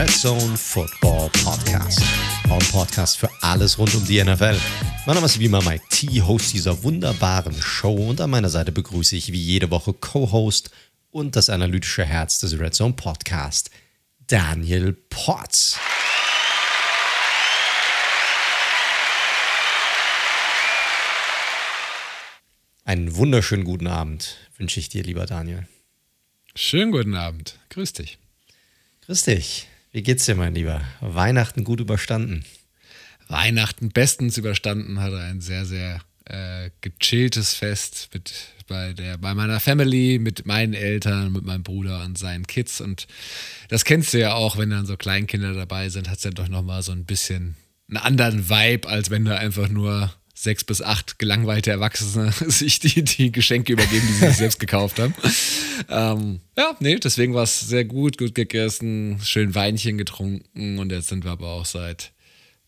Red Zone Football Podcast. Ein Podcast für alles rund um die NFL. Mein Name ist wie immer Mike T, Host dieser wunderbaren Show und an meiner Seite begrüße ich wie jede Woche Co-Host und das analytische Herz des Red Zone Podcast, Daniel Potts. Einen wunderschönen guten Abend wünsche ich dir, lieber Daniel. Schönen guten Abend. Grüß dich. Grüß dich. Wie geht's dir, mein Lieber? Weihnachten gut überstanden? Weihnachten bestens überstanden, hatte ein sehr, sehr äh, gechilltes Fest mit bei, der, bei meiner Family, mit meinen Eltern, mit meinem Bruder und seinen Kids. Und das kennst du ja auch, wenn dann so Kleinkinder dabei sind, hat es ja doch nochmal so ein bisschen einen anderen Vibe, als wenn da einfach nur sechs bis acht gelangweilte Erwachsene sich die, die Geschenke übergeben, die sie sich selbst gekauft haben. Ähm, ja, nee, deswegen war es sehr gut, gut gegessen, schön Weinchen getrunken und jetzt sind wir aber auch seit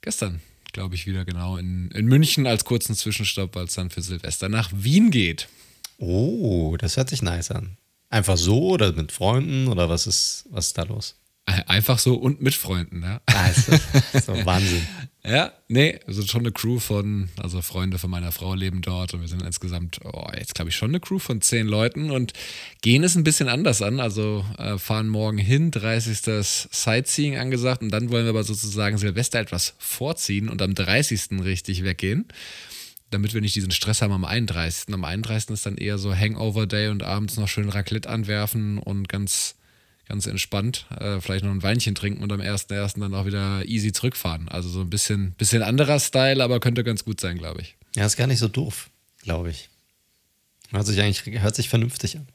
gestern, glaube ich, wieder genau in, in München als kurzen Zwischenstopp, weil es dann für Silvester nach Wien geht. Oh, das hört sich nice an. Einfach so oder mit Freunden oder was ist, was ist da los? Einfach so und mit Freunden, ja. Ah, das, ist doch Wahnsinn. Ja, nee, also schon eine Crew von, also Freunde von meiner Frau leben dort und wir sind insgesamt, oh, jetzt glaube ich schon eine Crew von zehn Leuten und gehen es ein bisschen anders an. Also äh, fahren morgen hin, 30. Sightseeing angesagt und dann wollen wir aber sozusagen Silvester etwas vorziehen und am 30. richtig weggehen, damit wir nicht diesen Stress haben am 31. Am 31. ist dann eher so Hangover Day und abends noch schön Raclette anwerfen und ganz ganz entspannt, äh, vielleicht noch ein Weinchen trinken und am 1.1. dann auch wieder easy zurückfahren. Also so ein bisschen, bisschen anderer Style, aber könnte ganz gut sein, glaube ich. Ja, ist gar nicht so doof, glaube ich. Hört sich eigentlich hört sich vernünftig an.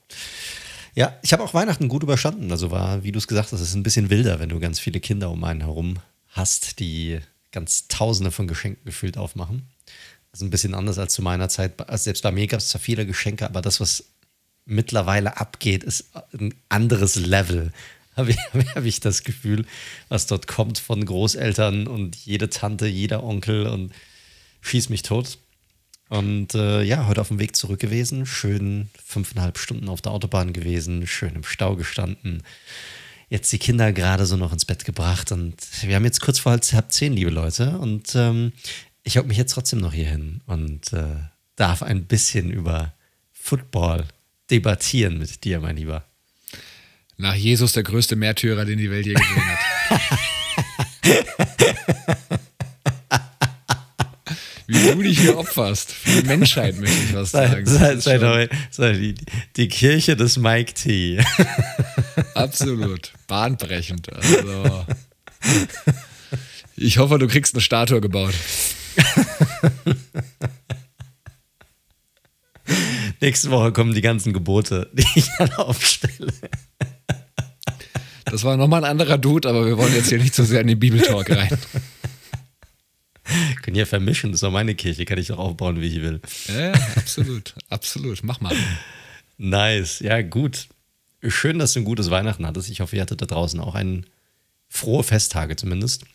Ja, ich habe auch Weihnachten gut überstanden. Also war, wie du es gesagt hast, es ist ein bisschen wilder, wenn du ganz viele Kinder um einen herum hast, die ganz tausende von Geschenken gefühlt aufmachen. Das ist ein bisschen anders als zu meiner Zeit. Also selbst bei mir gab es zwar viele Geschenke, aber das, was mittlerweile abgeht, ist ein anderes Level. Habe ich, hab ich das Gefühl, was dort kommt von Großeltern und jede Tante, jeder Onkel und schieß mich tot. Und äh, ja, heute auf dem Weg zurück gewesen, schön fünfeinhalb Stunden auf der Autobahn gewesen, schön im Stau gestanden. Jetzt die Kinder gerade so noch ins Bett gebracht und wir haben jetzt kurz vor halb zehn, liebe Leute. Und ähm, ich hocke mich jetzt trotzdem noch hier hin und äh, darf ein bisschen über Football debattieren mit dir, mein Lieber. Nach Jesus der größte Märtyrer, den die Welt je gesehen hat. Wie du dich hier opferst. Für die Menschheit möchte ich was sagen. Sei, sei, sei, sei die, die, Kirche des Mike T. Absolut. Bahnbrechend. Also, ich hoffe, du kriegst eine Statue gebaut. Nächste Woche kommen die ganzen Gebote, die ich dann aufstelle. Das war nochmal ein anderer Dude, aber wir wollen jetzt hier nicht so sehr in den Bibeltalk rein. Können ja vermischen, das ist doch meine Kirche, kann ich doch aufbauen, wie ich will. Ja, absolut, absolut. Mach mal. Nice, ja, gut. Schön, dass du ein gutes Weihnachten hattest. Ich hoffe, ihr hattet da draußen auch ein frohe Festtage zumindest.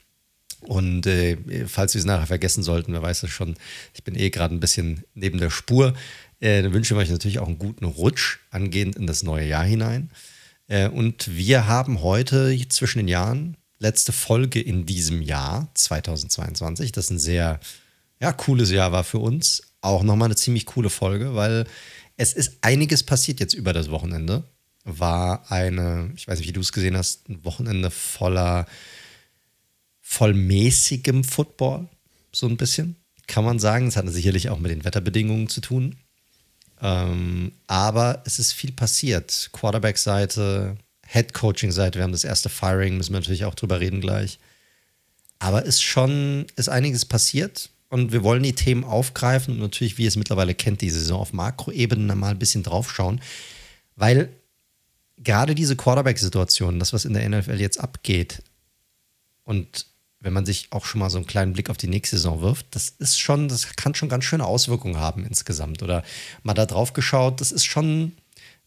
Und äh, falls wir es nachher vergessen sollten, wer weiß es schon, ich bin eh gerade ein bisschen neben der Spur. Äh, dann wünschen wir euch natürlich auch einen guten Rutsch angehend in das neue Jahr hinein. Äh, und wir haben heute zwischen den Jahren letzte Folge in diesem Jahr 2022. Das ein sehr ja, cooles Jahr war für uns. Auch nochmal eine ziemlich coole Folge, weil es ist einiges passiert jetzt über das Wochenende. War eine, ich weiß nicht, wie du es gesehen hast, ein Wochenende voller vollmäßigem Football, so ein bisschen, kann man sagen. Es hatte sicherlich auch mit den Wetterbedingungen zu tun. Ähm, aber es ist viel passiert. Quarterback-Seite, Head-Coaching-Seite, wir haben das erste Firing, müssen wir natürlich auch drüber reden gleich. Aber ist schon, ist einiges passiert und wir wollen die Themen aufgreifen und natürlich, wie ihr es mittlerweile kennt, die Saison auf Makroebene mal ein bisschen draufschauen, weil gerade diese Quarterback-Situation, das, was in der NFL jetzt abgeht, und wenn man sich auch schon mal so einen kleinen Blick auf die nächste Saison wirft, das ist schon, das kann schon ganz schöne Auswirkungen haben insgesamt. Oder mal da drauf geschaut, das ist schon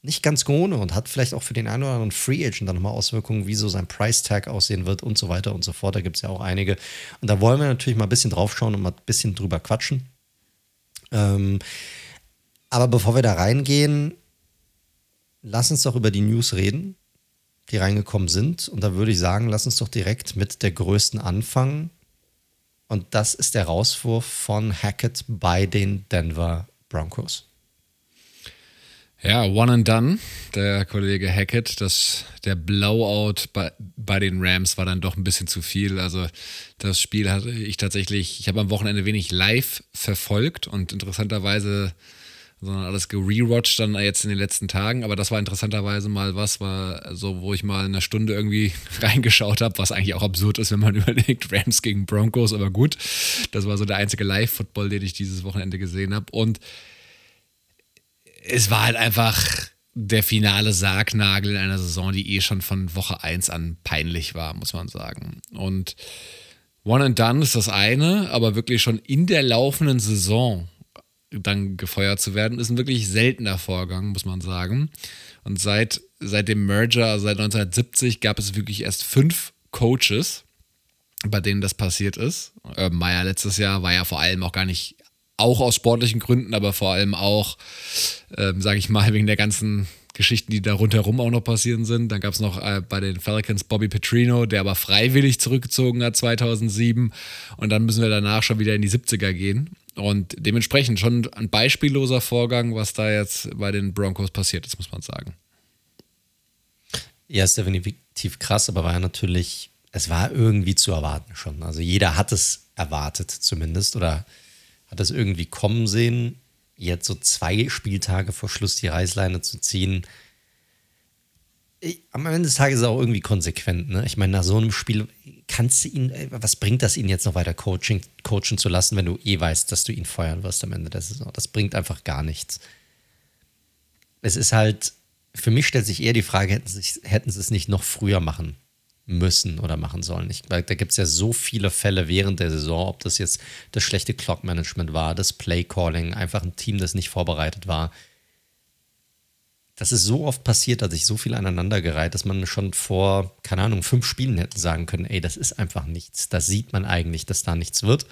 nicht ganz ohne und hat vielleicht auch für den einen oder anderen Free Agent dann nochmal Auswirkungen, wie so sein Price Tag aussehen wird und so weiter und so fort. Da gibt es ja auch einige. Und da wollen wir natürlich mal ein bisschen drauf schauen und mal ein bisschen drüber quatschen. Ähm, aber bevor wir da reingehen, lass uns doch über die News reden die reingekommen sind. Und da würde ich sagen, lass uns doch direkt mit der größten anfangen. Und das ist der Rauswurf von Hackett bei den Denver Broncos. Ja, one and done, der Kollege Hackett. Das, der Blowout bei, bei den Rams war dann doch ein bisschen zu viel. Also das Spiel hatte ich tatsächlich, ich habe am Wochenende wenig live verfolgt und interessanterweise sondern alles gerewatcht dann jetzt in den letzten Tagen. Aber das war interessanterweise mal was, war so, wo ich mal eine Stunde irgendwie reingeschaut habe, was eigentlich auch absurd ist, wenn man überlegt, Rams gegen Broncos, aber gut. Das war so der einzige Live-Football, den ich dieses Wochenende gesehen habe. Und es war halt einfach der finale Sargnagel in einer Saison, die eh schon von Woche 1 an peinlich war, muss man sagen. Und One and Done ist das eine, aber wirklich schon in der laufenden Saison dann gefeuert zu werden, ist ein wirklich seltener Vorgang, muss man sagen. Und seit, seit dem Merger, also seit 1970, gab es wirklich erst fünf Coaches, bei denen das passiert ist. Äh, Meyer letztes Jahr war ja vor allem auch gar nicht, auch aus sportlichen Gründen, aber vor allem auch, äh, sage ich mal, wegen der ganzen Geschichten, die da rundherum auch noch passieren sind. Dann gab es noch äh, bei den Falcons Bobby Petrino, der aber freiwillig zurückgezogen hat 2007. Und dann müssen wir danach schon wieder in die 70er gehen. Und dementsprechend schon ein beispielloser Vorgang, was da jetzt bei den Broncos passiert ist, muss man sagen. Ja, ist definitiv krass, aber war ja natürlich, es war irgendwie zu erwarten schon. Also jeder hat es erwartet zumindest oder hat es irgendwie kommen sehen. Jetzt so zwei Spieltage vor Schluss die Reißleine zu ziehen, am Ende des Tages ist es auch irgendwie konsequent. Ne? Ich meine, nach so einem Spiel kannst du ihn, äh, was bringt das ihn jetzt noch weiter coaching, coachen zu lassen, wenn du eh weißt, dass du ihn feuern wirst am Ende der Saison? Das bringt einfach gar nichts. Es ist halt, für mich stellt sich eher die Frage, hätten sie, hätten sie es nicht noch früher machen müssen oder machen sollen. Ich, da gibt es ja so viele Fälle während der Saison, ob das jetzt das schlechte Clock-Management war, das Play-Calling, einfach ein Team, das nicht vorbereitet war das ist so oft passiert, dass ich so viel aneinandergereiht, dass man schon vor, keine Ahnung, fünf Spielen hätten sagen können, ey, das ist einfach nichts. Da sieht man eigentlich, dass da nichts wird.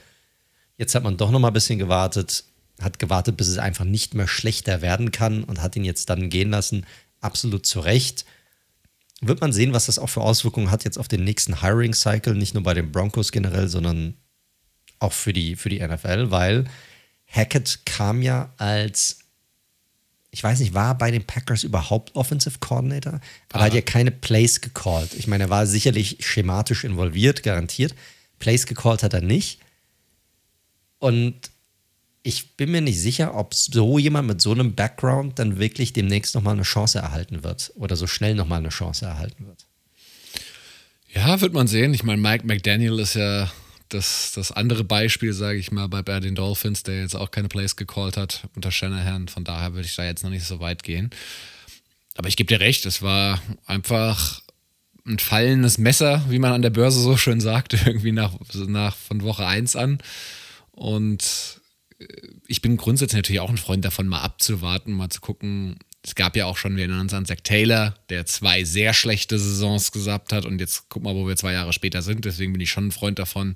Jetzt hat man doch noch mal ein bisschen gewartet, hat gewartet, bis es einfach nicht mehr schlechter werden kann und hat ihn jetzt dann gehen lassen. Absolut zu Recht. Wird man sehen, was das auch für Auswirkungen hat jetzt auf den nächsten Hiring-Cycle, nicht nur bei den Broncos generell, sondern auch für die, für die NFL, weil Hackett kam ja als ich weiß nicht, war bei den Packers überhaupt Offensive Coordinator? Aber ah. hat ja keine Plays gecallt. Ich meine, er war sicherlich schematisch involviert, garantiert. Plays gecallt hat er nicht. Und ich bin mir nicht sicher, ob so jemand mit so einem Background dann wirklich demnächst nochmal eine Chance erhalten wird oder so schnell nochmal eine Chance erhalten wird. Ja, wird man sehen. Ich meine, Mike McDaniel ist ja das, das andere Beispiel, sage ich mal, bei, bei den Dolphins, der jetzt auch keine Plays gecallt hat unter Shanahan. Von daher würde ich da jetzt noch nicht so weit gehen. Aber ich gebe dir recht, es war einfach ein fallendes Messer, wie man an der Börse so schön sagt, irgendwie nach, nach von Woche 1 an. Und äh, ich bin grundsätzlich natürlich auch ein Freund davon, mal abzuwarten, mal zu gucken, es gab ja auch schon, wir erinnern uns an Zach Taylor, der zwei sehr schlechte Saisons gesagt hat und jetzt guck mal, wo wir zwei Jahre später sind. Deswegen bin ich schon ein Freund davon,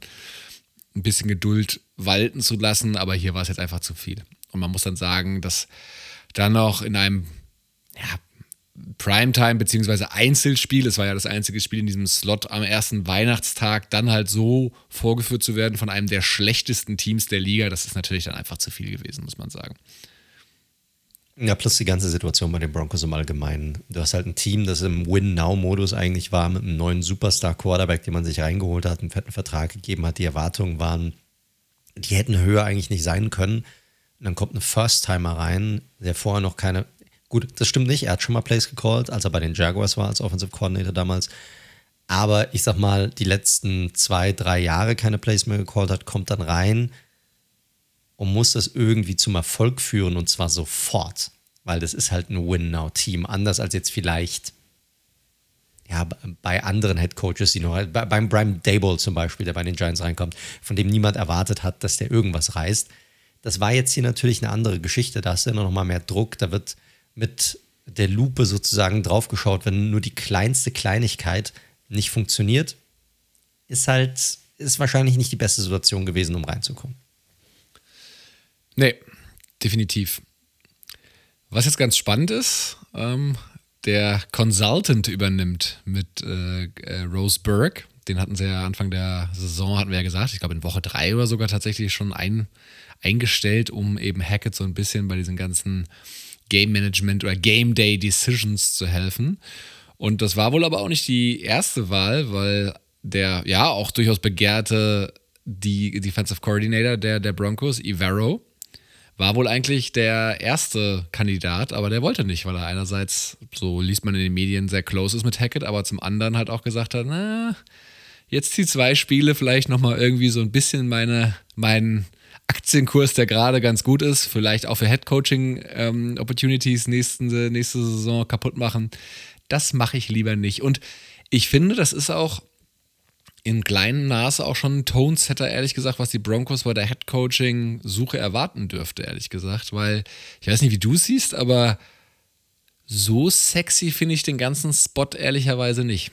ein bisschen Geduld walten zu lassen, aber hier war es jetzt einfach zu viel. Und man muss dann sagen, dass dann noch in einem ja, Primetime beziehungsweise Einzelspiel, es war ja das einzige Spiel in diesem Slot am ersten Weihnachtstag, dann halt so vorgeführt zu werden von einem der schlechtesten Teams der Liga, das ist natürlich dann einfach zu viel gewesen, muss man sagen. Ja, plus die ganze Situation bei den Broncos im Allgemeinen. Du hast halt ein Team, das im Win-Now-Modus eigentlich war, mit einem neuen Superstar-Quarterback, den man sich reingeholt hat, einen fetten Vertrag gegeben hat. Die Erwartungen waren, die hätten höher eigentlich nicht sein können. Und dann kommt ein First-Timer rein, der vorher noch keine. Gut, das stimmt nicht. Er hat schon mal Plays gecallt, als er bei den Jaguars war, als Offensive Coordinator damals. Aber ich sag mal, die letzten zwei, drei Jahre keine Plays mehr gecallt hat, kommt dann rein und muss das irgendwie zum Erfolg führen und zwar sofort, weil das ist halt ein Win-Now-Team. Anders als jetzt vielleicht ja, bei anderen Head Coaches, die noch, beim Brian Dable zum Beispiel, der bei den Giants reinkommt, von dem niemand erwartet hat, dass der irgendwas reißt. Das war jetzt hier natürlich eine andere Geschichte. Da hast du ja noch mal mehr Druck. Da wird mit der Lupe sozusagen draufgeschaut, wenn nur die kleinste Kleinigkeit nicht funktioniert, ist halt, ist wahrscheinlich nicht die beste Situation gewesen, um reinzukommen. Nee, definitiv. Was jetzt ganz spannend ist, ähm, der Consultant übernimmt mit äh, äh, Rose Burke. Den hatten sie ja Anfang der Saison, hatten wir ja gesagt, ich glaube in Woche drei oder sogar tatsächlich schon ein, eingestellt, um eben Hackett so ein bisschen bei diesen ganzen Game Management oder Game Day Decisions zu helfen. Und das war wohl aber auch nicht die erste Wahl, weil der ja auch durchaus begehrte die Defensive Coordinator der, der Broncos, Ivero, war wohl eigentlich der erste Kandidat, aber der wollte nicht, weil er einerseits, so liest man in den Medien, sehr close ist mit Hackett, aber zum anderen halt auch gesagt hat, na, jetzt die zwei Spiele vielleicht nochmal irgendwie so ein bisschen meine, meinen Aktienkurs, der gerade ganz gut ist, vielleicht auch für Headcoaching-Opportunities ähm, nächste, nächste Saison kaputt machen. Das mache ich lieber nicht. Und ich finde, das ist auch in kleinem Maße auch schon ein Tonesetter, ehrlich gesagt, was die Broncos bei der Headcoaching-Suche erwarten dürfte, ehrlich gesagt. Weil, ich weiß nicht, wie du es siehst, aber so sexy finde ich den ganzen Spot ehrlicherweise nicht.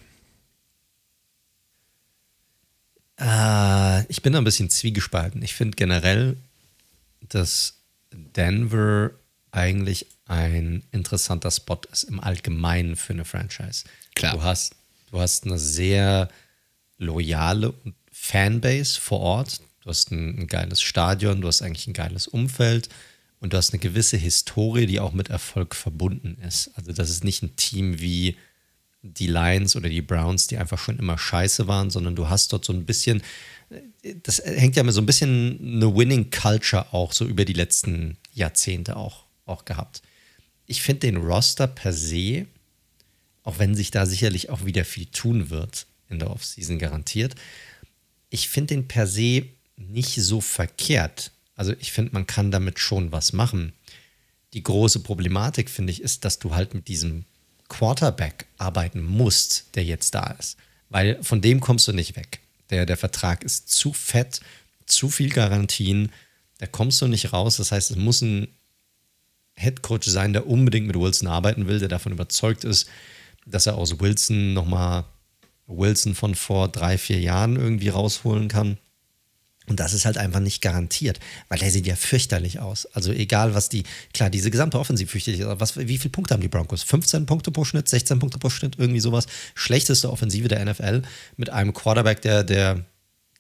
Äh, ich bin da ein bisschen zwiegespalten. Ich finde generell, dass Denver eigentlich ein interessanter Spot ist im Allgemeinen für eine Franchise. Klar. Du hast, du hast eine sehr loyale Fanbase vor Ort. Du hast ein, ein geiles Stadion, du hast eigentlich ein geiles Umfeld und du hast eine gewisse Historie, die auch mit Erfolg verbunden ist. Also das ist nicht ein Team wie die Lions oder die Browns, die einfach schon immer scheiße waren, sondern du hast dort so ein bisschen, das hängt ja mit so ein bisschen eine Winning Culture auch so über die letzten Jahrzehnte auch, auch gehabt. Ich finde den Roster per se, auch wenn sich da sicherlich auch wieder viel tun wird, in der Offseason garantiert. Ich finde den per se nicht so verkehrt. Also ich finde, man kann damit schon was machen. Die große Problematik, finde ich, ist, dass du halt mit diesem Quarterback arbeiten musst, der jetzt da ist. Weil von dem kommst du nicht weg. Der, der Vertrag ist zu fett, zu viel Garantien, da kommst du nicht raus. Das heißt, es muss ein Headcoach sein, der unbedingt mit Wilson arbeiten will, der davon überzeugt ist, dass er aus Wilson nochmal Wilson von vor drei, vier Jahren irgendwie rausholen kann. Und das ist halt einfach nicht garantiert, weil der sieht ja fürchterlich aus. Also egal, was die, klar, diese gesamte Offensive fürchterlich ist, was, wie viele Punkte haben die Broncos? 15 Punkte pro Schnitt, 16 Punkte pro Schnitt, irgendwie sowas. Schlechteste Offensive der NFL mit einem Quarterback, der der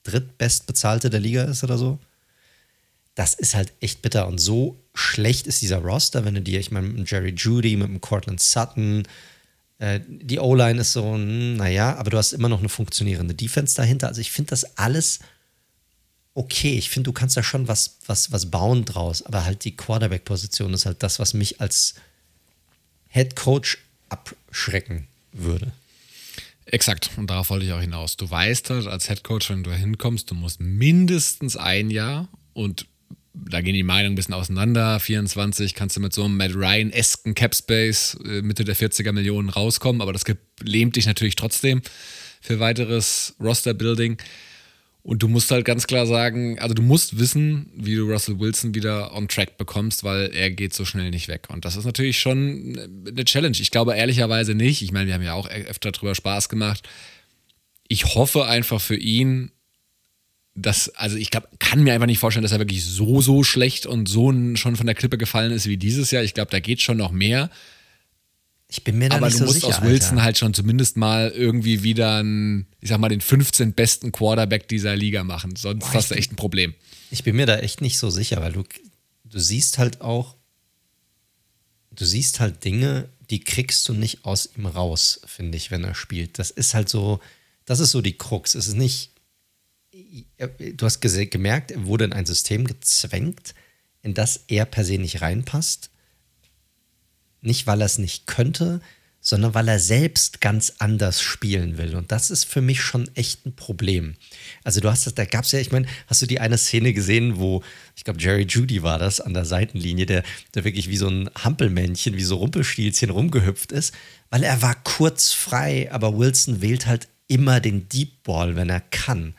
drittbestbezahlte der Liga ist oder so. Das ist halt echt bitter. Und so schlecht ist dieser Roster, wenn du dir, ich meine, mit Jerry Judy, mit dem Cortland Sutton, äh, die O-Line ist so, naja, aber du hast immer noch eine funktionierende Defense dahinter. Also ich finde das alles okay. Ich finde, du kannst da schon was, was, was bauen draus, aber halt die Quarterback-Position ist halt das, was mich als Head Coach abschrecken würde. Exakt, und darauf wollte ich auch hinaus. Du weißt halt als Head Coach, wenn du hinkommst, du musst mindestens ein Jahr und da gehen die Meinungen ein bisschen auseinander. 24 kannst du mit so einem Matt Ryan-esken Capspace äh, Mitte der 40er Millionen rauskommen, aber das lähmt dich natürlich trotzdem für weiteres Roster-Building. Und du musst halt ganz klar sagen, also du musst wissen, wie du Russell Wilson wieder on track bekommst, weil er geht so schnell nicht weg. Und das ist natürlich schon eine Challenge. Ich glaube ehrlicherweise nicht. Ich meine, wir haben ja auch öfter drüber Spaß gemacht. Ich hoffe einfach für ihn, das, also ich glaube, kann mir einfach nicht vorstellen, dass er wirklich so, so schlecht und so schon von der Klippe gefallen ist wie dieses Jahr. Ich glaube, da geht schon noch mehr. Ich bin mir da Aber nicht du so musst sicher, aus Wilson Alter. halt schon zumindest mal irgendwie wieder einen, ich sag mal, den 15 besten Quarterback dieser Liga machen. Sonst Boah, hast du echt ein Problem. Ich bin mir da echt nicht so sicher, weil du, du siehst halt auch, du siehst halt Dinge, die kriegst du nicht aus ihm raus, finde ich, wenn er spielt. Das ist halt so, das ist so die Krux. Es ist nicht, du hast gemerkt, er wurde in ein System gezwängt, in das er per se nicht reinpasst. Nicht, weil er es nicht könnte, sondern weil er selbst ganz anders spielen will. Und das ist für mich schon echt ein Problem. Also du hast das, da gab es ja, ich meine, hast du die eine Szene gesehen, wo, ich glaube, Jerry Judy war das an der Seitenlinie, der, der wirklich wie so ein Hampelmännchen, wie so Rumpelstilzchen rumgehüpft ist, weil er war kurz frei, aber Wilson wählt halt immer den Deep Ball, wenn er kann.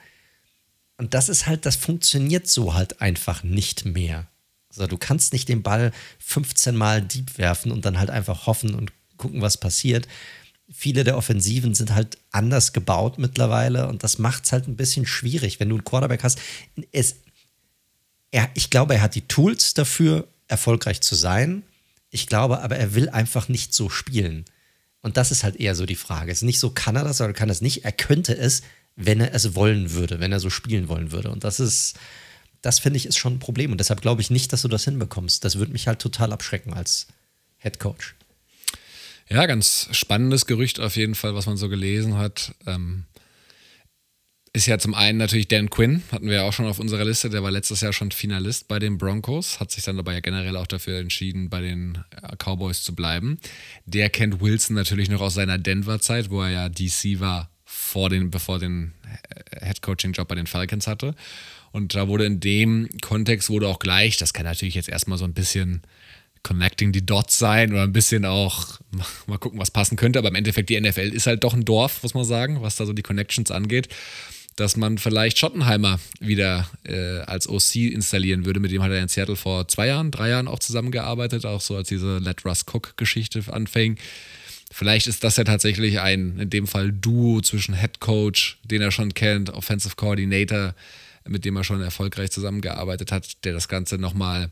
Und das ist halt, das funktioniert so halt einfach nicht mehr. Also du kannst nicht den Ball 15 Mal deep werfen und dann halt einfach hoffen und gucken, was passiert. Viele der Offensiven sind halt anders gebaut mittlerweile und das macht es halt ein bisschen schwierig, wenn du einen Quarterback hast. Es, er, ich glaube, er hat die Tools dafür, erfolgreich zu sein. Ich glaube aber, er will einfach nicht so spielen. Und das ist halt eher so die Frage. Es ist nicht so, kann er das oder kann er es nicht? Er könnte es, wenn er es wollen würde, wenn er so spielen wollen würde. Und das ist, das finde ich, ist schon ein Problem. Und deshalb glaube ich nicht, dass du das hinbekommst. Das würde mich halt total abschrecken als Head Coach. Ja, ganz spannendes Gerücht auf jeden Fall, was man so gelesen hat. Ähm, ist ja zum einen natürlich Dan Quinn, hatten wir ja auch schon auf unserer Liste, der war letztes Jahr schon Finalist bei den Broncos, hat sich dann dabei ja generell auch dafür entschieden, bei den äh, Cowboys zu bleiben. Der kennt Wilson natürlich noch aus seiner Denver-Zeit, wo er ja DC war, vor den, bevor den äh, Head-Coaching-Job bei den Falcons hatte. Und da wurde in dem Kontext wurde auch gleich, das kann natürlich jetzt erstmal so ein bisschen connecting the dots sein oder ein bisschen auch mal gucken, was passen könnte. Aber im Endeffekt, die NFL ist halt doch ein Dorf, muss man sagen, was da so die Connections angeht. Dass man vielleicht Schottenheimer wieder äh, als OC installieren würde. Mit dem hat er in Seattle vor zwei Jahren, drei Jahren auch zusammengearbeitet, auch so als diese Let Russ Cook-Geschichte anfing. Vielleicht ist das ja tatsächlich ein, in dem Fall Duo zwischen Head Coach, den er schon kennt, Offensive Coordinator, mit dem er schon erfolgreich zusammengearbeitet hat, der das Ganze nochmal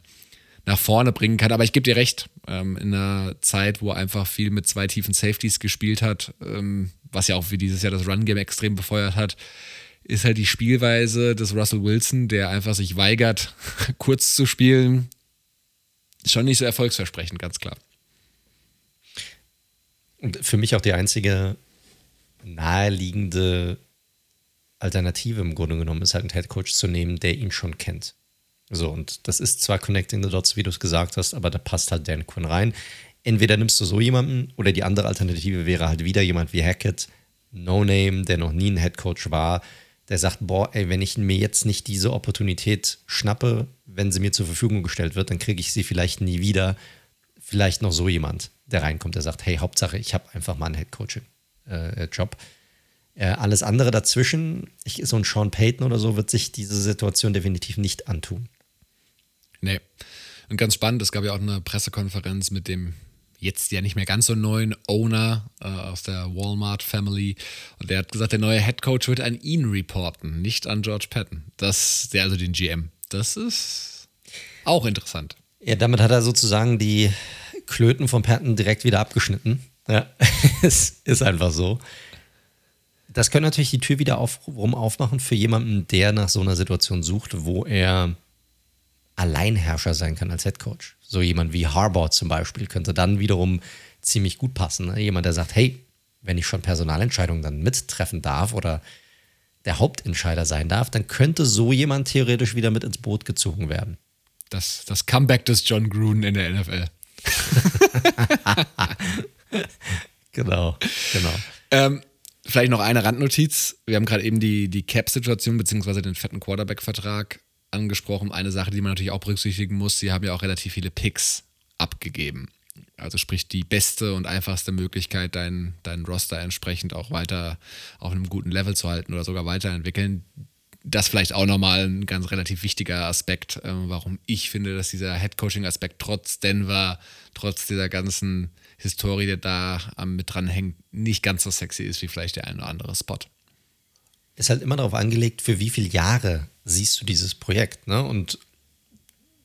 nach vorne bringen kann. Aber ich gebe dir recht, ähm, in einer Zeit, wo einfach viel mit zwei tiefen Safeties gespielt hat, ähm, was ja auch wie dieses Jahr das Run-Game extrem befeuert hat, ist halt die Spielweise des Russell Wilson, der einfach sich weigert, kurz zu spielen, schon nicht so erfolgsversprechend, ganz klar. Für mich auch die einzige naheliegende Alternative im Grunde genommen ist halt einen Headcoach zu nehmen, der ihn schon kennt. So, und das ist zwar Connecting the Dots, wie du es gesagt hast, aber da passt halt Dan Quinn rein. Entweder nimmst du so jemanden oder die andere Alternative wäre halt wieder jemand wie Hackett, No Name, der noch nie ein Head Coach war, der sagt, boah, ey, wenn ich mir jetzt nicht diese Opportunität schnappe, wenn sie mir zur Verfügung gestellt wird, dann kriege ich sie vielleicht nie wieder. Vielleicht noch so jemand, der reinkommt, der sagt, hey, Hauptsache, ich habe einfach mal einen Head Coaching äh, Job. Äh, alles andere dazwischen, ich, so ein Sean Payton oder so, wird sich diese Situation definitiv nicht antun. Nee. Und ganz spannend, es gab ja auch eine Pressekonferenz mit dem jetzt ja nicht mehr ganz so neuen Owner äh, aus der Walmart Family. Und der hat gesagt, der neue Head Coach wird an ihn reporten, nicht an George Patton. Das, der also den GM. Das ist auch interessant. Ja, damit hat er sozusagen die Klöten von Patton direkt wieder abgeschnitten. Ja, es ist einfach so. Das könnte natürlich die Tür wieder auf, rum aufmachen für jemanden, der nach so einer Situation sucht, wo er Alleinherrscher sein kann als Headcoach. So jemand wie Harbaugh zum Beispiel könnte dann wiederum ziemlich gut passen. Ne? Jemand, der sagt, hey, wenn ich schon Personalentscheidungen dann mittreffen darf oder der Hauptentscheider sein darf, dann könnte so jemand theoretisch wieder mit ins Boot gezogen werden. Das, das Comeback des John Gruden in der NFL. genau, genau. Ähm, vielleicht noch eine Randnotiz. Wir haben gerade eben die, die Cap-Situation beziehungsweise den fetten Quarterback-Vertrag angesprochen. Eine Sache, die man natürlich auch berücksichtigen muss, sie haben ja auch relativ viele Picks abgegeben. Also sprich die beste und einfachste Möglichkeit, deinen dein Roster entsprechend auch weiter auf einem guten Level zu halten oder sogar weiterentwickeln. Das vielleicht auch nochmal ein ganz relativ wichtiger Aspekt, äh, warum ich finde, dass dieser Head-Coaching-Aspekt trotz Denver, trotz dieser ganzen Historie, die da mit dran hängt, nicht ganz so sexy ist wie vielleicht der ein oder andere Spot. Ist halt immer darauf angelegt, für wie viele Jahre siehst du dieses Projekt, ne? Und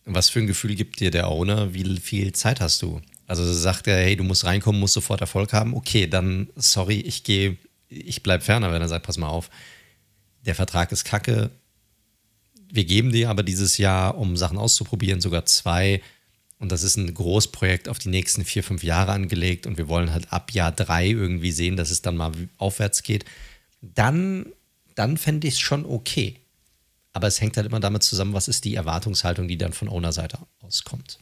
was für ein Gefühl gibt dir der Owner? Wie viel Zeit hast du? Also sagt er, hey, du musst reinkommen, musst sofort Erfolg haben. Okay, dann sorry, ich gehe, ich bleib ferner, wenn er sagt, pass mal auf, der Vertrag ist kacke. Wir geben dir aber dieses Jahr, um Sachen auszuprobieren, sogar zwei. Und das ist ein Großprojekt auf die nächsten vier, fünf Jahre angelegt. Und wir wollen halt ab Jahr drei irgendwie sehen, dass es dann mal aufwärts geht. Dann, dann fände ich es schon okay. Aber es hängt halt immer damit zusammen, was ist die Erwartungshaltung, die dann von Owner-Seite auskommt.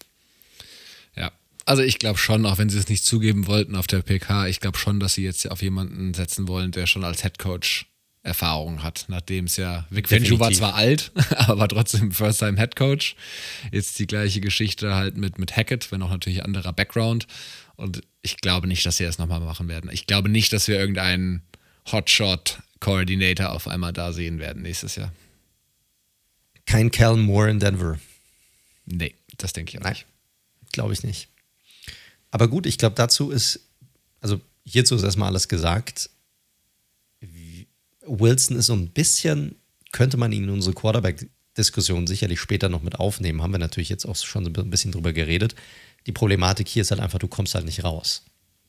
Ja, Also ich glaube schon, auch wenn sie es nicht zugeben wollten auf der PK, ich glaube schon, dass sie jetzt auf jemanden setzen wollen, der schon als Headcoach Erfahrung hat, nachdem es ja Vic Fangio war zwar alt, aber war trotzdem First-Time Headcoach. Jetzt die gleiche Geschichte halt mit, mit Hackett, wenn auch natürlich anderer Background. Und ich glaube nicht, dass sie das nochmal machen werden. Ich glaube nicht, dass wir irgendeinen Hotshot-Coordinator auf einmal da sehen werden nächstes Jahr. Kein Cal Moore in Denver. Nee, das denke ich auch nicht. Glaube ich nicht. Aber gut, ich glaube, dazu ist, also hierzu ist erstmal alles gesagt. Wilson ist so ein bisschen, könnte man ihn in unsere Quarterback-Diskussion sicherlich später noch mit aufnehmen, haben wir natürlich jetzt auch schon ein bisschen drüber geredet. Die Problematik hier ist halt einfach, du kommst halt nicht raus.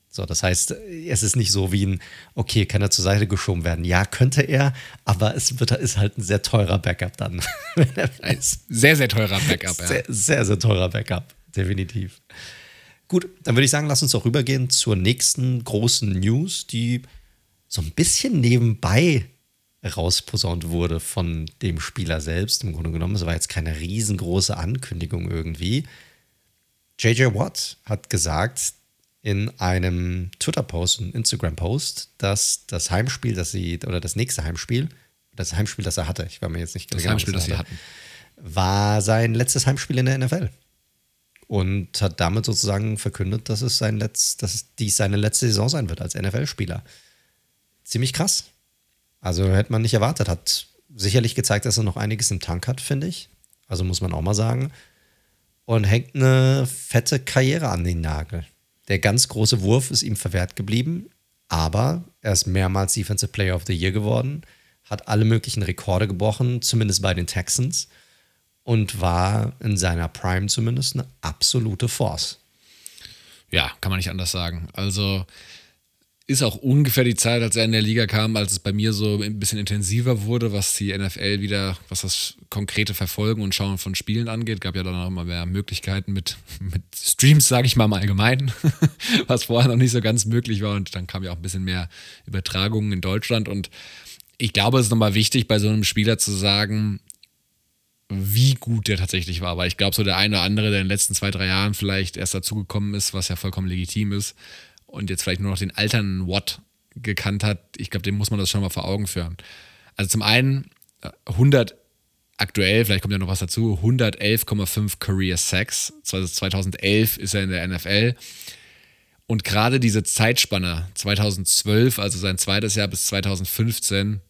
So, das heißt, es ist nicht so wie ein, okay, kann er zur Seite geschoben werden? Ja, könnte er, aber es wird, ist halt ein sehr teurer Backup dann. ein sehr, sehr teurer Backup, ja. Sehr, sehr, sehr teurer Backup, definitiv. Gut, dann würde ich sagen, lass uns doch rübergehen zur nächsten großen News, die so ein bisschen nebenbei rausposaunt wurde von dem Spieler selbst. Im Grunde genommen, es war jetzt keine riesengroße Ankündigung irgendwie. JJ Watt hat gesagt in einem Twitter-Post und Instagram-Post, dass das Heimspiel, das sie, oder das nächste Heimspiel, das Heimspiel, das er hatte, ich war mir jetzt nicht das genau, Heimspiel, das sie hatten, war sein letztes Heimspiel in der NFL und hat damit sozusagen verkündet, dass es sein Letz, dass dies seine letzte Saison sein wird als NFL-Spieler. Ziemlich krass. Also hätte man nicht erwartet. Hat sicherlich gezeigt, dass er noch einiges im Tank hat, finde ich. Also muss man auch mal sagen. Und hängt eine fette Karriere an den Nagel. Der ganz große Wurf ist ihm verwehrt geblieben, aber er ist mehrmals Defensive Player of the Year geworden, hat alle möglichen Rekorde gebrochen, zumindest bei den Texans, und war in seiner Prime zumindest eine absolute Force. Ja, kann man nicht anders sagen. Also ist auch ungefähr die Zeit, als er in der Liga kam, als es bei mir so ein bisschen intensiver wurde, was die NFL wieder, was das konkrete Verfolgen und Schauen von Spielen angeht. Gab ja dann auch immer mehr Möglichkeiten mit, mit Streams, sage ich mal im Allgemeinen, was vorher noch nicht so ganz möglich war. Und dann kam ja auch ein bisschen mehr Übertragungen in Deutschland. Und ich glaube, es ist nochmal wichtig, bei so einem Spieler zu sagen, wie gut der tatsächlich war. Weil ich glaube, so der eine oder andere, der in den letzten zwei, drei Jahren vielleicht erst dazugekommen ist, was ja vollkommen legitim ist, und jetzt vielleicht nur noch den alternden Watt gekannt hat, ich glaube, dem muss man das schon mal vor Augen führen. Also zum einen 100 äh, aktuell, vielleicht kommt ja noch was dazu, 111,5 Career Sacks. 2011 ist er in der NFL. Und gerade diese Zeitspanne 2012, also sein zweites Jahr bis 2015,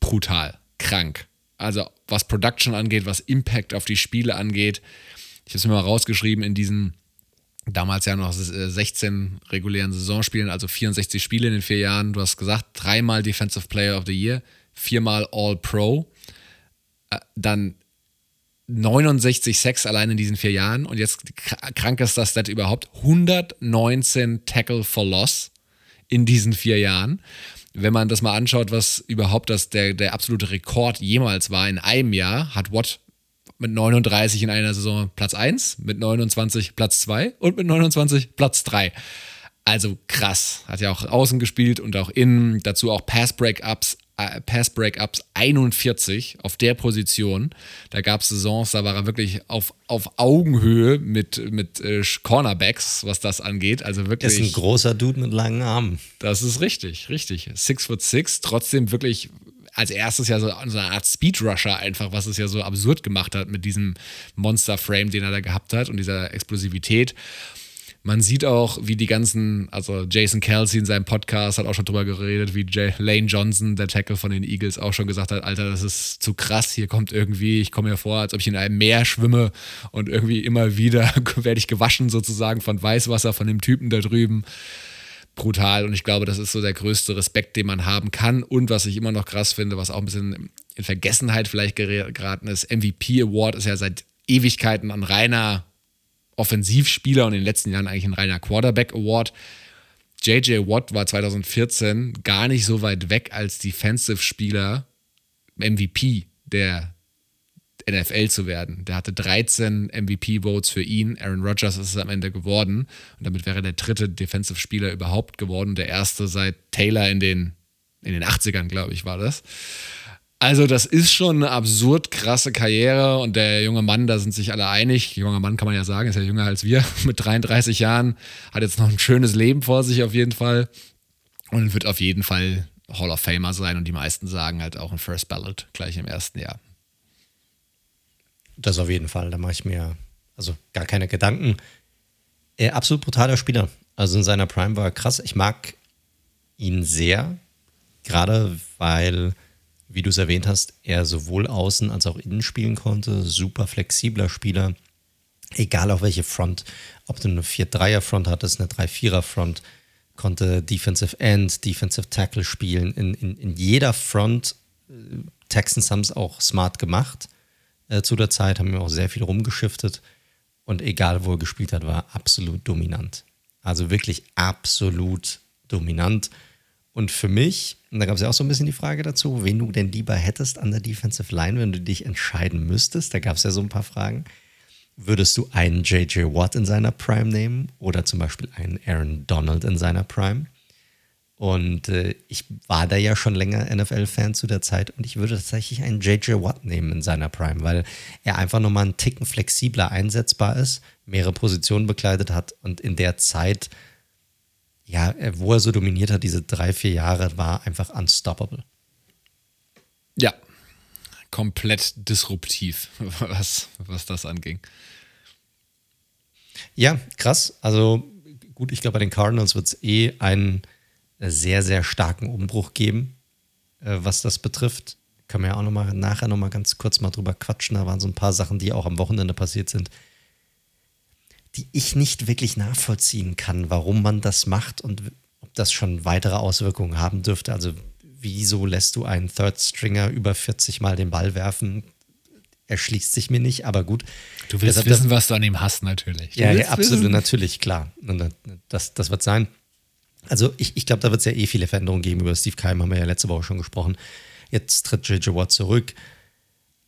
brutal, krank. Also was Production angeht, was Impact auf die Spiele angeht. Ich habe es mir mal rausgeschrieben in diesen damals ja noch 16 äh, regulären Saisonspielen, also 64 Spiele in den vier Jahren. Du hast gesagt, dreimal Defensive Player of the Year, viermal All-Pro, äh, dann 69 Sacks allein in diesen vier Jahren und jetzt krankester Stat überhaupt, 119 Tackle for Loss in diesen vier Jahren. Wenn man das mal anschaut, was überhaupt das, der, der absolute Rekord jemals war in einem Jahr, hat Watt mit 39 in einer Saison Platz 1, mit 29 Platz 2 und mit 29 Platz 3. Also krass. Hat ja auch außen gespielt und auch innen. Dazu auch Pass-Breakups, äh, Pass-Breakups 41 auf der Position. Da gab es Saisons, da war er wirklich auf, auf Augenhöhe mit, mit äh, Cornerbacks, was das angeht. Also wirklich. ist ein großer Dude mit langen Armen. Das ist richtig, richtig. Six foot six, trotzdem wirklich als erstes ja so, eine Art Speedrusher einfach, was es ja so absurd gemacht hat mit diesem Monster-Frame, den er da gehabt hat und dieser Explosivität. Man sieht auch, wie die ganzen, also Jason Kelsey in seinem Podcast hat auch schon drüber geredet, wie J Lane Johnson, der Tackle von den Eagles, auch schon gesagt hat, Alter, das ist zu krass, hier kommt irgendwie, ich komme mir vor, als ob ich in einem Meer schwimme und irgendwie immer wieder werde ich gewaschen sozusagen von Weißwasser von dem Typen da drüben brutal und ich glaube, das ist so der größte Respekt, den man haben kann und was ich immer noch krass finde, was auch ein bisschen in Vergessenheit vielleicht geraten ist, MVP Award ist ja seit Ewigkeiten ein reiner Offensivspieler und in den letzten Jahren eigentlich ein reiner Quarterback Award. JJ Watt war 2014 gar nicht so weit weg als Defensive Spieler MVP der NFL zu werden. Der hatte 13 MVP-Votes für ihn. Aaron Rodgers ist es am Ende geworden. Und damit wäre er der dritte Defensive-Spieler überhaupt geworden. Der erste seit Taylor in den, in den 80ern, glaube ich, war das. Also, das ist schon eine absurd krasse Karriere und der junge Mann, da sind sich alle einig. Junger Mann kann man ja sagen, ist ja jünger als wir, mit 33 Jahren, hat jetzt noch ein schönes Leben vor sich auf jeden Fall und wird auf jeden Fall Hall of Famer sein und die meisten sagen halt auch ein First Ballot gleich im ersten Jahr. Das auf jeden Fall, da mache ich mir also gar keine Gedanken. Er absolut brutaler Spieler. Also in seiner Prime war er krass. Ich mag ihn sehr, gerade weil wie du es erwähnt hast, er sowohl außen als auch innen spielen konnte. Super flexibler Spieler. Egal auf welche Front, ob du eine 4-3er-Front hattest, eine 3-4er-Front, konnte Defensive End, Defensive Tackle spielen. In, in, in jeder Front, äh, Texans haben es auch smart gemacht äh, zu der Zeit, haben wir auch sehr viel rumgeschiftet. Und egal, wo er gespielt hat, war absolut dominant. Also wirklich absolut dominant. Und für mich, und da gab es ja auch so ein bisschen die Frage dazu, wen du denn lieber hättest an der Defensive Line, wenn du dich entscheiden müsstest. Da gab es ja so ein paar Fragen. Würdest du einen JJ Watt in seiner Prime nehmen oder zum Beispiel einen Aaron Donald in seiner Prime? Und äh, ich war da ja schon länger NFL-Fan zu der Zeit und ich würde tatsächlich einen JJ Watt nehmen in seiner Prime, weil er einfach nochmal einen Ticken flexibler einsetzbar ist, mehrere Positionen bekleidet hat und in der Zeit ja, wo er so dominiert hat, diese drei, vier Jahre, war einfach unstoppable. Ja, komplett disruptiv, was, was das anging. Ja, krass. Also gut, ich glaube, bei den Cardinals wird es eh einen sehr, sehr starken Umbruch geben, äh, was das betrifft. Können wir ja auch noch mal, nachher nochmal ganz kurz mal drüber quatschen. Da waren so ein paar Sachen, die auch am Wochenende passiert sind, die ich nicht wirklich nachvollziehen kann, warum man das macht und ob das schon weitere Auswirkungen haben dürfte. Also wieso lässt du einen Third Stringer über 40 Mal den Ball werfen? Erschließt sich mir nicht, aber gut. Du willst Deshalb, wissen, was du an ihm hast, natürlich. ja, ja, absolut, wissen. natürlich, klar. Das, das wird sein. Also ich, ich glaube, da wird es ja eh viele Veränderungen geben. Über Steve Keim haben wir ja letzte Woche schon gesprochen. Jetzt tritt JJ Watt zurück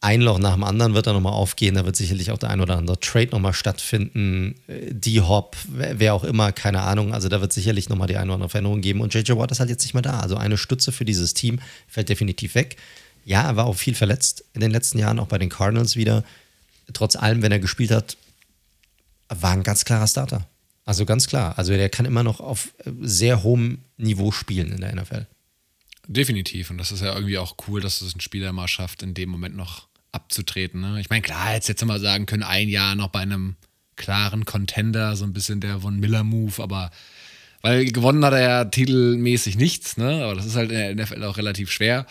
ein Loch nach dem anderen wird da nochmal aufgehen. Da wird sicherlich auch der ein oder andere Trade nochmal stattfinden. Äh, die Hop, wer auch immer, keine Ahnung. Also da wird sicherlich nochmal die eine oder andere Veränderung geben. Und JJ Watt ist halt jetzt nicht mehr da. Also eine Stütze für dieses Team fällt definitiv weg. Ja, er war auch viel verletzt in den letzten Jahren, auch bei den Cardinals wieder. Trotz allem, wenn er gespielt hat, war ein ganz klarer Starter. Also ganz klar. Also der kann immer noch auf äh, sehr hohem Niveau spielen in der NFL. Definitiv. Und das ist ja irgendwie auch cool, dass es ein Spieler mal schafft, in dem Moment noch abzutreten. Ne? Ich meine, klar, jetzt jetzt mal sagen können, ein Jahr noch bei einem klaren Contender, so ein bisschen der Von Miller-Move, aber weil gewonnen hat er ja titelmäßig nichts, ne? Aber das ist halt in der NFL auch relativ schwer.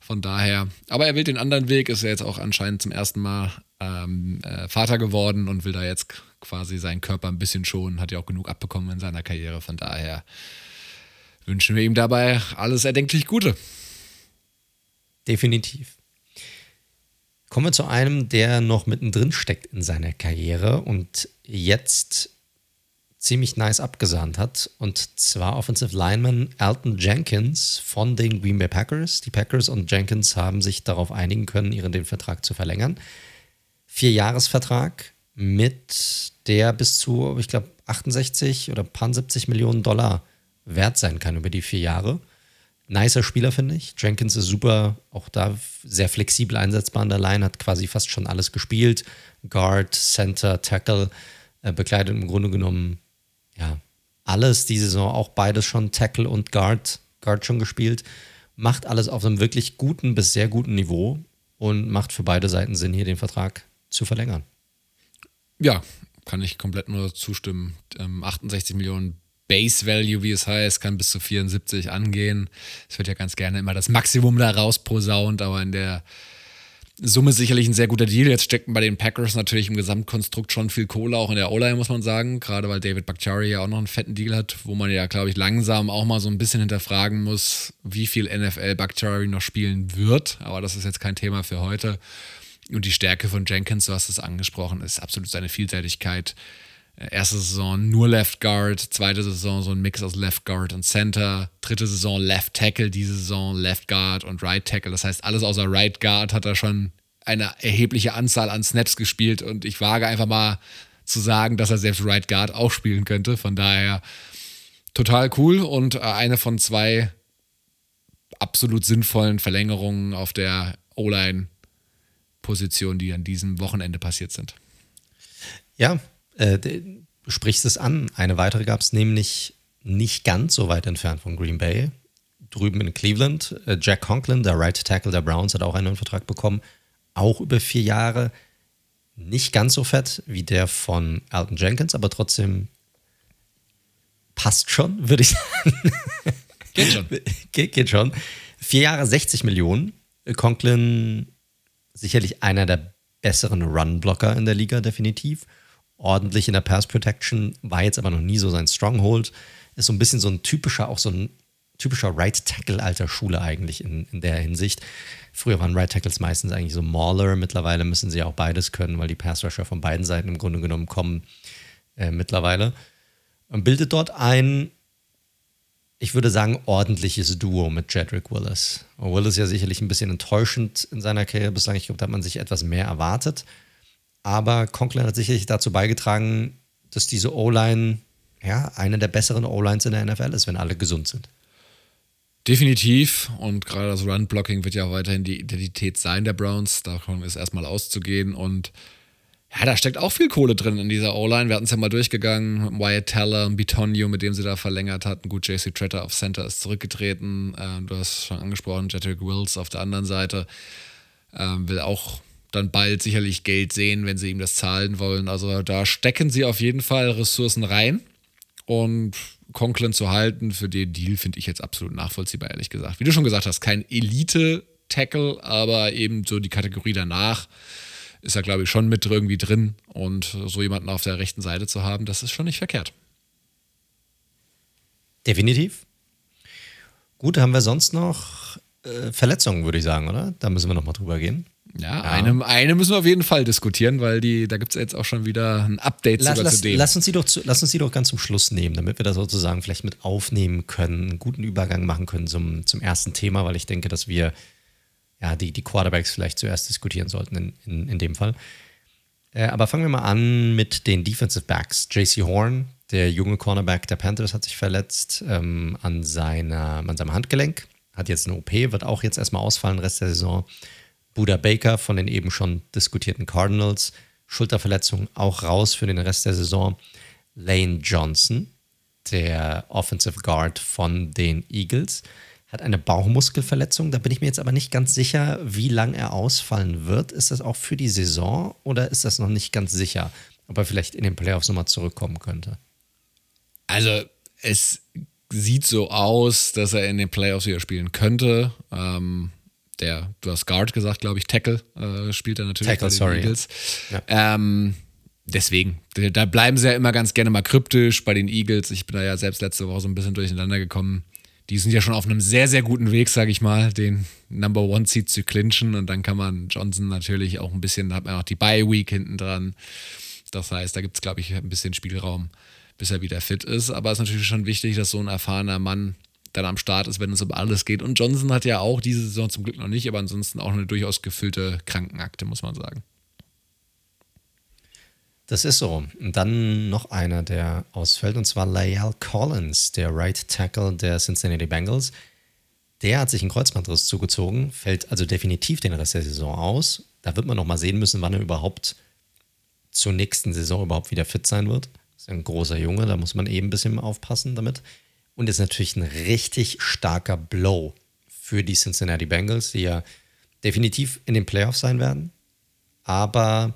Von daher, aber er will den anderen Weg, ist ja jetzt auch anscheinend zum ersten Mal ähm, äh, Vater geworden und will da jetzt quasi seinen Körper ein bisschen schonen, hat ja auch genug abbekommen in seiner Karriere. Von daher wünschen wir ihm dabei alles erdenklich Gute. Definitiv. Kommen wir zu einem, der noch mittendrin steckt in seiner Karriere und jetzt ziemlich nice abgesahnt hat. Und zwar Offensive Lineman Alton Jenkins von den Green Bay Packers. Die Packers und Jenkins haben sich darauf einigen können, ihren den Vertrag zu verlängern. Vierjahresvertrag mit der bis zu, ich glaube, 68 oder 70 Millionen Dollar wert sein kann über die vier Jahre nicer Spieler, finde ich. Jenkins ist super, auch da sehr flexibel einsetzbar an der Line, hat quasi fast schon alles gespielt. Guard, Center, Tackle, äh, bekleidet im Grunde genommen, ja, alles die Saison, auch beides schon, Tackle und Guard, Guard schon gespielt. Macht alles auf einem wirklich guten bis sehr guten Niveau und macht für beide Seiten Sinn, hier den Vertrag zu verlängern. Ja, kann ich komplett nur zustimmen. Ähm, 68 Millionen Base Value, wie es heißt, kann bis zu 74 angehen. Es wird ja ganz gerne immer das Maximum da rausposaunt, aber in der Summe sicherlich ein sehr guter Deal. Jetzt steckt bei den Packers natürlich im Gesamtkonstrukt schon viel Kohle, auch in der O-Line, muss man sagen. Gerade weil David Bakhtiari ja auch noch einen fetten Deal hat, wo man ja, glaube ich, langsam auch mal so ein bisschen hinterfragen muss, wie viel NFL Bakhtiari noch spielen wird. Aber das ist jetzt kein Thema für heute. Und die Stärke von Jenkins, du hast es angesprochen, ist absolut seine Vielseitigkeit. Erste Saison nur Left Guard, zweite Saison so ein Mix aus Left Guard und Center, dritte Saison Left Tackle, diese Saison Left Guard und Right Tackle. Das heißt, alles außer Right Guard hat er schon eine erhebliche Anzahl an Snaps gespielt und ich wage einfach mal zu sagen, dass er selbst Right Guard auch spielen könnte. Von daher total cool und äh, eine von zwei absolut sinnvollen Verlängerungen auf der O-Line-Position, die an diesem Wochenende passiert sind. Ja, äh, du sprichst es an. Eine weitere gab es nämlich nicht ganz so weit entfernt von Green Bay. Drüben in Cleveland. Äh, Jack Conklin, der Right Tackle der Browns, hat auch einen neuen Vertrag bekommen. Auch über vier Jahre. Nicht ganz so fett wie der von Alton Jenkins, aber trotzdem passt schon, würde ich sagen. Geht schon. geht, geht schon. Vier Jahre 60 Millionen. Conklin sicherlich einer der besseren Run-Blocker in der Liga, definitiv. Ordentlich in der Pass Protection, war jetzt aber noch nie so sein Stronghold. Ist so ein bisschen so ein typischer, auch so ein typischer Right Tackle alter Schule eigentlich in, in der Hinsicht. Früher waren Right Tackles meistens eigentlich so Mauler, mittlerweile müssen sie auch beides können, weil die Pass Rusher von beiden Seiten im Grunde genommen kommen äh, mittlerweile. Und bildet dort ein ich würde sagen, ordentliches Duo mit Jedrick Willis. Und Willis ja sicherlich ein bisschen enttäuschend in seiner Karriere bislang. Ich glaube, da hat man sich etwas mehr erwartet. Aber Conklin hat sicherlich dazu beigetragen, dass diese O-Line ja, eine der besseren O-Lines in der NFL ist, wenn alle gesund sind. Definitiv. Und gerade das Run-Blocking wird ja weiterhin die Identität sein der Browns. Davon ist erstmal auszugehen. Und ja, da steckt auch viel Kohle drin in dieser O-Line. Wir hatten es ja mal durchgegangen. Wyatt Teller, Bitonio, mit dem sie da verlängert hatten. Gut, JC Tretter auf Center ist zurückgetreten. Äh, du hast schon angesprochen, Jedrick Wills auf der anderen Seite. Ähm, will auch dann bald sicherlich Geld sehen, wenn sie ihm das zahlen wollen. Also da stecken sie auf jeden Fall Ressourcen rein. Und Conklin zu halten für den Deal finde ich jetzt absolut nachvollziehbar, ehrlich gesagt. Wie du schon gesagt hast, kein Elite-Tackle, aber eben so die Kategorie danach ist er, glaube ich, schon mit irgendwie drin. Und so jemanden auf der rechten Seite zu haben, das ist schon nicht verkehrt. Definitiv. Gut, haben wir sonst noch äh, Verletzungen, würde ich sagen, oder? Da müssen wir noch mal drüber gehen. Ja, ja. Eine, eine müssen wir auf jeden Fall diskutieren, weil die, da gibt es jetzt auch schon wieder ein Update lass, sogar lass, zu dem. Lass uns, die doch zu, lass uns die doch ganz zum Schluss nehmen, damit wir da sozusagen vielleicht mit aufnehmen können, einen guten Übergang machen können zum, zum ersten Thema, weil ich denke, dass wir ja, die, die Quarterbacks vielleicht zuerst diskutieren sollten in, in, in dem Fall. Äh, aber fangen wir mal an mit den Defensive Backs. JC Horn, der junge Cornerback der Panthers, hat sich verletzt ähm, an, seiner, an seinem Handgelenk, hat jetzt eine OP, wird auch jetzt erstmal ausfallen, Rest der Saison. Buda Baker von den eben schon diskutierten Cardinals, Schulterverletzung auch raus für den Rest der Saison. Lane Johnson, der Offensive Guard von den Eagles, hat eine Bauchmuskelverletzung. Da bin ich mir jetzt aber nicht ganz sicher, wie lang er ausfallen wird. Ist das auch für die Saison oder ist das noch nicht ganz sicher, ob er vielleicht in den Playoffs nochmal zurückkommen könnte? Also, es sieht so aus, dass er in den Playoffs wieder spielen könnte. Ähm, der, du hast Guard gesagt, glaube ich, Tackle äh, spielt er natürlich Tackle, bei den sorry. Eagles. Ja. Ähm, deswegen, da bleiben sie ja immer ganz gerne mal kryptisch bei den Eagles. Ich bin da ja selbst letzte Woche so ein bisschen durcheinander gekommen die sind ja schon auf einem sehr, sehr guten Weg, sage ich mal, den Number One Seed zu clinchen. Und dann kann man Johnson natürlich auch ein bisschen, da hat man auch die Bye Week hinten dran. Das heißt, da gibt es, glaube ich, ein bisschen Spielraum, bis er wieder fit ist. Aber es ist natürlich schon wichtig, dass so ein erfahrener Mann dann am Start ist, wenn es um alles geht. Und Johnson hat ja auch diese Saison zum Glück noch nicht, aber ansonsten auch eine durchaus gefüllte Krankenakte, muss man sagen. Das ist so. Und dann noch einer, der ausfällt, und zwar Layal Collins, der Right Tackle der Cincinnati Bengals. Der hat sich einen Kreuzbandriss zugezogen, fällt also definitiv den Rest der Saison aus. Da wird man noch mal sehen müssen, wann er überhaupt zur nächsten Saison überhaupt wieder fit sein wird. Das ist ein großer Junge, da muss man eben ein bisschen aufpassen damit. Und ist natürlich ein richtig starker Blow für die Cincinnati Bengals, die ja definitiv in den Playoffs sein werden. Aber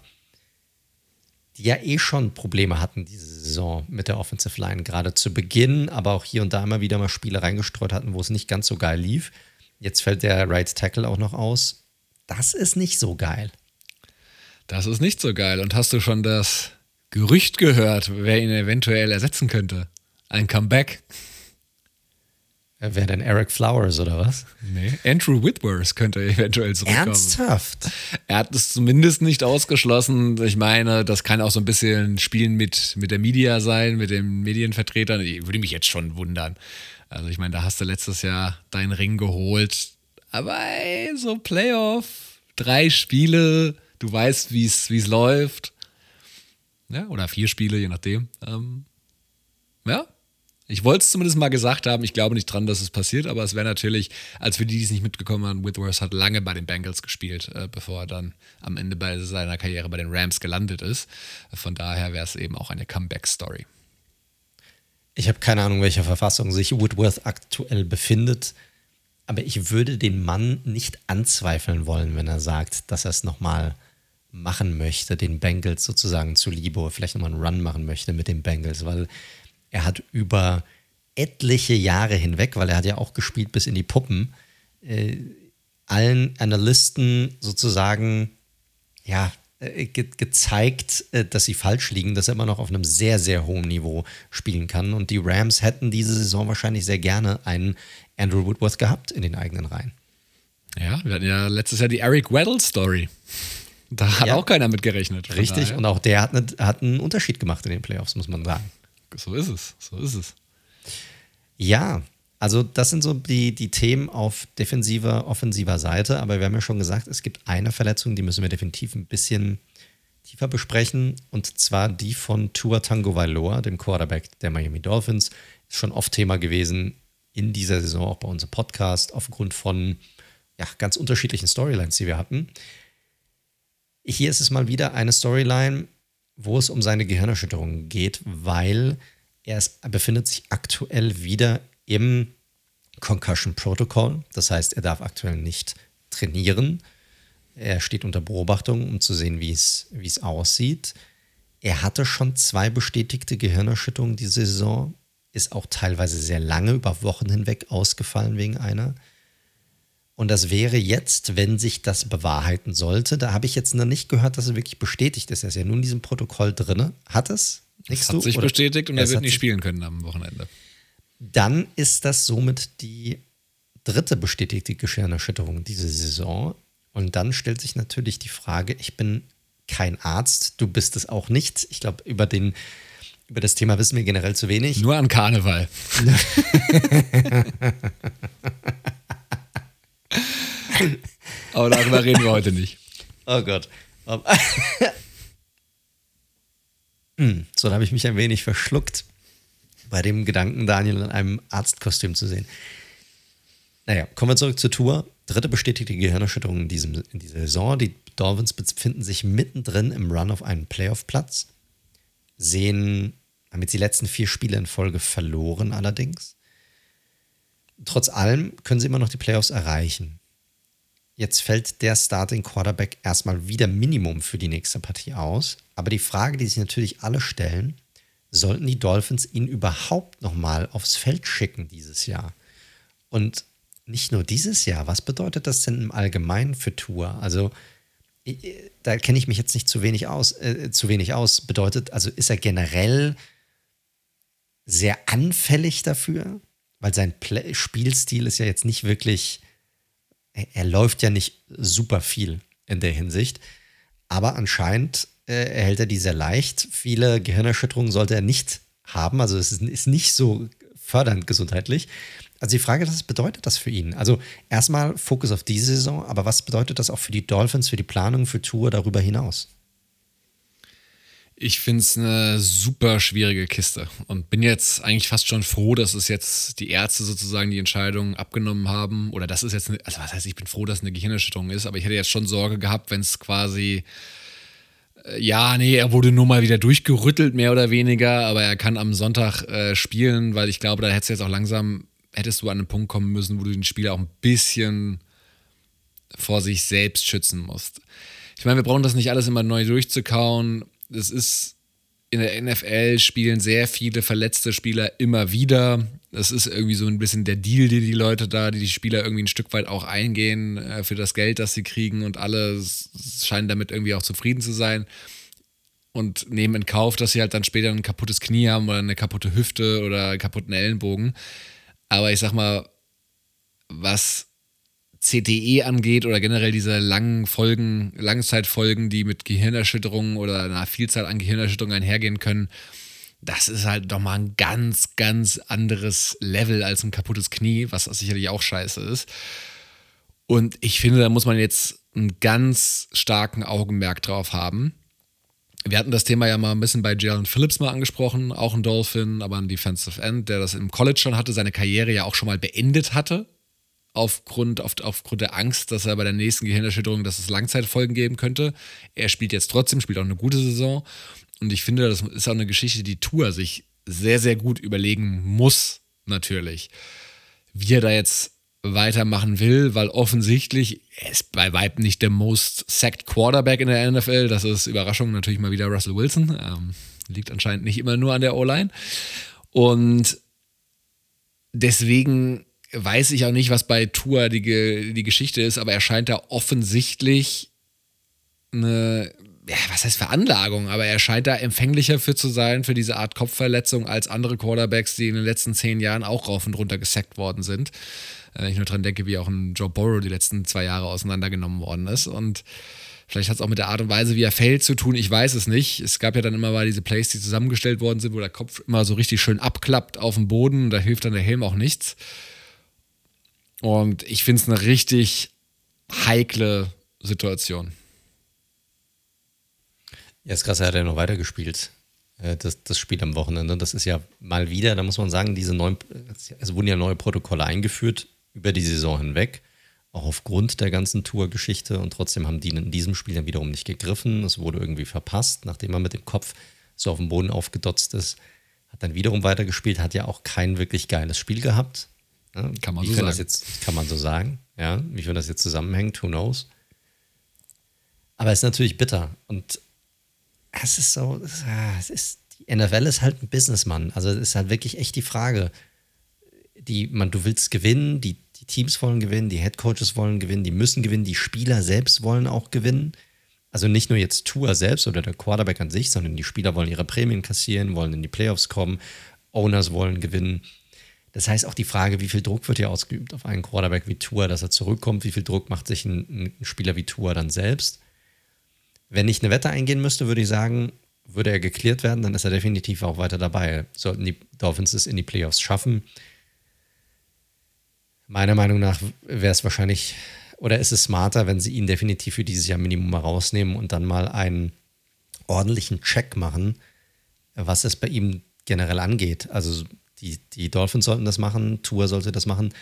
die ja eh schon Probleme hatten diese Saison mit der Offensive Line, gerade zu Beginn, aber auch hier und da immer wieder mal Spiele reingestreut hatten, wo es nicht ganz so geil lief. Jetzt fällt der Right Tackle auch noch aus. Das ist nicht so geil. Das ist nicht so geil. Und hast du schon das Gerücht gehört, wer ihn eventuell ersetzen könnte? Ein Comeback? Wer denn Eric Flowers oder was? Nee, Andrew Whitworth könnte eventuell zurückkommen. Ernsthaft? Er hat es zumindest nicht ausgeschlossen. Ich meine, das kann auch so ein bisschen Spielen mit, mit der Media sein, mit den Medienvertretern. Ich würde mich jetzt schon wundern. Also ich meine, da hast du letztes Jahr deinen Ring geholt. Aber ey, so Playoff, drei Spiele, du weißt, wie es läuft. Ja, oder vier Spiele, je nachdem. Ähm, ja, Ich wollte es zumindest mal gesagt haben. Ich glaube nicht dran, dass es passiert, aber es wäre natürlich, als für die, die es nicht mitgekommen haben, Whitworth hat lange bei den Bengals gespielt, äh, bevor er dann am Ende bei seiner Karriere bei den Rams gelandet ist. Von daher wäre es eben auch eine Comeback-Story. Ich habe keine Ahnung, welcher Verfassung sich Whitworth aktuell befindet, aber ich würde den Mann nicht anzweifeln wollen, wenn er sagt, dass er es nochmal machen möchte, den Bengals sozusagen zu Libo, vielleicht nochmal einen Run machen möchte mit den Bengals, weil er hat über etliche Jahre hinweg, weil er hat ja auch gespielt bis in die Puppen, äh, allen Analysten sozusagen ja, äh, ge gezeigt, äh, dass sie falsch liegen, dass er immer noch auf einem sehr, sehr hohen Niveau spielen kann. Und die Rams hätten diese Saison wahrscheinlich sehr gerne einen Andrew Woodworth gehabt in den eigenen Reihen. Ja, wir hatten ja letztes Jahr die Eric Weddle-Story. Da hat ja. auch keiner mit gerechnet. Richtig, daher. und auch der hat, eine, hat einen Unterschied gemacht in den Playoffs, muss man sagen. So ist es, so ist es. Ja, also das sind so die, die Themen auf defensiver, offensiver Seite, aber wir haben ja schon gesagt, es gibt eine Verletzung, die müssen wir definitiv ein bisschen tiefer besprechen, und zwar die von Tua Tango Vailoa, dem Quarterback der Miami Dolphins. Ist schon oft Thema gewesen in dieser Saison, auch bei unserem Podcast, aufgrund von ja, ganz unterschiedlichen Storylines, die wir hatten. Hier ist es mal wieder eine Storyline, wo es um seine Gehirnerschütterung geht, weil er, ist, er befindet sich aktuell wieder im Concussion Protocol. Das heißt, er darf aktuell nicht trainieren. Er steht unter Beobachtung, um zu sehen, wie es, wie es aussieht. Er hatte schon zwei bestätigte Gehirnerschütterungen diese Saison, ist auch teilweise sehr lange über Wochen hinweg ausgefallen wegen einer. Und das wäre jetzt, wenn sich das bewahrheiten sollte, da habe ich jetzt noch nicht gehört, dass es wirklich bestätigt ist. Er ist ja nun in diesem Protokoll drin. Hat es? Es hat du? sich Oder bestätigt und er wird nicht spielen können am Wochenende. Dann ist das somit die dritte bestätigte Geschirnerschütterung diese Saison. Und dann stellt sich natürlich die Frage, ich bin kein Arzt, du bist es auch nicht. Ich glaube, über den über das Thema wissen wir generell zu wenig. Nur an Karneval. Aber darüber reden wir heute nicht. Oh Gott. Hm, so, da habe ich mich ein wenig verschluckt bei dem Gedanken, Daniel in einem Arztkostüm zu sehen. Naja, kommen wir zurück zur Tour. Dritte bestätigte Gehirnerschütterung in, diesem, in dieser Saison. Die Dolphins befinden sich mittendrin im Run auf einen Playoff-Platz. Sehen, haben jetzt die letzten vier Spiele in Folge verloren allerdings. Trotz allem können sie immer noch die Playoffs erreichen. Jetzt fällt der Starting Quarterback erstmal wieder Minimum für die nächste Partie aus. Aber die Frage, die sich natürlich alle stellen, sollten die Dolphins ihn überhaupt nochmal aufs Feld schicken dieses Jahr? Und nicht nur dieses Jahr, was bedeutet das denn im Allgemeinen für Tour? Also, da kenne ich mich jetzt nicht zu wenig aus, äh, zu wenig aus. Bedeutet, also ist er generell sehr anfällig dafür? Weil sein Play Spielstil ist ja jetzt nicht wirklich er läuft ja nicht super viel in der Hinsicht, aber anscheinend äh, erhält er die sehr leicht. Viele Gehirnerschütterungen sollte er nicht haben, also es ist, ist nicht so fördernd gesundheitlich. Also die Frage, was bedeutet das für ihn? Also erstmal Fokus auf diese Saison, aber was bedeutet das auch für die Dolphins, für die Planung, für Tour darüber hinaus? Ich finde es eine super schwierige Kiste und bin jetzt eigentlich fast schon froh, dass es jetzt die Ärzte sozusagen die Entscheidung abgenommen haben. Oder das ist jetzt, eine, also was heißt, ich bin froh, dass es eine Gehirnerschütterung ist, aber ich hätte jetzt schon Sorge gehabt, wenn es quasi, äh, ja, nee, er wurde nur mal wieder durchgerüttelt, mehr oder weniger, aber er kann am Sonntag äh, spielen, weil ich glaube, da hättest du jetzt auch langsam, hättest du an einen Punkt kommen müssen, wo du den Spieler auch ein bisschen vor sich selbst schützen musst. Ich meine, wir brauchen das nicht alles immer neu durchzukauen es ist in der NFL spielen sehr viele verletzte Spieler immer wieder. Das ist irgendwie so ein bisschen der Deal, die die Leute da, die die Spieler irgendwie ein Stück weit auch eingehen äh, für das Geld, das sie kriegen und alle scheinen damit irgendwie auch zufrieden zu sein und nehmen in Kauf, dass sie halt dann später ein kaputtes Knie haben oder eine kaputte Hüfte oder einen kaputten Ellenbogen. Aber ich sag mal, was CTE angeht oder generell diese langen Folgen, Langzeitfolgen, die mit Gehirnerschütterungen oder einer Vielzahl an Gehirnerschütterungen einhergehen können, das ist halt doch mal ein ganz, ganz anderes Level als ein kaputtes Knie, was sicherlich auch scheiße ist. Und ich finde, da muss man jetzt einen ganz starken Augenmerk drauf haben. wir hatten das Thema ja mal ein bisschen bei Jalen Phillips mal angesprochen, auch ein Dolphin, aber ein Defensive End, der das im College schon hatte, seine Karriere ja auch schon mal beendet hatte, aufgrund, auf, aufgrund der Angst, dass er bei der nächsten Gehirnerschütterung, dass es Langzeitfolgen geben könnte. Er spielt jetzt trotzdem, spielt auch eine gute Saison. Und ich finde, das ist auch eine Geschichte, die Tour sich sehr, sehr gut überlegen muss, natürlich. Wie er da jetzt weitermachen will, weil offensichtlich er ist bei Vibe nicht der most sacked Quarterback in der NFL. Das ist Überraschung natürlich mal wieder Russell Wilson. Ähm, liegt anscheinend nicht immer nur an der O-Line. Und deswegen weiß ich auch nicht, was bei Tour die, die Geschichte ist, aber er scheint da offensichtlich eine, ja, was heißt Veranlagung, aber er scheint da empfänglicher für zu sein, für diese Art Kopfverletzung, als andere Quarterbacks, die in den letzten zehn Jahren auch rauf und runter gesackt worden sind. Wenn ich nur dran denke, wie auch ein Joe Burrow die letzten zwei Jahre auseinandergenommen worden ist. Und vielleicht hat es auch mit der Art und Weise, wie er fällt, zu tun. Ich weiß es nicht. Es gab ja dann immer mal diese Plays, die zusammengestellt worden sind, wo der Kopf immer so richtig schön abklappt auf dem Boden. Da hilft dann der Helm auch nichts. Und ich finde es eine richtig heikle Situation. Ja, ist krass, er hat ja noch weitergespielt. Äh, das, das Spiel am Wochenende. Das ist ja mal wieder, da muss man sagen, diese neuen, es wurden ja neue Protokolle eingeführt über die Saison hinweg, auch aufgrund der ganzen Tour-Geschichte. Und trotzdem haben die in diesem Spiel dann wiederum nicht gegriffen. Es wurde irgendwie verpasst, nachdem er mit dem Kopf so auf dem Boden aufgedotzt ist. Hat dann wiederum weitergespielt, hat ja auch kein wirklich geiles Spiel gehabt. Ja, kann man so sagen. Das jetzt, kann man so sagen. Ja, wie viel das jetzt zusammenhängt, who knows. Aber es ist natürlich bitter. Und es ist so, es ist, die NFL ist halt ein Businessmann. Also es ist halt wirklich echt die Frage. Die, man, du willst gewinnen, die, die Teams wollen gewinnen, die Headcoaches wollen gewinnen, die müssen gewinnen, die Spieler selbst wollen auch gewinnen. Also nicht nur jetzt Tour selbst oder der Quarterback an sich, sondern die Spieler wollen ihre Prämien kassieren, wollen in die Playoffs kommen, Owners wollen gewinnen. Das heißt auch die Frage, wie viel Druck wird hier ausgeübt auf einen Quarterback wie Tour, dass er zurückkommt, wie viel Druck macht sich ein, ein Spieler wie Tour dann selbst. Wenn ich eine Wette eingehen müsste, würde ich sagen, würde er geklärt werden, dann ist er definitiv auch weiter dabei. Sollten die Dolphins es in die Playoffs schaffen. Meiner Meinung nach wäre es wahrscheinlich oder ist es smarter, wenn sie ihn definitiv für dieses Jahr Minimum mal rausnehmen und dann mal einen ordentlichen Check machen, was es bei ihm generell angeht. Also die, die Dolphins sollten das machen, Tour sollte das machen.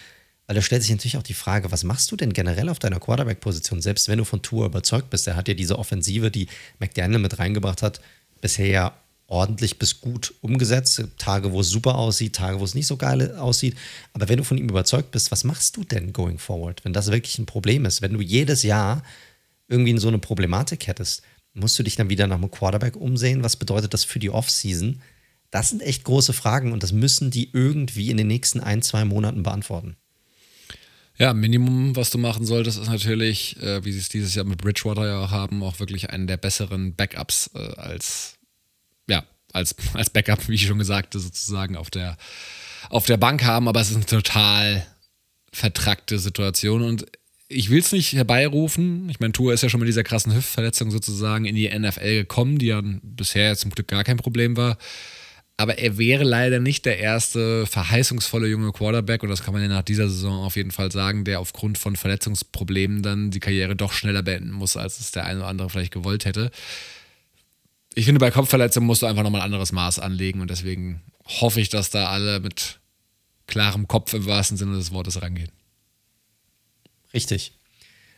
Weil da stellt sich natürlich auch die Frage, was machst du denn generell auf deiner Quarterback-Position, selbst wenn du von Tour überzeugt bist? Er hat ja diese Offensive, die McDaniel mit reingebracht hat, bisher ja ordentlich bis gut umgesetzt. Tage, wo es super aussieht, Tage, wo es nicht so geil aussieht. Aber wenn du von ihm überzeugt bist, was machst du denn going forward, wenn das wirklich ein Problem ist? Wenn du jedes Jahr irgendwie so eine Problematik hättest, musst du dich dann wieder nach einem Quarterback umsehen? Was bedeutet das für die Offseason? Das sind echt große Fragen und das müssen die irgendwie in den nächsten ein, zwei Monaten beantworten. Ja, Minimum, was du machen solltest, ist natürlich, äh, wie sie es dieses Jahr mit Bridgewater ja auch haben, auch wirklich einen der besseren Backups äh, als, ja, als, als Backup, wie ich schon gesagt habe, sozusagen auf der, auf der Bank haben. Aber es ist eine total vertrackte Situation und ich will es nicht herbeirufen. Ich meine, Tour ist ja schon mit dieser krassen Hüftverletzung sozusagen in die NFL gekommen, die ja bisher zum Glück gar kein Problem war. Aber er wäre leider nicht der erste verheißungsvolle junge Quarterback, und das kann man ja nach dieser Saison auf jeden Fall sagen, der aufgrund von Verletzungsproblemen dann die Karriere doch schneller beenden muss, als es der eine oder andere vielleicht gewollt hätte. Ich finde, bei Kopfverletzungen musst du einfach nochmal ein anderes Maß anlegen und deswegen hoffe ich, dass da alle mit klarem Kopf im wahrsten Sinne des Wortes rangehen. Richtig.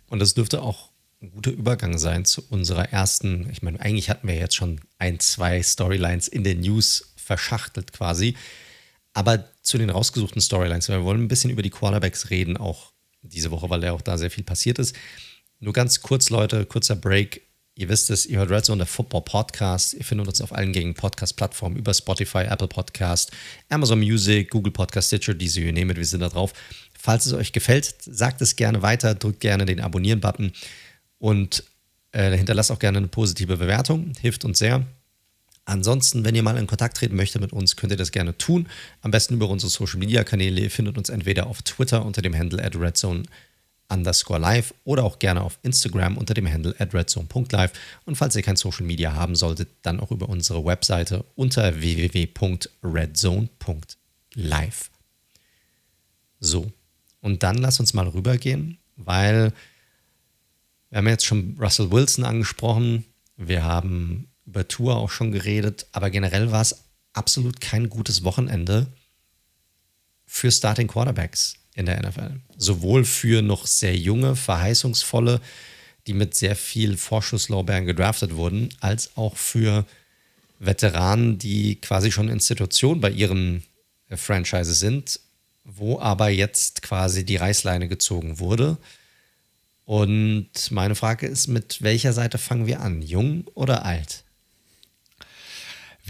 Und das dürfte auch ein guter Übergang sein zu unserer ersten, ich meine, eigentlich hatten wir jetzt schon ein, zwei Storylines in den News verschachtelt quasi. Aber zu den rausgesuchten Storylines, wir wollen ein bisschen über die Quarterbacks reden, auch diese Woche, weil ja auch da sehr viel passiert ist. Nur ganz kurz, Leute, kurzer Break. Ihr wisst es, ihr hört Red Zone, der Football Podcast. Ihr findet uns auf allen gängigen Podcast-Plattformen über Spotify, Apple Podcast, Amazon Music, Google Podcast, Stitcher, diese ihr nehmt, wir sind da drauf. Falls es euch gefällt, sagt es gerne weiter, drückt gerne den Abonnieren-Button und äh, hinterlasst auch gerne eine positive Bewertung, hilft uns sehr. Ansonsten, wenn ihr mal in Kontakt treten möchtet mit uns, könnt ihr das gerne tun. Am besten über unsere Social Media Kanäle. Ihr findet uns entweder auf Twitter unter dem Handle at redzone underscore live oder auch gerne auf Instagram unter dem Handle at redzone.live. Und falls ihr kein Social Media haben solltet, dann auch über unsere Webseite unter www.redzone.live. So, und dann lass uns mal rübergehen, weil wir haben jetzt schon Russell Wilson angesprochen. Wir haben über Tour auch schon geredet, aber generell war es absolut kein gutes Wochenende für Starting Quarterbacks in der NFL. Sowohl für noch sehr junge, verheißungsvolle, die mit sehr viel Vorschusslorbeeren gedraftet wurden, als auch für Veteranen, die quasi schon Institution bei ihren äh, Franchises sind, wo aber jetzt quasi die Reißleine gezogen wurde. Und meine Frage ist, mit welcher Seite fangen wir an? Jung oder alt?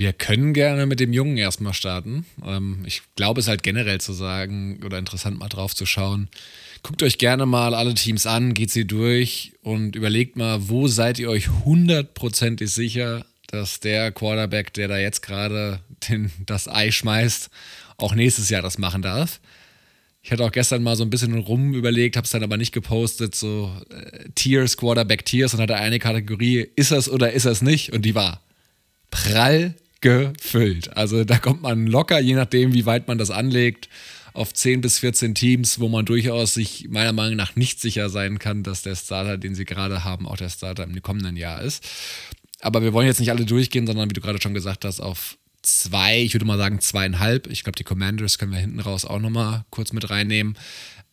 Wir können gerne mit dem Jungen erstmal starten. Ähm, ich glaube, es halt generell zu sagen oder interessant mal drauf zu schauen. Guckt euch gerne mal alle Teams an, geht sie durch und überlegt mal, wo seid ihr euch hundertprozentig sicher, dass der Quarterback, der da jetzt gerade das Ei schmeißt, auch nächstes Jahr das machen darf. Ich hatte auch gestern mal so ein bisschen rum überlegt, habe es dann aber nicht gepostet, so äh, Tiers, Quarterback Tiers und hatte eine Kategorie, ist das oder ist das nicht? Und die war prall gefüllt. Also da kommt man locker, je nachdem, wie weit man das anlegt, auf 10 bis 14 Teams, wo man durchaus sich meiner Meinung nach nicht sicher sein kann, dass der Starter, den sie gerade haben, auch der Starter im kommenden Jahr ist. Aber wir wollen jetzt nicht alle durchgehen, sondern wie du gerade schon gesagt hast, auf zwei, ich würde mal sagen zweieinhalb. Ich glaube, die Commanders können wir hinten raus auch nochmal kurz mit reinnehmen.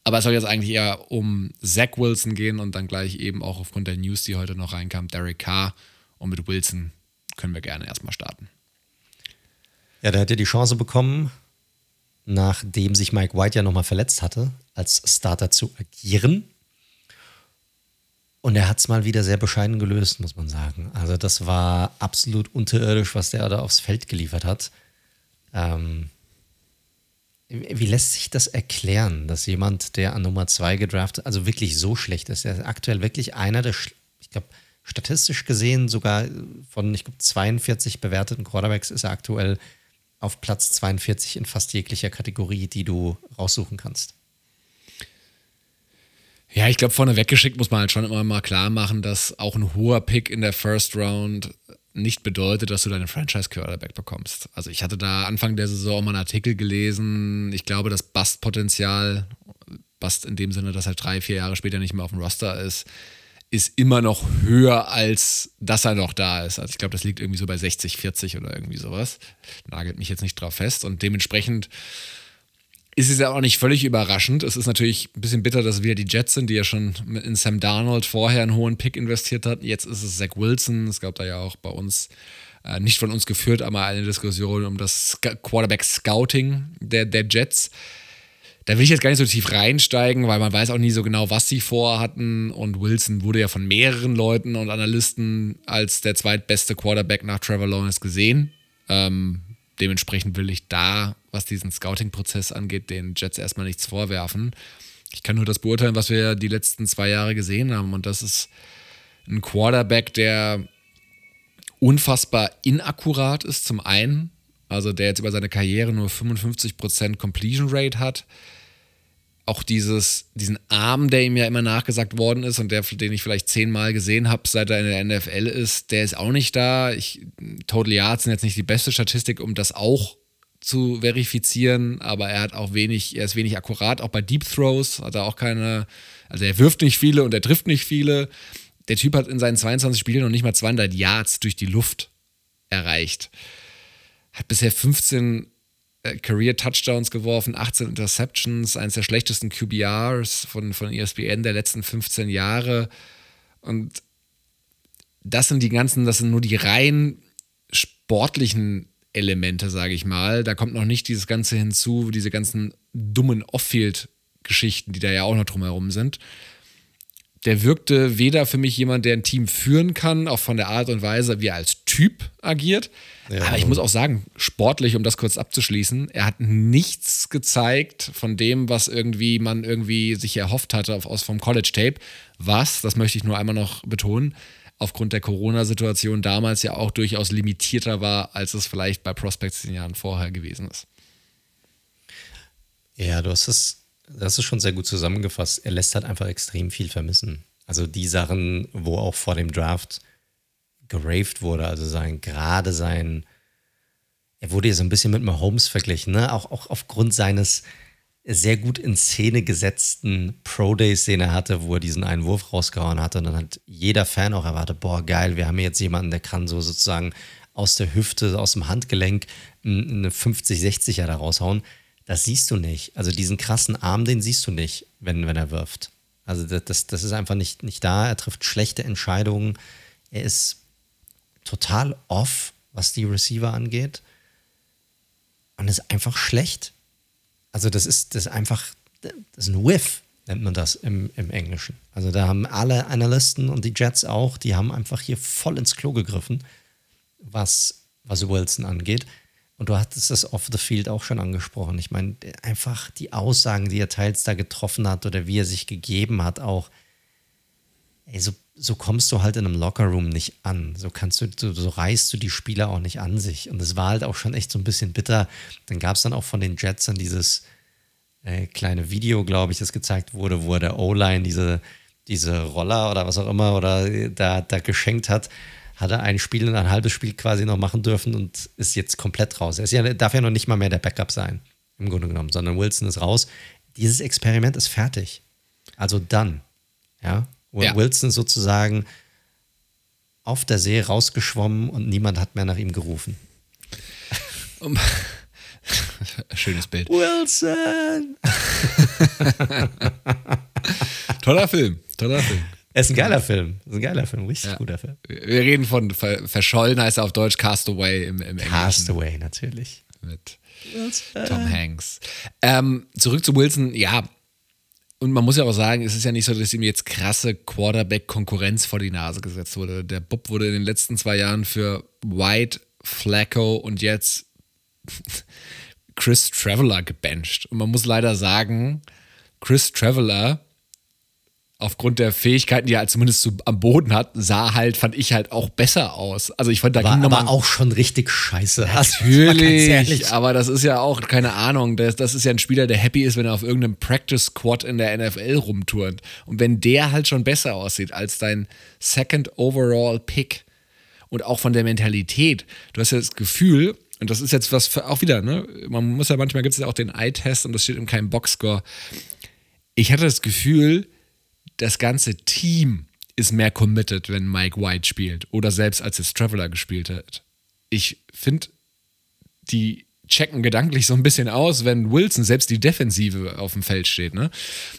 Aber es soll jetzt eigentlich eher um Zach Wilson gehen und dann gleich eben auch aufgrund der News, die heute noch reinkam, Derek Carr. Und mit Wilson können wir gerne erstmal starten. Ja, der hat ja die Chance bekommen, nachdem sich Mike White ja nochmal verletzt hatte, als Starter zu agieren. Und er hat es mal wieder sehr bescheiden gelöst, muss man sagen. Also das war absolut unterirdisch, was der da aufs Feld geliefert hat. Ähm, wie lässt sich das erklären, dass jemand, der an Nummer 2 gedraftet, also wirklich so schlecht ist, der ist aktuell wirklich einer der, ich glaube, statistisch gesehen sogar von, ich glaube, 42 bewerteten Quarterbacks ist er aktuell auf Platz 42 in fast jeglicher Kategorie, die du raussuchen kannst. Ja, ich glaube, vorne weggeschickt muss man halt schon immer mal klar machen, dass auch ein hoher Pick in der First Round nicht bedeutet, dass du deinen Franchise-Quarterback bekommst. Also ich hatte da Anfang der Saison mal einen Artikel gelesen. Ich glaube, das Bust-Potenzial, Bust in dem Sinne, dass er drei, vier Jahre später nicht mehr auf dem Roster ist, ist immer noch höher, als dass er noch da ist. Also ich glaube, das liegt irgendwie so bei 60, 40 oder irgendwie sowas. Nagelt mich jetzt nicht drauf fest. Und dementsprechend ist es ja auch nicht völlig überraschend. Es ist natürlich ein bisschen bitter, dass wir die Jets sind, die ja schon in Sam Darnold vorher einen hohen Pick investiert hatten. Jetzt ist es Zach Wilson. Es gab da ja auch bei uns, äh, nicht von uns geführt, aber eine Diskussion um das Quarterback-Scouting der, der Jets. Da will ich jetzt gar nicht so tief reinsteigen, weil man weiß auch nie so genau, was sie vorhatten. Und Wilson wurde ja von mehreren Leuten und Analysten als der zweitbeste Quarterback nach Trevor Lawrence gesehen. Ähm, dementsprechend will ich da, was diesen Scouting-Prozess angeht, den Jets erstmal nichts vorwerfen. Ich kann nur das beurteilen, was wir die letzten zwei Jahre gesehen haben. Und das ist ein Quarterback, der unfassbar inakkurat ist, zum einen. Also der jetzt über seine Karriere nur 55% Completion Rate hat auch dieses, diesen Arm, der ihm ja immer nachgesagt worden ist und der, den ich vielleicht zehnmal gesehen habe, seit er in der NFL ist, der ist auch nicht da. Ich, Total Yards sind jetzt nicht die beste Statistik, um das auch zu verifizieren, aber er hat auch wenig, er ist wenig akkurat, auch bei Deep Throws hat er auch keine, also er wirft nicht viele und er trifft nicht viele. Der Typ hat in seinen 22 Spielen noch nicht mal 200 Yards durch die Luft erreicht. Hat bisher 15 äh, Career-Touchdowns geworfen, 18 Interceptions, eines der schlechtesten QBRs von, von ESPN der letzten 15 Jahre. Und das sind die ganzen, das sind nur die rein sportlichen Elemente, sage ich mal. Da kommt noch nicht dieses Ganze hinzu, diese ganzen dummen Off-Field-Geschichten, die da ja auch noch drumherum sind der wirkte weder für mich jemand, der ein Team führen kann, auch von der Art und Weise, wie er als Typ agiert. Ja. Aber ich muss auch sagen, sportlich, um das kurz abzuschließen, er hat nichts gezeigt von dem, was irgendwie man irgendwie sich erhofft hatte aus vom College Tape. Was, das möchte ich nur einmal noch betonen, aufgrund der Corona-Situation damals ja auch durchaus limitierter war, als es vielleicht bei Prospects in den Jahren vorher gewesen ist. Ja, du hast es das ist schon sehr gut zusammengefasst. Er lässt halt einfach extrem viel vermissen. Also die Sachen, wo auch vor dem Draft geraved wurde, also sein, gerade sein, er wurde ja so ein bisschen mit Mahomes verglichen, ne? Auch, auch aufgrund seines sehr gut in Szene gesetzten Pro-Day-Szene hatte, wo er diesen einen Wurf rausgehauen hatte. Und dann hat jeder Fan auch erwartet, boah, geil, wir haben jetzt jemanden, der kann so sozusagen aus der Hüfte, aus dem Handgelenk eine 50, 60er da raushauen. Das siehst du nicht. Also diesen krassen Arm, den siehst du nicht, wenn, wenn er wirft. Also das, das ist einfach nicht, nicht da. Er trifft schlechte Entscheidungen. Er ist total off, was die Receiver angeht. Und ist einfach schlecht. Also das ist, das ist einfach, das ist ein Whiff, nennt man das im, im Englischen. Also da haben alle Analysten und die Jets auch, die haben einfach hier voll ins Klo gegriffen, was, was Wilson angeht. Und du hattest das off the field auch schon angesprochen. Ich meine, einfach die Aussagen, die er teils da getroffen hat oder wie er sich gegeben hat, auch, ey, so, so kommst du halt in einem Lockerroom nicht an. So kannst du, so, so reißt du die Spieler auch nicht an sich. Und es war halt auch schon echt so ein bisschen bitter. Dann gab es dann auch von den Jets dann dieses äh, kleine Video, glaube ich, das gezeigt wurde, wo er der O-Line diese, diese Roller oder was auch immer oder da, da geschenkt hat hat er ein Spiel und ein halbes Spiel quasi noch machen dürfen und ist jetzt komplett raus. Er ist ja, darf ja noch nicht mal mehr der Backup sein, im Grunde genommen, sondern Wilson ist raus. Dieses Experiment ist fertig. Also dann, ja. ja. Wilson sozusagen auf der See rausgeschwommen und niemand hat mehr nach ihm gerufen. Um, schönes Bild. Wilson! toller Film, toller Film. Es ist ein geiler Film. Es ist ein geiler Film, richtig ja. guter Film. Wir reden von verschollen, heißt er auf Deutsch Castaway im, im Castaway, natürlich. Mit Tom Hanks. Ähm, zurück zu Wilson, ja. Und man muss ja auch sagen, es ist ja nicht so, dass ihm jetzt krasse Quarterback-Konkurrenz vor die Nase gesetzt wurde. Der Bob wurde in den letzten zwei Jahren für White, Flacco und jetzt Chris Traveler gebencht. Und man muss leider sagen, Chris Traveler aufgrund der Fähigkeiten, die er halt zumindest so am Boden hat, sah halt, fand ich halt auch besser aus. Also ich fand, da war ging aber auch schon richtig scheiße. Natürlich, aber das ist ja auch, keine Ahnung, das, das ist ja ein Spieler, der happy ist, wenn er auf irgendeinem Practice-Squad in der NFL rumturnt. Und wenn der halt schon besser aussieht als dein Second Overall Pick und auch von der Mentalität, du hast ja das Gefühl, und das ist jetzt was für, auch wieder, ne? Man muss ja manchmal gibt es ja auch den Eye-Test und das steht in keinem Boxscore. Ich hatte das Gefühl, das ganze Team ist mehr committed, wenn Mike White spielt oder selbst als es Traveler gespielt hat. Ich finde, die checken gedanklich so ein bisschen aus, wenn Wilson selbst die Defensive auf dem Feld steht. Ne?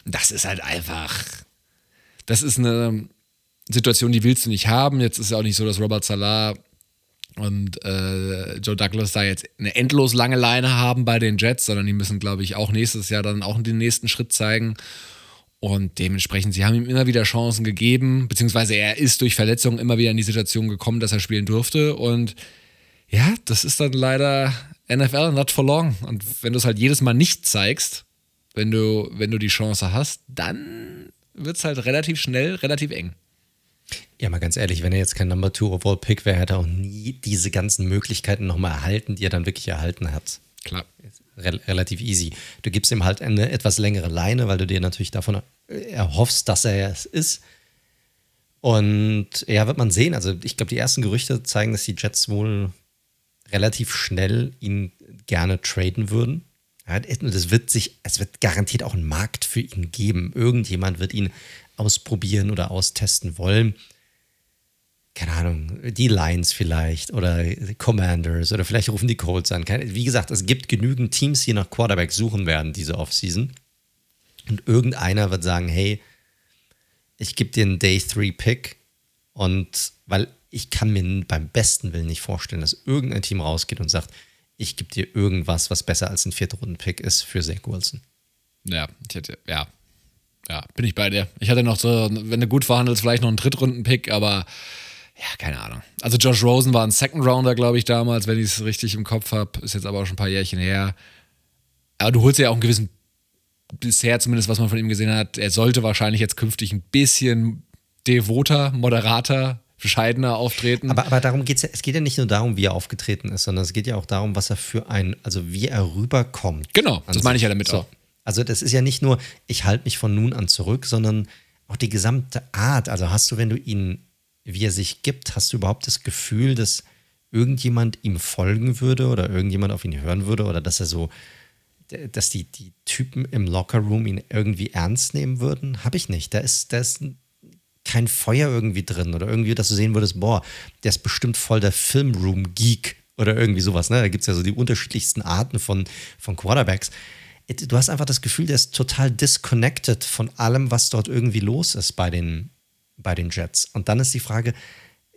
Das ist halt einfach. Das ist eine Situation, die willst du nicht haben. Jetzt ist es auch nicht so, dass Robert Salah und äh, Joe Douglas da jetzt eine endlos lange Leine haben bei den Jets, sondern die müssen, glaube ich, auch nächstes Jahr dann auch den nächsten Schritt zeigen. Und dementsprechend, sie haben ihm immer wieder Chancen gegeben, beziehungsweise er ist durch Verletzungen immer wieder in die Situation gekommen, dass er spielen durfte. Und ja, das ist dann leider NFL not for long. Und wenn du es halt jedes Mal nicht zeigst, wenn du, wenn du die Chance hast, dann wird es halt relativ schnell, relativ eng. Ja, mal ganz ehrlich, wenn er jetzt kein Number Two Overall Pick wäre, hätte er auch nie diese ganzen Möglichkeiten nochmal erhalten, die er dann wirklich erhalten hat. Klar re relativ easy. Du gibst ihm halt eine etwas längere Leine, weil du dir natürlich davon erhoffst, dass er es ist. Und ja, wird man sehen. Also ich glaube, die ersten Gerüchte zeigen, dass die Jets wohl relativ schnell ihn gerne traden würden. Das wird sich, es wird garantiert auch einen Markt für ihn geben. Irgendjemand wird ihn ausprobieren oder austesten wollen keine Ahnung, die Lions vielleicht oder Commanders oder vielleicht rufen die Colts an. Wie gesagt, es gibt genügend Teams, die nach Quarterback suchen werden diese Offseason. Und irgendeiner wird sagen, hey, ich gebe dir einen Day 3 Pick und weil ich kann mir beim besten Willen nicht vorstellen, dass irgendein Team rausgeht und sagt, ich gebe dir irgendwas, was besser als ein Viertrunden-Pick ist für Zach Wilson. Ja, ich hätte, ja, ja, bin ich bei dir. Ich hatte noch so, wenn du gut verhandelst, vielleicht noch einen Drittrunden-Pick, aber ja, keine Ahnung. Also Josh Rosen war ein Second Rounder, glaube ich, damals, wenn ich es richtig im Kopf habe. Ist jetzt aber auch schon ein paar Jährchen her. Aber du holst ja auch einen gewissen, bisher zumindest, was man von ihm gesehen hat, er sollte wahrscheinlich jetzt künftig ein bisschen devoter, moderater, bescheidener auftreten. Aber, aber darum geht's ja, es geht ja nicht nur darum, wie er aufgetreten ist, sondern es geht ja auch darum, was er für ein, also wie er rüberkommt. Genau, das meine ich ja damit so. auch. Also das ist ja nicht nur, ich halte mich von nun an zurück, sondern auch die gesamte Art. Also hast du, wenn du ihn wie er sich gibt, hast du überhaupt das Gefühl, dass irgendjemand ihm folgen würde oder irgendjemand auf ihn hören würde oder dass er so dass die, die Typen im Lockerroom ihn irgendwie ernst nehmen würden, habe ich nicht. Da ist, da ist kein Feuer irgendwie drin oder irgendwie, dass du sehen würdest, boah, der ist bestimmt voll der Filmroom-Geek oder irgendwie sowas. Ne? Da gibt es ja so die unterschiedlichsten Arten von, von Quarterbacks. Du hast einfach das Gefühl, der ist total disconnected von allem, was dort irgendwie los ist bei den, bei den Jets. Und dann ist die Frage,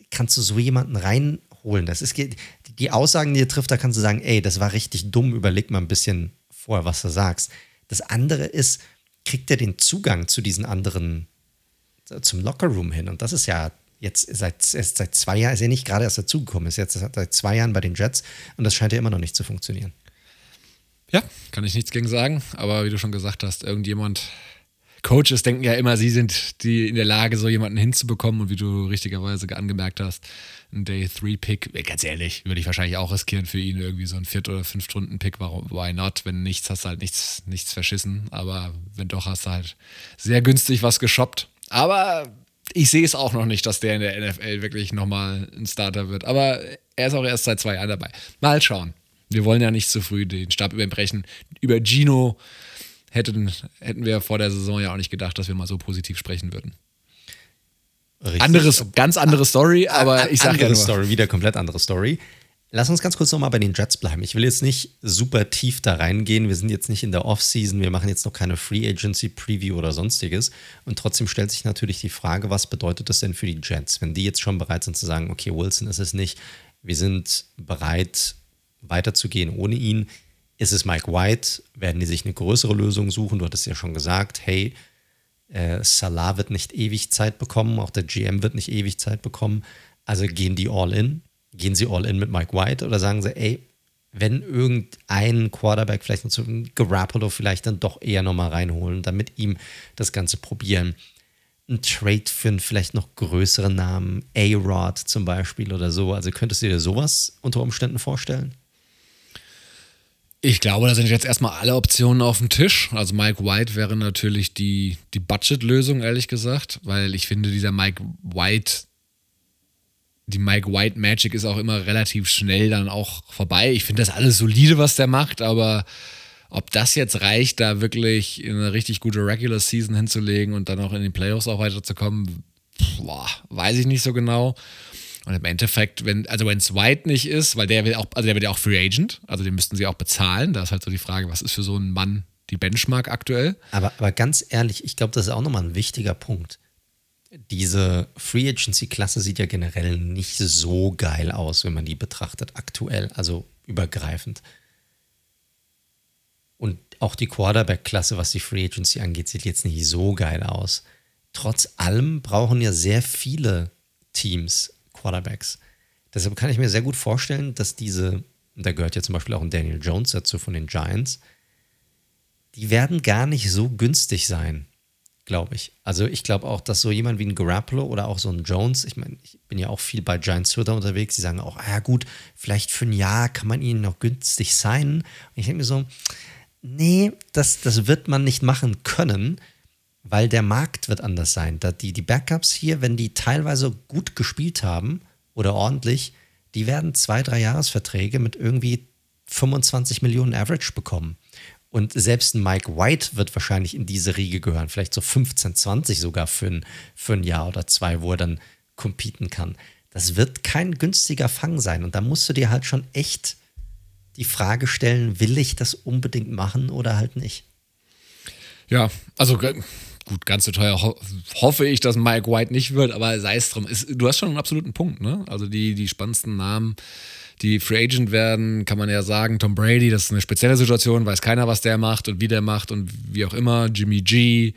kannst du so jemanden reinholen? Das ist die Aussagen, die er trifft, da kannst du sagen, ey, das war richtig dumm, überleg mal ein bisschen vorher, was du sagst. Das andere ist, kriegt er den Zugang zu diesen anderen, zum Lockerroom hin? Und das ist ja jetzt seit, seit zwei Jahren, ist er nicht gerade erst dazugekommen, ist jetzt seit zwei Jahren bei den Jets und das scheint ja immer noch nicht zu funktionieren. Ja, kann ich nichts gegen sagen, aber wie du schon gesagt hast, irgendjemand Coaches denken ja immer, sie sind die in der Lage, so jemanden hinzubekommen. Und wie du richtigerweise angemerkt hast, ein Day-3-Pick, äh, ganz ehrlich, würde ich wahrscheinlich auch riskieren für ihn, irgendwie so ein Viert- oder Fünf-Stunden-Pick. Why not? Wenn nichts, hast du halt nichts, nichts verschissen. Aber wenn doch, hast du halt sehr günstig was geshoppt. Aber ich sehe es auch noch nicht, dass der in der NFL wirklich nochmal ein Starter wird. Aber er ist auch erst seit zwei Jahren dabei. Mal schauen. Wir wollen ja nicht zu früh den Stab überbrechen. Über Gino hätten, hätten wir vor der Saison ja auch nicht gedacht, dass wir mal so positiv sprechen würden. Richtig. Anderes, ganz andere Story, aber ich sage ja nur. Story, wieder komplett andere Story. Lass uns ganz kurz nochmal bei den Jets bleiben. Ich will jetzt nicht super tief da reingehen. Wir sind jetzt nicht in der Offseason. Wir machen jetzt noch keine Free Agency Preview oder sonstiges. Und trotzdem stellt sich natürlich die Frage, was bedeutet das denn für die Jets? Wenn die jetzt schon bereit sind zu sagen, okay, Wilson ist es nicht. Wir sind bereit, weiterzugehen ohne ihn. Ist es Mike White? Werden die sich eine größere Lösung suchen? Du hattest ja schon gesagt, hey, äh, Salah wird nicht ewig Zeit bekommen, auch der GM wird nicht ewig Zeit bekommen. Also gehen die all in? Gehen sie all in mit Mike White oder sagen sie, ey, wenn irgendein Quarterback vielleicht noch zu Garoppolo vielleicht dann doch eher nochmal reinholen, dann mit ihm das Ganze probieren. Ein Trade für einen vielleicht noch größeren Namen, A-Rod zum Beispiel oder so. Also könntest du dir sowas unter Umständen vorstellen? Ich glaube, da sind jetzt erstmal alle Optionen auf dem Tisch. Also Mike White wäre natürlich die, die Budget-Lösung, ehrlich gesagt, weil ich finde, dieser Mike White, die Mike White Magic ist auch immer relativ schnell dann auch vorbei. Ich finde das alles solide, was der macht, aber ob das jetzt reicht, da wirklich eine richtig gute Regular Season hinzulegen und dann auch in den Playoffs auch weiterzukommen, boah, weiß ich nicht so genau. Und im Endeffekt, wenn, also wenn es White nicht ist, weil der will auch, also der wird ja auch Free Agent, also den müssten sie auch bezahlen. Da ist halt so die Frage, was ist für so einen Mann die Benchmark aktuell? Aber, aber ganz ehrlich, ich glaube, das ist auch nochmal ein wichtiger Punkt. Diese Free Agency-Klasse sieht ja generell nicht so geil aus, wenn man die betrachtet, aktuell, also übergreifend. Und auch die Quarterback-Klasse, was die Free Agency angeht, sieht jetzt nicht so geil aus. Trotz allem brauchen ja sehr viele Teams Quarterbacks. Deshalb kann ich mir sehr gut vorstellen, dass diese, da gehört ja zum Beispiel auch ein Daniel Jones dazu von den Giants, die werden gar nicht so günstig sein, glaube ich. Also ich glaube auch, dass so jemand wie ein Garoppolo oder auch so ein Jones, ich meine, ich bin ja auch viel bei Giants Twitter unterwegs, die sagen auch, ah ja gut, vielleicht für ein Jahr kann man ihnen noch günstig sein. Und ich denke mir so, nee, das, das wird man nicht machen können, weil der Markt wird anders sein. Die, die Backups hier, wenn die teilweise gut gespielt haben oder ordentlich, die werden zwei, drei Jahresverträge mit irgendwie 25 Millionen Average bekommen. Und selbst ein Mike White wird wahrscheinlich in diese Riege gehören, vielleicht so 15, 20 sogar für ein, für ein Jahr oder zwei, wo er dann competen kann. Das wird kein günstiger Fang sein. Und da musst du dir halt schon echt die Frage stellen, will ich das unbedingt machen oder halt nicht? Ja, also gut, ganz so teuer ho hoffe ich, dass Mike White nicht wird, aber sei es drum. Ist, du hast schon einen absoluten Punkt, ne? Also die, die spannendsten Namen, die Free Agent werden, kann man ja sagen, Tom Brady, das ist eine spezielle Situation, weiß keiner, was der macht und wie der macht und wie auch immer. Jimmy G,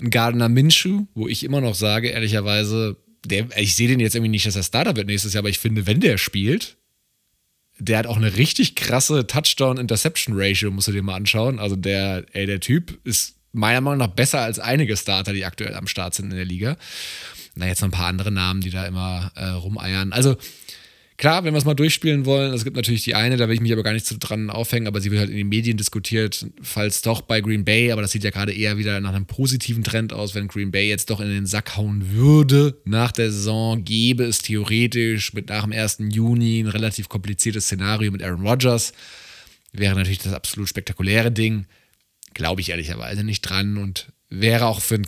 ein Gardner Minshew, wo ich immer noch sage, ehrlicherweise, der, ich sehe den jetzt irgendwie nicht, dass er Starter wird nächstes Jahr, aber ich finde, wenn der spielt, der hat auch eine richtig krasse Touchdown-Interception-Ratio, musst du dir mal anschauen. Also der, ey, der Typ ist meiner Meinung nach besser als einige Starter, die aktuell am Start sind in der Liga. Na, jetzt noch ein paar andere Namen, die da immer äh, rumeiern. Also, klar, wenn wir es mal durchspielen wollen, es gibt natürlich die eine, da will ich mich aber gar nicht so dran aufhängen, aber sie wird halt in den Medien diskutiert, falls doch bei Green Bay, aber das sieht ja gerade eher wieder nach einem positiven Trend aus, wenn Green Bay jetzt doch in den Sack hauen würde nach der Saison, gäbe es theoretisch mit nach dem 1. Juni ein relativ kompliziertes Szenario mit Aaron Rodgers wäre natürlich das absolut spektakuläre Ding. Glaube ich ehrlicherweise nicht dran und wäre auch für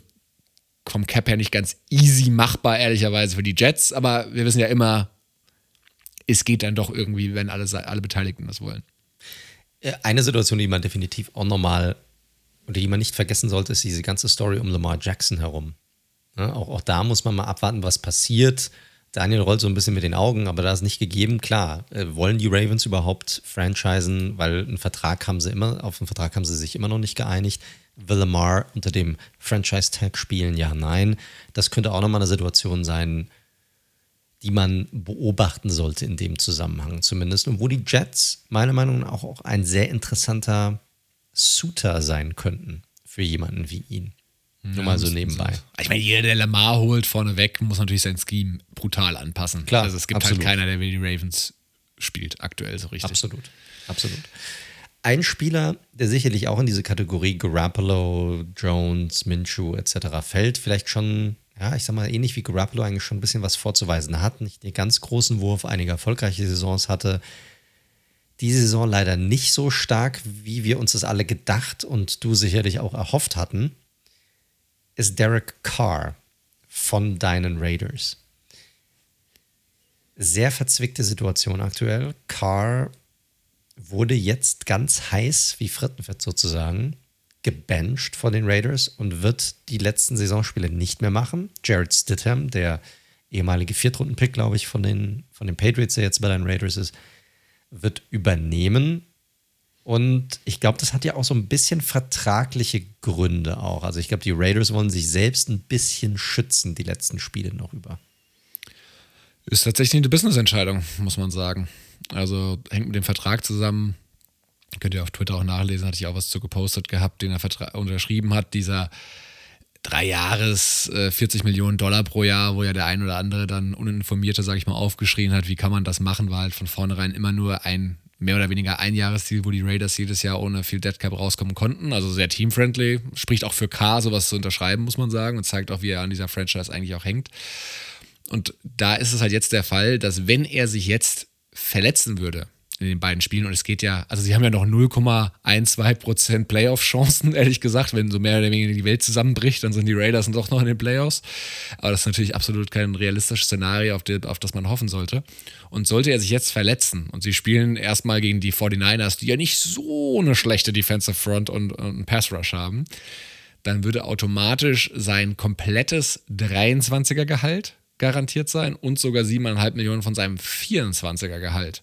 vom Cap her nicht ganz easy machbar, ehrlicherweise für die Jets. Aber wir wissen ja immer, es geht dann doch irgendwie, wenn alle, alle Beteiligten das wollen. Äh, eine Situation, die man definitiv auch nochmal und die man nicht vergessen sollte, ist diese ganze Story um Lamar Jackson herum. Ja, auch, auch da muss man mal abwarten, was passiert. Daniel rollt so ein bisschen mit den Augen, aber da ist nicht gegeben. Klar, äh, wollen die Ravens überhaupt franchisen, weil einen Vertrag haben sie immer, auf einen Vertrag haben sie sich immer noch nicht geeinigt. Will Lamar unter dem Franchise-Tag spielen? Ja, nein. Das könnte auch nochmal eine Situation sein, die man beobachten sollte in dem Zusammenhang zumindest. Und wo die Jets meiner Meinung nach auch ein sehr interessanter Suitor sein könnten für jemanden wie ihn. Nur mal so nebenbei. Ich meine, jeder, der Lamar holt vorneweg, muss natürlich sein Scheme brutal anpassen. Klar, also es gibt halt absolut. halt keiner, der wie die Ravens spielt, aktuell so richtig. Absolut, absolut. Ein Spieler, der sicherlich auch in diese Kategorie Garoppolo, Jones, Minshew etc. fällt, vielleicht schon ja, ich sag mal, ähnlich wie Garoppolo eigentlich schon ein bisschen was vorzuweisen hat. Nicht den ganz großen Wurf, einige erfolgreiche Saisons hatte. Diese Saison leider nicht so stark, wie wir uns das alle gedacht und du sicherlich auch erhofft hatten, ist Derek Carr von deinen Raiders. Sehr verzwickte Situation aktuell. Carr wurde jetzt ganz heiß wie Frittenfett sozusagen gebencht von den Raiders und wird die letzten Saisonspiele nicht mehr machen. Jared Stidham, der ehemalige Viertrunden-Pick, glaube ich, von den, von den Patriots, der jetzt bei den Raiders ist, wird übernehmen. Und ich glaube, das hat ja auch so ein bisschen vertragliche Gründe auch. Also ich glaube, die Raiders wollen sich selbst ein bisschen schützen, die letzten Spiele noch über. Ist tatsächlich eine Business-Entscheidung, muss man sagen. Also hängt mit dem Vertrag zusammen. Könnt ihr auf Twitter auch nachlesen, hatte ich auch was zu gepostet gehabt, den er unterschrieben hat. Dieser drei Jahres, äh, 40 Millionen Dollar pro Jahr, wo ja der ein oder andere dann uninformierte, sag ich mal, aufgeschrien hat, wie kann man das machen, war halt von vornherein immer nur ein mehr oder weniger ein Jahresziel, wo die Raiders jedes Jahr ohne viel Deadcap rauskommen konnten. Also sehr teamfriendly. Spricht auch für K, sowas zu unterschreiben, muss man sagen. Und zeigt auch, wie er an dieser Franchise eigentlich auch hängt. Und da ist es halt jetzt der Fall, dass wenn er sich jetzt verletzen würde, in den beiden Spielen. Und es geht ja, also sie haben ja noch 0,12% Playoff-Chancen, ehrlich gesagt. Wenn so mehr oder weniger die Welt zusammenbricht, dann sind die Raiders doch noch in den Playoffs. Aber das ist natürlich absolut kein realistisches Szenario, auf, die, auf das man hoffen sollte. Und sollte er sich jetzt verletzen und sie spielen erstmal gegen die 49ers, die ja nicht so eine schlechte Defensive Front und, und Pass Rush haben, dann würde automatisch sein komplettes 23er Gehalt garantiert sein und sogar 7,5 Millionen von seinem 24er Gehalt.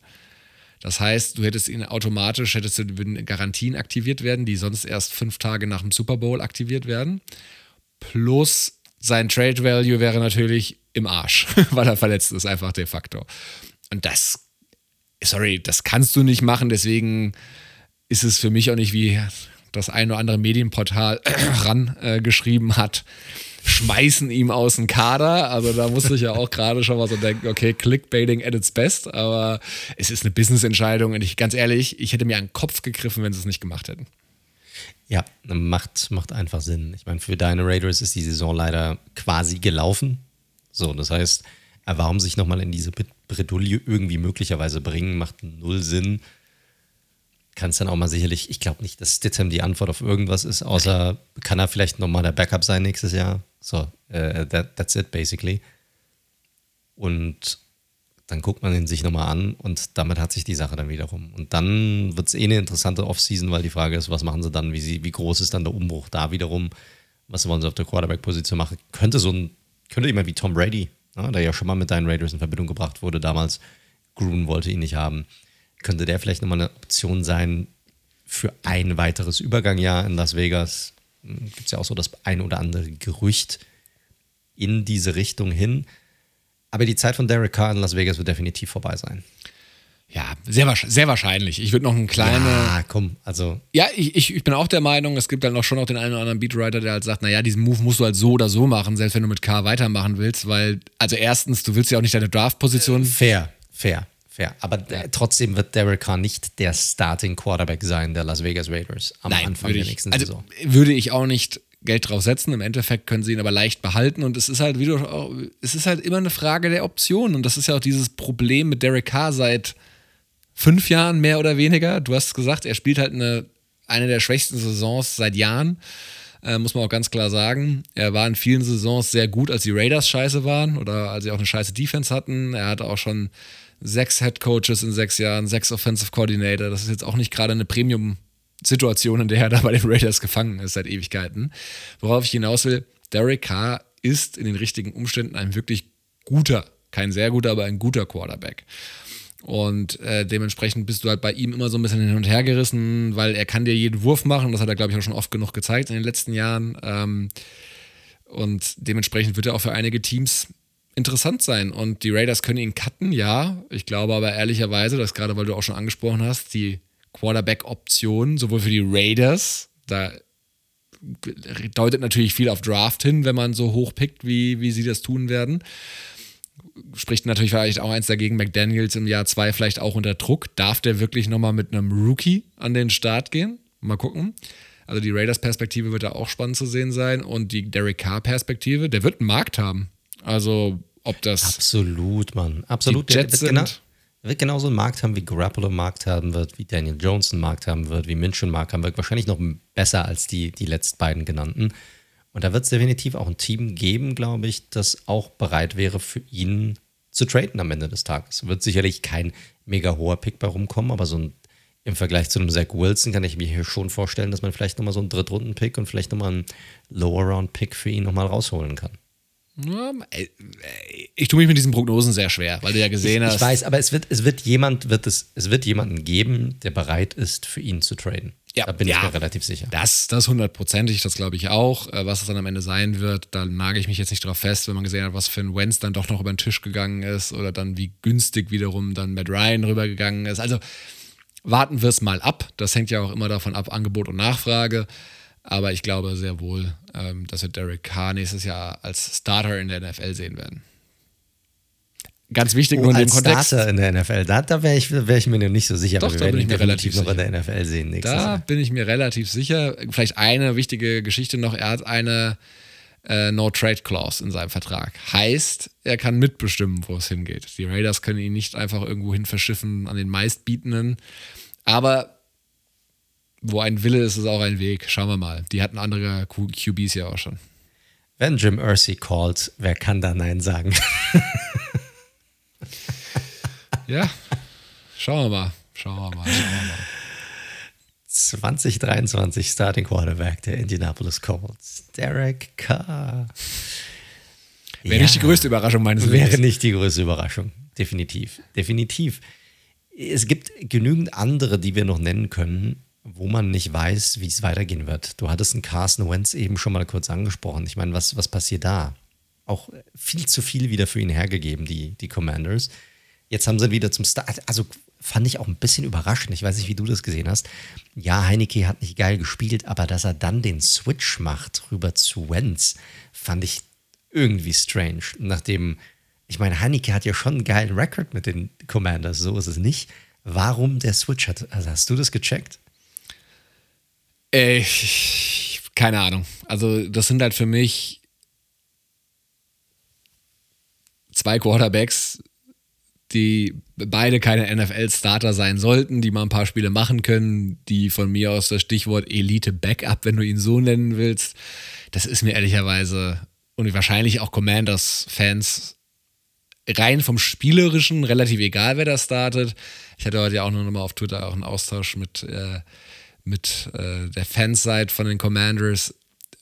Das heißt, du hättest ihn automatisch, hättest du, Garantien aktiviert werden, die sonst erst fünf Tage nach dem Super Bowl aktiviert werden. Plus sein Trade Value wäre natürlich im Arsch, weil er verletzt ist, einfach de facto. Und das, sorry, das kannst du nicht machen, deswegen ist es für mich auch nicht wie das ein oder andere Medienportal rangeschrieben äh, hat schmeißen ihm aus dem Kader. Also da musste ich ja auch gerade schon mal so denken, okay, Clickbaiting at its best, aber es ist eine Business-Entscheidung und ich, ganz ehrlich, ich hätte mir an den Kopf gegriffen, wenn sie es nicht gemacht hätten. Ja, macht, macht einfach Sinn. Ich meine, für deine Raiders ist die Saison leider quasi gelaufen. So, das heißt, warum sich nochmal in diese Bredouille irgendwie möglicherweise bringen, macht null Sinn kann es dann auch mal sicherlich, ich glaube nicht, dass Stidham die Antwort auf irgendwas ist, außer kann er vielleicht nochmal der Backup sein nächstes Jahr. So, uh, that, that's it basically. Und dann guckt man ihn sich nochmal an und damit hat sich die Sache dann wiederum. Und dann wird es eh eine interessante Offseason, weil die Frage ist, was machen sie dann, wie, sie, wie groß ist dann der Umbruch da wiederum, was wollen sie auf der Quarterback-Position machen. Könnte so ein, könnte jemand wie Tom Brady, ja, der ja schon mal mit deinen Raiders in Verbindung gebracht wurde damals, Grun wollte ihn nicht haben könnte der vielleicht nochmal eine Option sein für ein weiteres Übergangjahr in Las Vegas. Gibt es ja auch so das ein oder andere Gerücht in diese Richtung hin. Aber die Zeit von Derek Carr in Las Vegas wird definitiv vorbei sein. Ja, sehr, sehr wahrscheinlich. Ich würde noch einen kleinen. Ja, komm, also. Ja, ich, ich, ich bin auch der Meinung, es gibt dann auch schon noch den einen oder anderen Beatwriter, der halt sagt, naja, diesen Move musst du halt so oder so machen, selbst wenn du mit K weitermachen willst, weil, also erstens, du willst ja auch nicht deine Draft-Position. Äh, fair, fair. Fair. Aber ja. trotzdem wird Derek Carr nicht der Starting Quarterback sein der Las Vegas Raiders am Nein, Anfang der nächsten also Saison. Würde ich auch nicht Geld drauf setzen. Im Endeffekt können sie ihn aber leicht behalten und es ist halt, wie du auch, es ist halt immer eine Frage der Option und das ist ja auch dieses Problem mit Derek Carr seit fünf Jahren mehr oder weniger. Du hast gesagt, er spielt halt eine, eine der schwächsten Saisons seit Jahren. Äh, muss man auch ganz klar sagen. Er war in vielen Saisons sehr gut, als die Raiders scheiße waren oder als sie auch eine scheiße Defense hatten. Er hatte auch schon sechs Head Coaches in sechs Jahren, sechs Offensive Coordinator. Das ist jetzt auch nicht gerade eine Premium-Situation, in der er da bei den Raiders gefangen ist seit Ewigkeiten. Worauf ich hinaus will, Derek Carr ist in den richtigen Umständen ein wirklich guter, kein sehr guter, aber ein guter Quarterback. Und äh, dementsprechend bist du halt bei ihm immer so ein bisschen hin und her gerissen, weil er kann dir jeden Wurf machen. Das hat er, glaube ich, auch schon oft genug gezeigt in den letzten Jahren. Ähm, und dementsprechend wird er auch für einige Teams interessant sein. Und die Raiders können ihn cutten, ja. Ich glaube aber ehrlicherweise, dass gerade weil du auch schon angesprochen hast, die Quarterback-Option sowohl für die Raiders, da deutet natürlich viel auf Draft hin, wenn man so hoch pickt, wie, wie sie das tun werden spricht natürlich vielleicht auch eins dagegen, McDaniels im Jahr zwei vielleicht auch unter Druck. Darf der wirklich nochmal mit einem Rookie an den Start gehen? Mal gucken. Also die Raiders-Perspektive wird da auch spannend zu sehen sein und die Derek Carr-Perspektive, der wird einen Markt haben. Also ob das... Absolut, Mann. Absolut. Die Jets der wird, genau, sind- der wird genauso einen Markt haben, wie Garoppolo einen Markt haben wird, wie Daniel Jones einen Markt haben wird, wie Minshew einen Markt haben wird. Wahrscheinlich noch besser als die, die letzten beiden genannten. Und da wird es definitiv auch ein Team geben, glaube ich, das auch bereit wäre, für ihn zu traden am Ende des Tages. Wird sicherlich kein mega hoher Pick bei rumkommen, aber so ein, im Vergleich zu einem Zach Wilson kann ich mir hier schon vorstellen, dass man vielleicht nochmal so einen Drittrunden-Pick und vielleicht nochmal einen Lower-Round-Pick für ihn nochmal rausholen kann. Ja, äh, äh, ich tue mich mit diesen Prognosen sehr schwer, weil du ja gesehen ich, hast. ich weiß, aber es wird, es wird jemand, wird es, es wird jemanden geben, der bereit ist, für ihn zu traden. Ja, da bin ja. ich mir relativ sicher. Das, das hundertprozentig, das glaube ich auch. Äh, Was es dann am Ende sein wird, da nage ich mich jetzt nicht drauf fest, wenn man gesehen hat, was für ein Wentz dann doch noch über den Tisch gegangen ist oder dann wie günstig wiederum dann Matt Ryan rübergegangen ist. Also warten wir es mal ab. Das hängt ja auch immer davon ab, Angebot und Nachfrage. Aber ich glaube sehr wohl, ähm, dass wir Derek Carr nächstes Jahr als Starter in der NFL sehen werden. Ganz wichtig nur Oh, in dem als Kontext. Starter in der NFL, da, da wäre ich, wär ich mir noch nicht so sicher, Doch, da bin ich mir relativ noch in der NFL sehen Da Jahr. bin ich mir relativ sicher. Vielleicht eine wichtige Geschichte noch. Er hat eine äh, No-Trade-Clause in seinem Vertrag. Heißt, er kann mitbestimmen, wo es hingeht. Die Raiders können ihn nicht einfach irgendwo hin verschiffen an den meistbietenden. Aber wo ein Wille ist, ist auch ein Weg. Schauen wir mal. Die hatten andere Q QBs ja auch schon. Wenn Jim Irsay calls, wer kann da Nein sagen? Ja, schauen wir mal. Schauen wir mal. Schauen wir mal. 2023 Starting Quarterback der Indianapolis Colts, Derek Carr. Wäre Ja. nicht die größte Überraschung meines Wäre Lebens. nicht die größte Überraschung. Definitiv. Definitiv. Es gibt genügend andere, die wir noch nennen können, wo man nicht weiß, wie es weitergehen wird. Du hattest einen Carson Wentz eben schon mal kurz angesprochen. Ich meine, was, was passiert da? Auch viel zu viel wieder für ihn hergegeben, die, die Commanders. Jetzt haben sie wieder zum Start. Also fand ich auch ein bisschen überraschend. Ich weiß nicht, wie du das gesehen hast. Ja, Heineke hat nicht geil gespielt, aber dass er dann den Switch macht rüber zu Wentz, fand ich irgendwie strange. Nachdem, ich meine, Heineke hat ja schon einen geilen Rekord mit den Commanders, so ist es nicht. Warum der Switch hat? Also hast du das gecheckt? Äh, keine Ahnung. Also, das sind halt für mich zwei Quarterbacks, die beide keine NFL-Starter sein sollten, die mal ein paar Spiele machen können, die von mir aus das Stichwort Elite-Backup, wenn du ihn so nennen willst, das ist mir ehrlicherweise und wahrscheinlich auch Commanders-Fans rein vom Spielerischen relativ egal, wer da startet. Ich hatte heute ja auch noch mal auf Twitter auch einen Austausch mit, äh, mit äh, der Fanseite von den Commanders.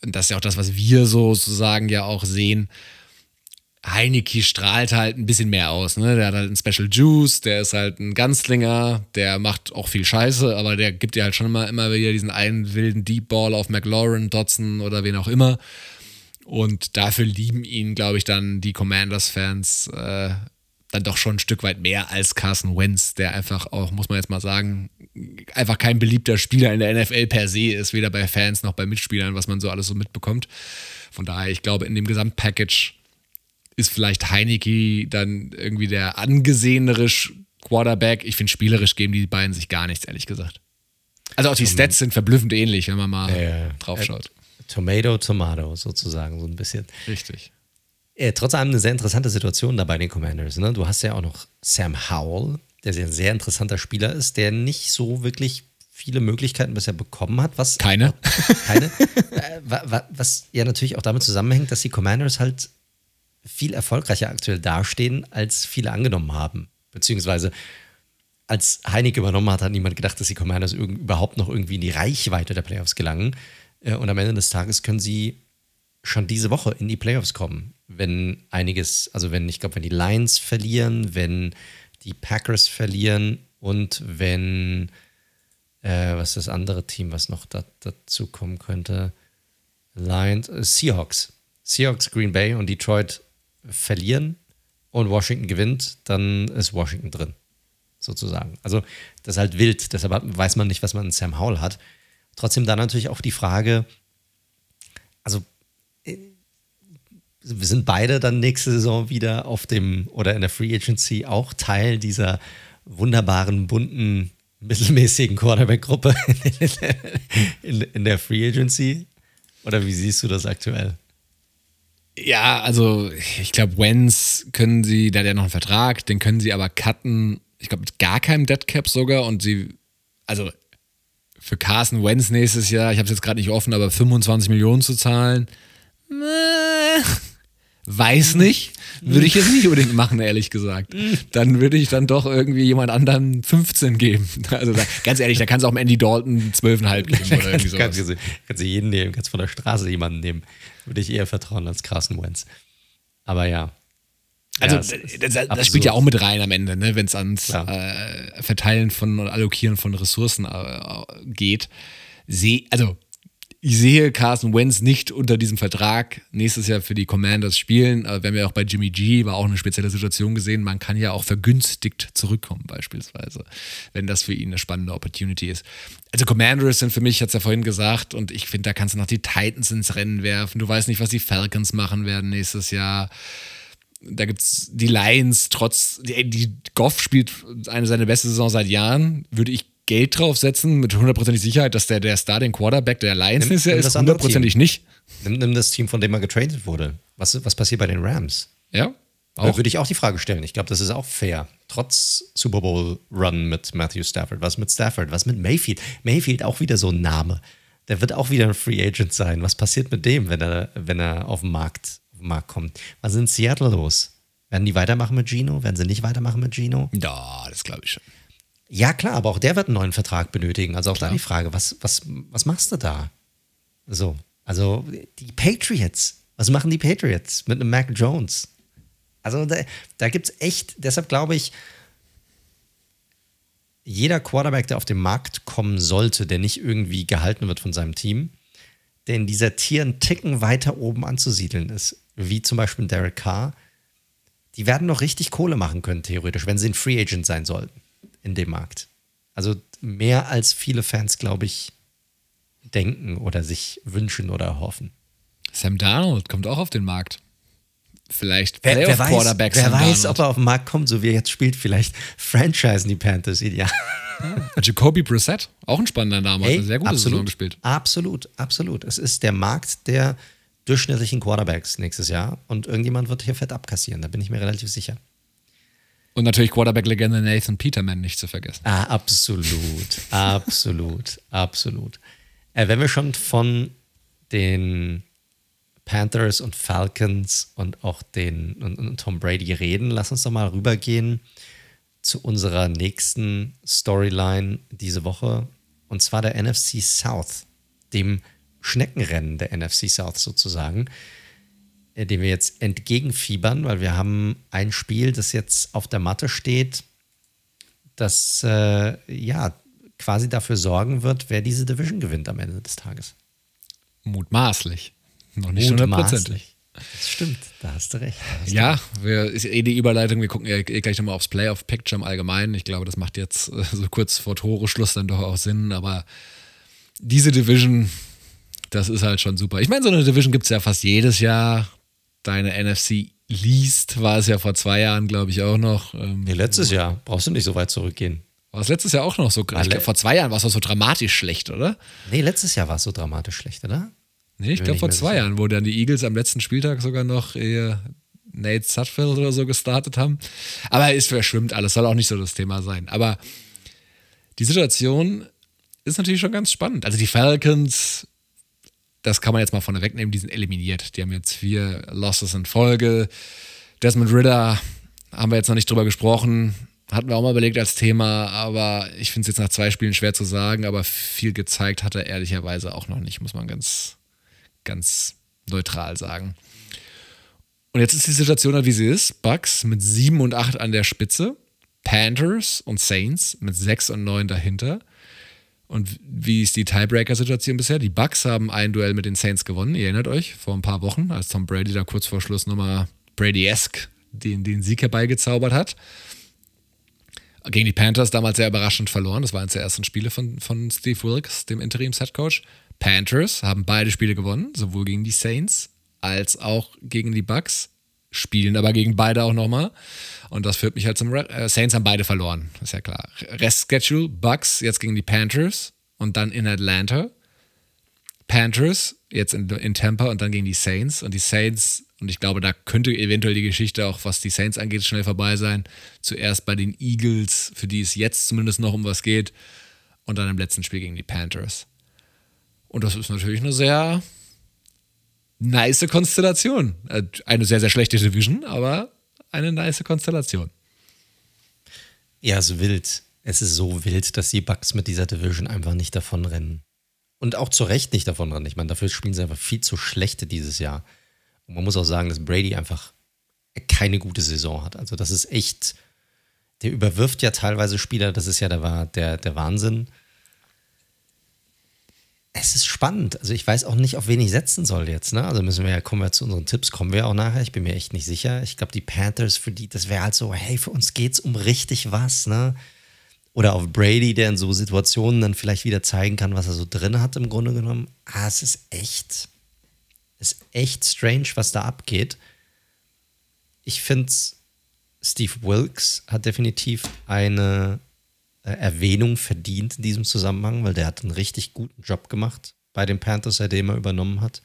Das ist ja auch das, was wir sozusagen ja auch sehen. Heineke strahlt halt ein bisschen mehr aus. Ne? Der hat halt einen Special Juice, der ist halt ein Ganzlinger, der macht auch viel Scheiße, aber der gibt dir halt schon immer, immer wieder diesen einen wilden Deep Ball auf McLaurin, Dotson oder wen auch immer. Und dafür lieben ihn, glaube ich, dann die Commanders-Fans äh, dann doch schon ein Stück weit mehr als Carson Wentz, der einfach auch, muss man jetzt mal sagen, einfach kein beliebter Spieler in der NFL per se ist, weder bei Fans noch bei Mitspielern, was man so alles so mitbekommt. Von daher, ich glaube, in dem Gesamtpackage ist vielleicht Heineke dann irgendwie der angesehenere Quarterback. Ich finde, spielerisch geben die beiden sich gar nichts, ehrlich gesagt. Also auch die Stats sind verblüffend ähnlich, wenn man mal Ja. drauf schaut. Tomato, Tomato sozusagen, so ein bisschen. Richtig. Äh, trotz allem eine sehr interessante Situation da bei den Commanders. Ne? Du hast ja auch noch Sam Howell, der sehr, sehr interessanter Spieler ist, der nicht so wirklich viele Möglichkeiten bisher bekommen hat. Was, Keine. Keine. äh, was ja natürlich auch damit zusammenhängt, dass die Commanders halt viel erfolgreicher aktuell dastehen, als viele angenommen haben. Beziehungsweise als Heinig übernommen hat, hat niemand gedacht, dass die Commanders überhaupt noch irgendwie in die Reichweite der Playoffs gelangen. Äh, und am Ende des Tages können sie schon diese Woche in die Playoffs kommen, wenn einiges, also wenn, ich glaube, wenn die Lions verlieren, wenn die Packers verlieren und wenn, äh, was ist das andere Team, was noch da, dazu kommen könnte? Lions, äh, Seahawks. Seahawks, Green Bay und Detroit verlieren und Washington gewinnt, dann ist Washington drin, sozusagen. Also das ist halt wild, deshalb weiß man nicht, was man in Sam Howell hat. Trotzdem dann natürlich auch die Frage, also wir sind beide dann nächste Saison wieder auf dem oder in der Free Agency auch Teil dieser wunderbaren, bunten, mittelmäßigen Quarterback-Gruppe in, in, der Free Agency? Oder wie siehst du das aktuell? Ja, also ich glaube, Wenz können sie, da hat ja noch einen Vertrag, den können sie aber cutten, ich glaube mit gar keinem Deadcap sogar und sie, also für Carson Wentz nächstes Jahr, ich habe es jetzt gerade nicht offen, aber 25 Millionen zu zahlen, Weiß nicht. Würde ich jetzt nicht unbedingt machen, ehrlich gesagt. Dann würde ich dann doch irgendwie jemand anderen 15 geben. Also da, ganz ehrlich, da kannst du auch Andy Dalton 12,5 geben oder irgendwie sowas. Kannst du, kannst du jeden nehmen, kannst von der Straße jemanden nehmen. Würde ich eher vertrauen als Carson Wentz. Aber ja. Also ja, das, das, das, spielt ja auch mit rein am Ende, ne? wenn es ans äh, Verteilen von und Allokieren von Ressourcen äh, geht. Seh, also ich sehe Carson Wentz nicht unter diesem Vertrag nächstes Jahr für die Commanders spielen. Aber wir haben ja auch bei Jimmy G, war auch eine spezielle Situation gesehen. Man kann ja auch vergünstigt zurückkommen, beispielsweise, wenn das für ihn eine spannende Opportunity ist. Also Commanders sind für mich, ich hatte es ja vorhin gesagt, und ich finde, da kannst du noch die Titans ins Rennen werfen. Du weißt nicht, was die Falcons machen werden nächstes Jahr da gibt es die Lions, trotz, die, die Goff spielt eine seiner beste Saison seit Jahren, würde ich Geld draufsetzen mit hundertprozentig Sicherheit, dass der der Starting Quarterback der Lions nimm, ist, ja, ist hundertprozentig nicht. Nimm, nimm, das Team, von dem er getradet wurde. Was, was passiert bei den Rams? Ja. Auch. Da würde ich auch die Frage stellen. Ich glaube, das ist auch fair. Trotz Super Bowl Run mit Matthew Stafford. Was mit Stafford? Was mit Mayfield? Mayfield auch wieder so ein Name. Der wird auch wieder ein Free Agent sein. Was passiert mit dem, wenn er, wenn er auf den Markt, auf den Markt kommt? Was ist in Seattle los? Werden die weitermachen mit Gino? Werden sie nicht weitermachen mit Gino? Ja, das glaube ich schon. Ja, klar, aber auch der wird einen neuen Vertrag benötigen. Also auch klar. da die Frage, was, was, was machst du da? So, also die Patriots, was machen die Patriots mit einem Mac Jones? Also da, da gibt es echt, deshalb glaube ich, jeder Quarterback, der auf den Markt kommen sollte, der nicht irgendwie gehalten wird von seinem Team, der in dieser Tier einen Ticken weiter oben anzusiedeln ist, wie zum Beispiel Derek Carr, die werden noch richtig Kohle machen können, theoretisch, wenn sie ein Free Agent sein sollten in dem Markt. Also mehr als viele Fans, glaube ich, denken oder sich wünschen oder hoffen. Sam Darnold kommt auch auf den Markt. Vielleicht wer, wer weiß, Quarterback wer weiß ob er auf den Markt kommt, so wie er jetzt spielt, vielleicht franchisen die Panthers ideal. Ja. Jacoby Brissett, auch ein spannender Name, hat eine sehr gute absolut, Saison gespielt. Absolut, absolut. Es ist der Markt der durchschnittlichen Quarterbacks nächstes Jahr und irgendjemand wird hier fett abkassieren, da bin ich mir relativ sicher. Und natürlich Quarterback-Legende Nathan Peterman nicht zu vergessen. Ah, absolut, absolut, absolut. Äh, wenn wir schon von den Panthers und Falcons und auch den und, und Tom Brady reden, lass uns doch mal rübergehen zu unserer nächsten Storyline diese Woche. Und zwar der NFC South, dem Schneckenrennen der NFC South sozusagen. Äh, dem wir jetzt entgegenfiebern, weil wir haben ein Spiel, das jetzt auf der Matte steht, das äh, ja quasi dafür sorgen wird, wer diese Division gewinnt am Ende des Tages. Mutmaßlich. Noch nicht hundertprozentig. Das stimmt, da hast du recht. Hast ja, wir, ist eh die Überleitung. Wir gucken ja eh gleich nochmal aufs Playoff-Picture im Allgemeinen. Ich glaube, das macht jetzt äh, so kurz vor Tore Schluss dann doch auch Sinn. Aber diese Division, das ist halt schon super. Ich meine, so eine Division gibt es ja fast jedes Jahr deine NFC liest, war es ja vor zwei Jahren, glaube ich, auch noch. Ähm, nee, letztes Jahr. Brauchst du nicht so weit zurückgehen. War es letztes Jahr auch noch so? Ich glaub, vor zwei Jahren war es auch so dramatisch schlecht, oder? Nee, letztes Jahr war es so dramatisch schlecht, oder? Nee, ich glaube vor zwei sicher. Jahren, wo dann die Eagles am letzten Spieltag sogar noch ihr Nate Sutfield oder so gestartet haben. Aber es verschwimmt alles, soll auch nicht so das Thema sein. Aber die Situation ist natürlich schon ganz spannend. Also die Falcons, das kann man jetzt mal vorne wegnehmen, die sind eliminiert. Die haben jetzt vier Losses in Folge. Desmond Ritter haben wir jetzt noch nicht drüber gesprochen. Hatten wir auch mal überlegt als Thema, aber ich finde es jetzt nach zwei Spielen schwer zu sagen, aber viel gezeigt hat er ehrlicherweise auch noch nicht, muss man ganz, ganz neutral sagen. Und jetzt ist die Situation halt, wie sie ist. Bucks mit 7 und 8 an der Spitze, Panthers und Saints mit 6 und 9 dahinter. Und wie ist die Tiebreaker-Situation bisher? Die Bucks haben ein Duell mit den Saints gewonnen. Ihr erinnert euch, vor ein paar Wochen, als Tom Brady da kurz vor Schluss nochmal Brady-esque den, den Sieg herbeigezaubert hat. Gegen die Panthers damals sehr überraschend verloren. Das war eines der ersten Spiele von, von Steve Wilkes, dem Interims-Headcoach. Panthers haben beide Spiele gewonnen, sowohl gegen die Saints als auch gegen die Bucks. Spielen aber gegen beide auch nochmal. Und das führt mich halt zum Re äh, Saints haben beide verloren, ist ja klar. Rest-Schedule, Bucks jetzt gegen die Panthers und dann in Atlanta. Panthers jetzt in, in Tampa und dann gegen die Saints. Und die Saints, und ich glaube, da könnte eventuell die Geschichte auch, was die Saints angeht, schnell vorbei sein. Zuerst bei den Eagles, für die es jetzt zumindest noch um was geht. Und dann im letzten Spiel gegen die Panthers. Und das ist natürlich eine sehr nice Konstellation. Äh, eine sehr, sehr schlechte Division, aber eine nice Konstellation. Ja, es ist wild. Es ist so wild, dass die Bucks mit dieser Division einfach nicht davonrennen. Und auch zu Recht nicht davonrennen. Ich meine, dafür spielen sie einfach viel zu schlechte dieses Jahr. Und man muss auch sagen, dass Brady einfach keine gute Saison hat. Also, das ist echt. Der überwirft ja teilweise Spieler, das ist ja der, der, der Wahnsinn es ist spannend. Also ich weiß auch nicht, auf wen ich setzen soll jetzt. Ne? Also müssen wir ja, kommen wir zu unseren Tipps, kommen wir auch nachher. Ich bin mir echt nicht sicher. Ich glaube, die Panthers, für die, das wäre halt so, hey, für uns geht's um richtig was, ne? Oder auf Brady, der in so Situationen dann vielleicht wieder zeigen kann, was er so drin hat, im Grunde genommen. Ah, es ist echt, ist echt strange, was da abgeht. Ich finde, Steve Wilkes hat definitiv eine Erwähnung verdient in diesem Zusammenhang, weil der hat einen richtig guten Job gemacht bei den Panthers, seitdem er übernommen hat.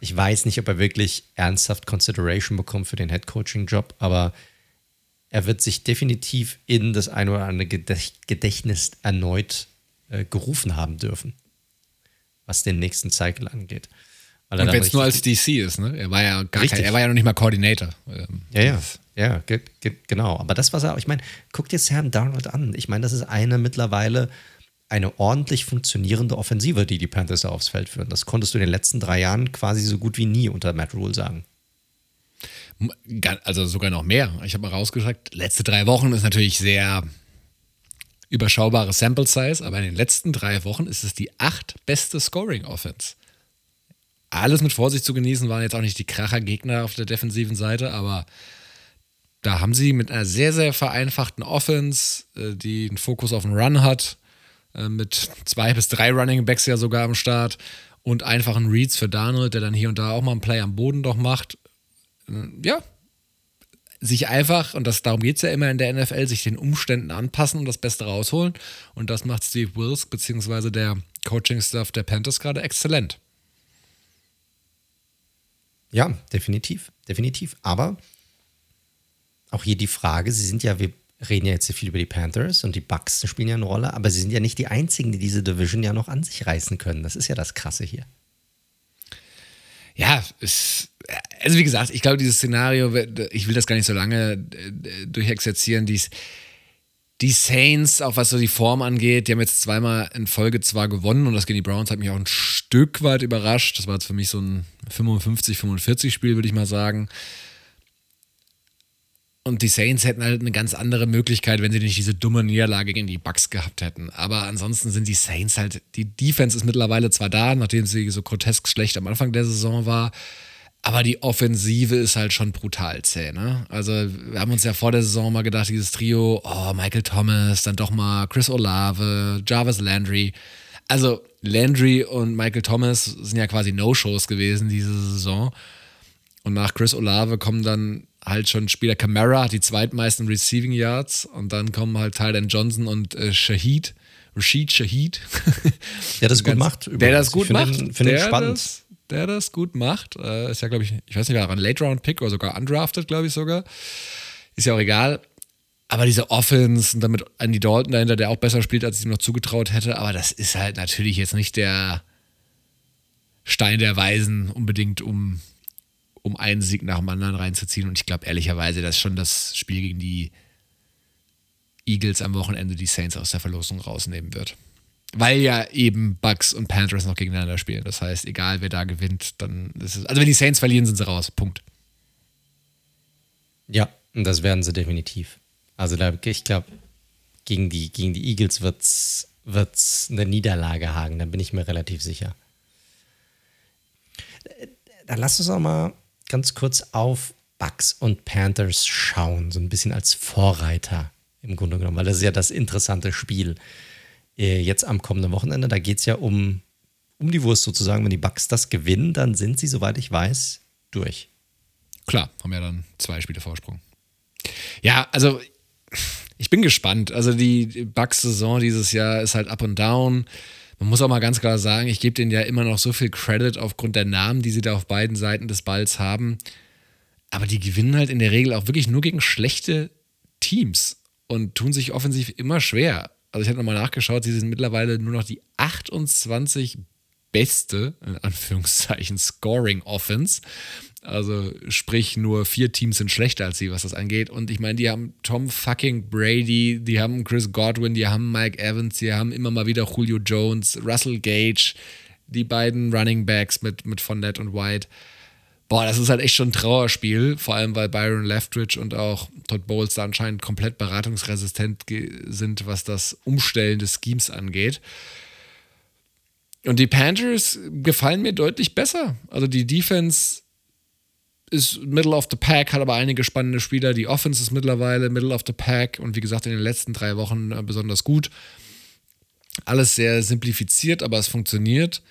Ich weiß nicht, ob er wirklich ernsthaft Consideration bekommt für den Head Coaching Job, aber er wird sich definitiv in das ein oder andere Gedächtnis erneut äh, gerufen haben dürfen, was den nächsten Cycle angeht. Und wenn es nur als DC ist, ne? Er war ja gar kein, er war ja noch nicht mal Coordinator. Ähm, ja, ja. Ja, ge ge genau. Aber das, was er, ich meine, guck dir Sam Darnold an. Ich meine, das ist eine mittlerweile eine ordentlich funktionierende Offensive, die die Panthers aufs Feld führen. Das konntest du in den letzten drei Jahren quasi so gut wie nie unter Matt Rule sagen. Also sogar noch mehr. Ich habe mal rausgeschaut, letzte drei Wochen ist natürlich sehr überschaubare Sample Size, aber in den letzten drei Wochen ist es die acht beste Scoring Offense. Alles mit Vorsicht zu genießen, waren jetzt auch nicht die Kracher-Gegner auf der defensiven Seite, aber da haben sie mit einer sehr, sehr vereinfachten Offense, äh, die einen Fokus auf den Run hat, äh, mit zwei bis drei Running Backs ja sogar am Start und einfachen Reads für Daniel, der dann hier und da auch mal einen Play am Boden doch macht. Äh, ja, sich einfach, und das, darum geht es ja immer in der NFL, sich den Umständen anpassen und das Beste rausholen. Und das macht Steve Wills bzw. der Coaching-Staff der Panthers gerade exzellent. Ja, definitiv, definitiv. Aber auch hier die Frage, sie sind ja, wir reden ja jetzt sehr viel über die Panthers und die Bucks spielen ja eine Rolle, aber sie sind ja nicht die einzigen, die diese Division ja noch an sich reißen können. Das ist ja das Krasse hier. Ja, es, also wie gesagt, ich glaube, dieses Szenario, ich will das gar nicht so lange äh, durchexerzieren, dies, die Saints, auch was so die Form angeht, die haben jetzt zweimal in Folge zwar gewonnen und das gegen die Browns hat mich auch ein Stück weit überrascht. Das war jetzt für mich so ein 55-45 Spiel, würde ich mal sagen. Und die Saints hätten halt eine ganz andere Möglichkeit, wenn sie nicht diese dumme Niederlage gegen die Bucks gehabt hätten. Aber ansonsten sind die Saints halt, die Defense ist mittlerweile zwar da, nachdem sie so grotesk schlecht am Anfang der Saison war, aber die Offensive ist halt schon brutal zäh. Ne? Also wir haben uns ja vor der Saison mal gedacht, dieses Trio, oh, Michael Thomas, dann doch mal Chris Olave, Jarvis Landry. Also Landry und Michael Thomas sind ja quasi No-Shows gewesen diese Saison. Und nach Chris Olave kommen dann halt schon Spieler Camara hat die zweitmeisten Receiving Yards und dann kommen halt Tyler Johnson und äh, Shahid, Rashid Shahid. Der das gut macht. Der das gut macht. Finde ich spannend. Das, der das gut macht. Äh, ist ja, glaube ich, ich weiß nicht, war ein Late-Round-Pick oder sogar undrafted, glaube ich sogar. Ist ja auch egal. Aber diese Offense und damit Andy Dalton dahinter, der auch besser spielt, als ich ihm noch zugetraut hätte. Aber das ist halt natürlich jetzt nicht der Stein der Weisen unbedingt, um, um einen Sieg nach dem anderen reinzuziehen. Und ich glaube ehrlicherweise, dass schon das Spiel gegen die Eagles am Wochenende die Saints aus der Verlosung rausnehmen wird. Weil ja eben Bucks und Panthers noch gegeneinander spielen. Das heißt, egal wer da gewinnt, dann ist es. Also wenn die Saints verlieren, sind sie raus. Punkt. Ja, und das werden sie definitiv. Also da, ich glaube, gegen die, gegen die Eagles wird es eine Niederlage hagen, da bin ich mir relativ sicher. Dann lass uns auch mal ganz kurz auf Bucks und Panthers schauen, so ein bisschen als Vorreiter im Grunde genommen, weil das ist ja das interessante Spiel äh, jetzt am kommenden Wochenende. Da geht es ja um, um die Wurst sozusagen. Wenn die Bucks das gewinnen, dann sind sie, soweit ich weiß, durch. Klar, haben ja dann zwei Spiele Vorsprung. Ja, also ich bin gespannt. Also die Bucks-Saison dieses Jahr ist halt up und down. Man muss auch mal ganz klar sagen, ich gebe denen ja immer noch so viel Credit aufgrund der Namen, die sie da auf beiden Seiten des Balls haben. Aber die gewinnen halt in der Regel auch wirklich nur gegen schlechte Teams und tun sich offensiv immer schwer. Also ich habe nochmal nachgeschaut, sie sind mittlerweile nur noch die 28 beste, in Anführungszeichen, Scoring Offense. Also sprich, nur vier Teams sind schlechter als sie, was das angeht. Und ich meine, die haben Tom fucking Brady, die haben Chris Godwin, die haben Mike Evans, die haben immer mal wieder Julio Jones, Russell Gage, die beiden Running Backs mit, mit Fournette und White. Boah, das ist halt echt schon ein Trauerspiel, vor allem weil Byron Leftwich und auch Todd Bowles da anscheinend komplett beratungsresistent sind, was das Umstellen des Schemes angeht. Und die Panthers gefallen mir deutlich besser. Also die Defense ist Middle of the Pack, hat aber einige spannende Spieler. Die Offense ist mittlerweile Middle of the Pack und wie gesagt in den letzten drei Wochen äh, besonders gut. Alles sehr simplifiziert, aber es funktioniert.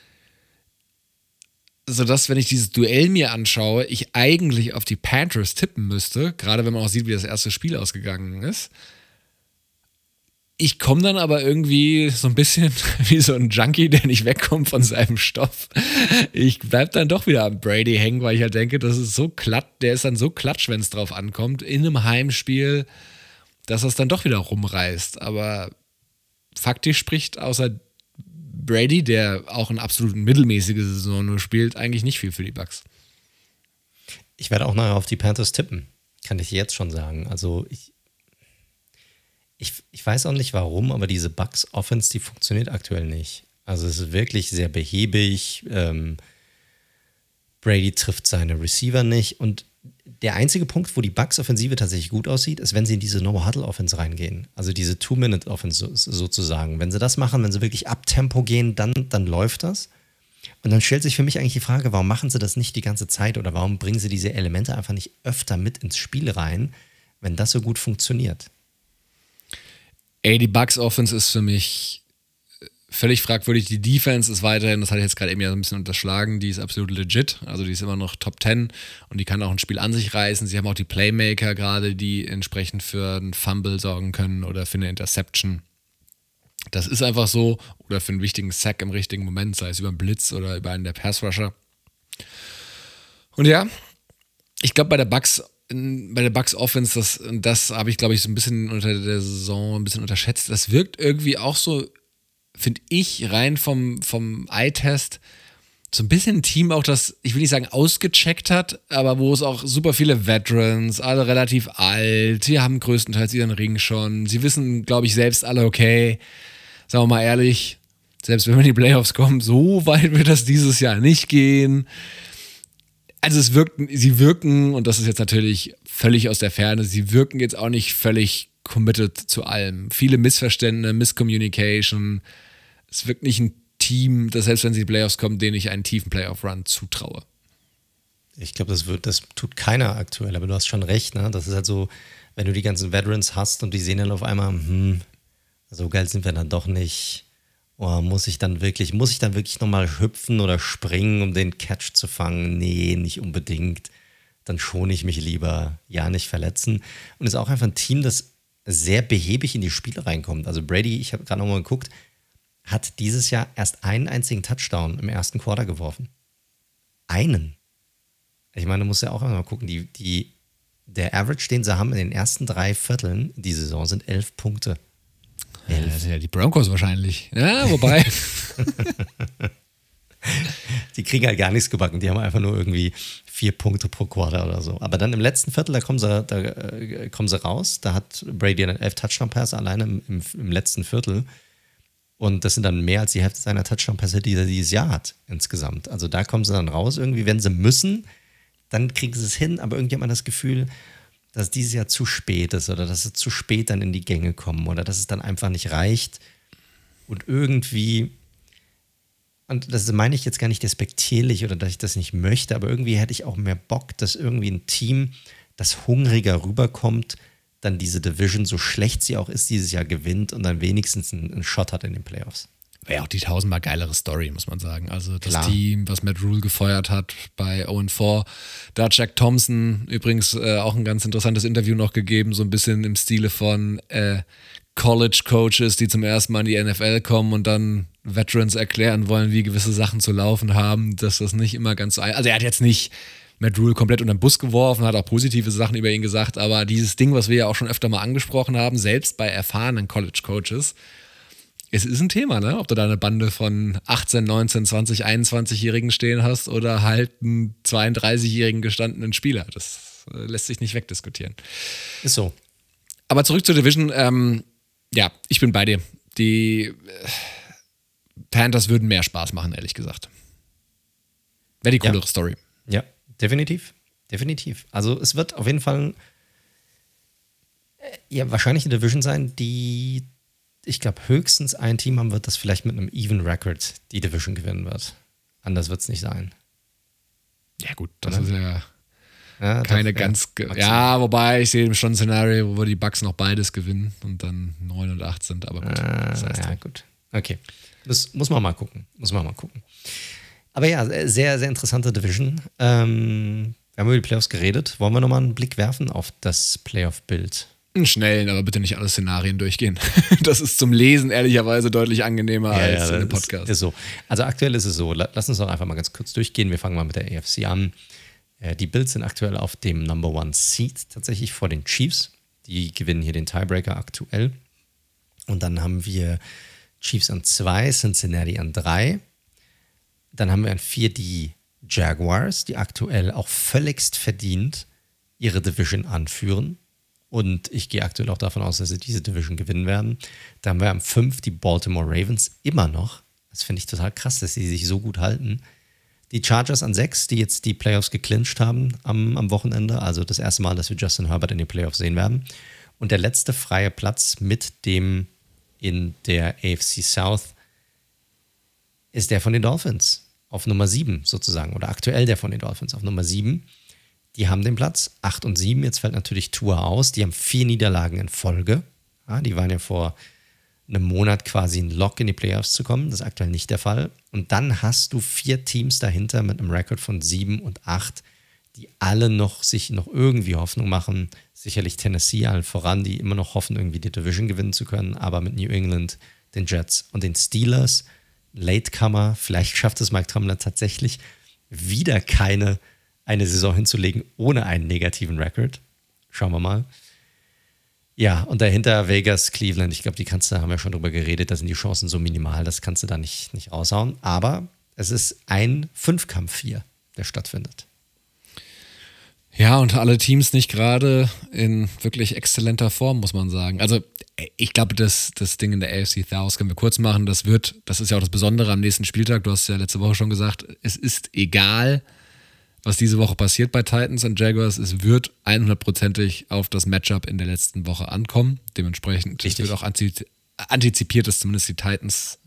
Sodass, wenn ich dieses Duell mir anschaue, ich eigentlich auf die Panthers tippen müsste, gerade wenn man auch sieht, wie das erste Spiel ausgegangen ist. Ich komme dann aber irgendwie so ein bisschen wie so ein Junkie, der nicht wegkommt von seinem Stoff. Ich bleib dann doch wieder am Brady hängen, weil ich halt denke, das ist so glatt, der ist dann so klatsch, wenn es drauf ankommt, in einem Heimspiel, dass es dann doch wieder rumreißt. Aber faktisch spricht außer Brady, der auch eine absolut mittelmäßige Saison nur spielt, eigentlich nicht viel für die Bucks. Ich werde auch nachher auf die Panthers tippen, kann ich jetzt schon sagen. Also ich, ich, ich weiß auch nicht warum, aber diese Bucks Offense, die funktioniert aktuell nicht. Also es ist wirklich sehr behäbig. Ähm, Brady trifft seine Receiver nicht. Und der einzige Punkt, wo die Bucks Offensive tatsächlich gut aussieht, ist, wenn sie in diese No Huddle Offense reingehen. Also diese Two-Minute Offense sozusagen. Wenn sie das machen, wenn sie wirklich ab Tempo gehen, dann, dann läuft das. Und dann stellt sich für mich eigentlich die Frage, warum machen sie das nicht die ganze Zeit oder warum bringen sie diese Elemente einfach nicht öfter mit ins Spiel rein, wenn das so gut funktioniert? Ey, die Bucks Offense ist für mich völlig fragwürdig. Die Defense ist weiterhin, das hatte ich jetzt gerade eben ja so ein bisschen unterschlagen, die ist absolut legit. Also die ist immer noch Top 10 und die kann auch ein Spiel an sich reißen. Sie haben auch die Playmaker gerade, die entsprechend für einen Fumble sorgen können oder für eine Interception. Das ist einfach so. Oder für einen wichtigen Sack im richtigen Moment, sei es über einen Blitz oder über einen der Passrusher. Und ja, ich glaube, bei der Bucks bei der Bucks Offense, das, das habe ich, glaube ich, so ein bisschen unter der Saison ein bisschen unterschätzt. Das wirkt irgendwie auch so, finde ich, rein vom, vom Eye-Test, so ein bisschen ein Team auch, das, ich will nicht sagen, ausgecheckt hat, aber wo es auch super viele Veterans, alle relativ alt, sie haben größtenteils ihren Ring schon, sie wissen, glaube ich, selbst alle, okay, sagen wir mal ehrlich, selbst wenn wir in die Playoffs kommen, so weit wird das dieses Jahr nicht gehen also es wirkt, sie wirken, und das ist jetzt natürlich völlig aus der Ferne, sie wirken jetzt auch nicht völlig committed zu allem. Viele Missverständnisse, Miscommunication. Es wirkt nicht ein Team, das selbst wenn sie in die Playoffs kommen, denen ich einen tiefen Playoff-Run zutraue. Ich glaube, das, das tut keiner aktuell, aber du hast schon recht, ne? Das ist halt so, wenn du die ganzen Veterans hast und die sehen dann auf einmal, hm, so geil sind wir dann doch nicht. Oh, muss ich dann wirklich, muss ich dann wirklich nochmal hüpfen oder springen, um den Catch zu fangen? Nee, nicht unbedingt. Dann schone ich mich lieber, ja, nicht verletzen. Und es ist auch einfach ein Team, das sehr behäbig in die Spiele reinkommt. Also Brady, ich habe gerade nochmal geguckt, hat dieses Jahr erst einen einzigen Touchdown im ersten Quarter geworfen. einen. Ich meine, du musst ja auch mal gucken, die, die, der Average, den sie haben in den ersten drei Vierteln die Saison, sind elf Punkte. Ja, das sind ja die Broncos wahrscheinlich. Ja, wobei. die kriegen halt gar nichts gebacken. Die haben einfach nur irgendwie vier Punkte pro Quarter oder so. Aber dann im letzten Viertel, da kommen sie, da, äh, kommen sie raus. Da hat Brady einen elf Touchdown-Pässe alleine im, im, im, letzten Viertel. Und das sind dann mehr als die Hälfte seiner Touchdown-Pässe, die er dieses Jahr hat insgesamt. Also da kommen sie dann raus irgendwie, wenn sie müssen, dann kriegen sie es hin. Aber irgendwie hat man das Gefühl, dass dieses Jahr zu spät ist oder dass sie zu spät dann in die Gänge kommen oder dass es dann einfach nicht reicht. Und irgendwie und das meine ich jetzt gar nicht despektierlich oder dass ich das nicht möchte, aber irgendwie hätte ich auch mehr Bock, dass irgendwie ein Team, das hungriger rüberkommt, dann diese Division, so schlecht sie auch ist, dieses Jahr gewinnt und dann wenigstens einen, einen Shot hat in den Playoffs. Wäre auch die tausendmal geilere Story, muss man sagen. Also das Klar. Team, was Matt Rule gefeuert hat bei Owen 4. Da hat Jack Thompson übrigens äh, auch ein ganz interessantes Interview noch gegeben, so ein bisschen im Stile von äh, College-Coaches, die zum ersten Mal in die NFL kommen und dann Veterans erklären wollen, wie gewisse Sachen zu laufen haben, dass das nicht immer ganz so. Also er hat jetzt nicht Matt Rule komplett unter den Bus geworfen, hat auch positive Sachen über ihn gesagt, aber dieses Ding, was wir ja auch schon öfter mal angesprochen haben, selbst bei erfahrenen College-Coaches, es ist ein Thema, ne? Ob du da eine Bande von 18, 19, 20, 21-Jährigen stehen hast oder halt einen 32-jährigen gestandenen Spieler. Das äh, lässt sich nicht wegdiskutieren. Ist so. Aber zurück zur Division. Ähm, ja, ich bin bei dir. Die äh, Panthers würden mehr Spaß machen, ehrlich gesagt. Wäre die coolere ja. Story. Ja, definitiv. Definitiv. Also es wird auf jeden Fall äh, ja, wahrscheinlich eine Division sein, die, ich glaube, höchstens ein Team haben wird, das vielleicht mit einem Even Record die Division gewinnen wird. Anders wird es nicht sein. Ja, gut, das Oder? ist ja ja, keine doch, ganz. Ja, ja, wobei ich sehe schon ein Szenario, wo die Bugs noch beides gewinnen und dann 9 und 8 sind, aber gut. Ah, das heißt ja, gut. Okay. Das muss man mal gucken. Muss man mal gucken. Aber ja, sehr, sehr interessante Division. Ähm, wir haben über die Playoffs geredet. Wollen wir nochmal einen Blick werfen auf das Playoff-Bild? Einen schnellen, aber bitte nicht alle Szenarien durchgehen. Das ist zum Lesen ehrlicherweise deutlich angenehmer ja, als ja, in einem Podcast. Ist, ist so. Also aktuell ist es so. Lass uns doch einfach mal ganz kurz durchgehen. Wir fangen mal mit der AFC an. Äh, die Bills sind aktuell auf dem Number One Seed tatsächlich vor den Chiefs. Die gewinnen hier den Tiebreaker aktuell. Und dann haben wir Chiefs an zwei, Cincinnati an drei. Dann haben wir an vier die Jaguars, die aktuell auch völligst verdient ihre Division anführen. Und ich gehe aktuell auch davon aus, dass sie diese Division gewinnen werden. Dann haben wir am fünf die Baltimore Ravens immer noch. Das finde ich total krass, dass sie sich so gut halten. Die Chargers an sechs, die jetzt die Playoffs geclincht haben am, am Wochenende. Also das erste Mal, dass wir Justin Herbert in den Playoffs sehen werden. Und der letzte freie Platz mit dem in der AFC South ist der von den Dolphins auf Nummer 7 sozusagen oder aktuell der von den Dolphins auf Nummer 7. Die haben den Platz 8 und 7. Jetzt fällt natürlich Tour aus. Die haben vier Niederlagen in Folge. Ja, die waren ja vor einem Monat quasi ein Lock in die Playoffs zu kommen. Das ist aktuell nicht der Fall. Und dann hast du vier Teams dahinter mit einem Rekord von 7 und 8, die alle noch sich noch irgendwie Hoffnung machen. Sicherlich Tennessee allen voran, die immer noch hoffen, irgendwie die Division gewinnen zu können, aber mit New England, den Jets und den Steelers, Latecomer, vielleicht schafft es Mike Tomlin tatsächlich, wieder keine eine Saison hinzulegen ohne einen negativen Rekord. Schauen wir mal. Ja, und dahinter Vegas, Cleveland, ich glaube, die kannst du, haben wir schon drüber geredet, da sind die Chancen so minimal, das kannst du da nicht, nicht raushauen. Aber es ist ein Fünfkampf hier, der stattfindet. Ja, und alle Teams nicht gerade in wirklich exzellenter Form, muss man sagen. Also, ich glaube, das, das Ding in der AFC South können wir kurz machen. Das wird, das ist ja auch das Besondere am nächsten Spieltag. Du hast ja letzte Woche schon gesagt, es ist egal, was diese Woche passiert bei Titans und Jaguars. Es wird 100%ig auf das Matchup in der letzten Woche ankommen. Dementsprechend Richtig. wird auch antizipiert, dass zumindest die Titans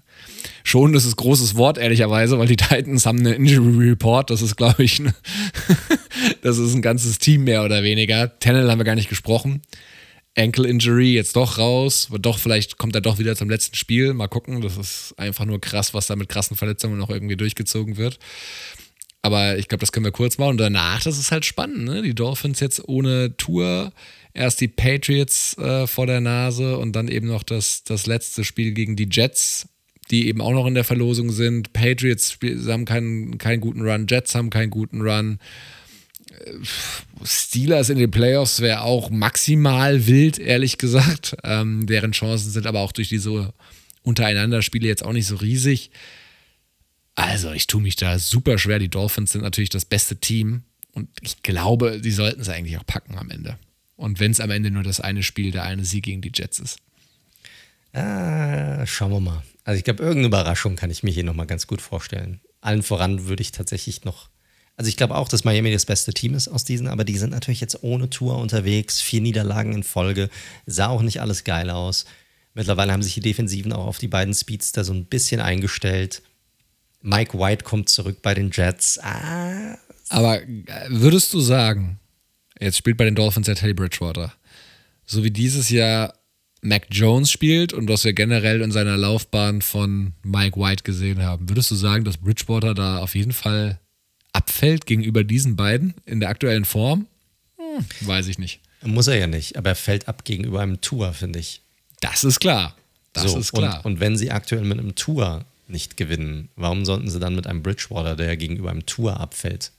schon, das ist großes Wort, ehrlicherweise, weil die Titans haben eine Injury Report. Das ist, glaube ich, eine das ist ein ganzes Team mehr oder weniger. Tennel haben wir gar nicht gesprochen. Ankle Injury jetzt doch raus. Doch, vielleicht kommt er doch wieder zum letzten Spiel. Mal gucken. Das ist einfach nur krass, was da mit krassen Verletzungen noch irgendwie durchgezogen wird. Aber ich glaube, das können wir kurz machen. Und danach, das ist halt spannend. Ne? Die Dolphins jetzt ohne Tour. Erst die Patriots äh, vor der Nase und dann eben noch das, das letzte Spiel gegen die Jets. die eben auch noch in der Verlosung sind. Patriots haben keinen, keinen guten Run, Jets haben keinen guten Run. Steelers in den Playoffs wäre auch maximal wild, ehrlich gesagt. Ähm, deren Chancen sind aber auch durch diese untereinander Spiele jetzt auch nicht so riesig. Also, ich tue mich da super schwer. Die Dolphins sind natürlich das beste Team und ich glaube, sie sollten es eigentlich auch packen am Ende. Und wenn es am Ende nur das eine Spiel, der eine Sieg gegen die Jets ist. Ah, schauen wir mal. Also ich glaube, irgendeine Überraschung kann ich mir hier nochmal ganz gut vorstellen. Allen voran würde ich tatsächlich noch. Also ich glaube auch, dass Miami das beste Team ist aus diesen, aber die sind natürlich jetzt ohne Tour unterwegs, vier Niederlagen in Folge, sah auch nicht alles geil aus. Mittlerweile haben sich die Defensiven auch auf die beiden Speedster so ein bisschen eingestellt. Mike White kommt zurück bei den Jets. Ah. Aber äh, würdest du sagen, jetzt spielt bei den Dolphins ja Teddy Bridgewater, so wie dieses Jahr Mac Jones spielt und was wir generell in seiner Laufbahn von Mike White gesehen haben. Würdest du sagen, dass Bridgewater da auf jeden Fall abfällt gegenüber diesen beiden in der aktuellen Form? Hm, weiß ich nicht. Muss er ja nicht, aber er fällt ab gegenüber einem Tour, finde ich. Das ist klar. Das so, ist klar. Und, und, wenn sie aktuell mit einem Tour nicht gewinnen, warum sollten sie dann mit einem Bridgewater, der gegenüber einem Tour abfällt,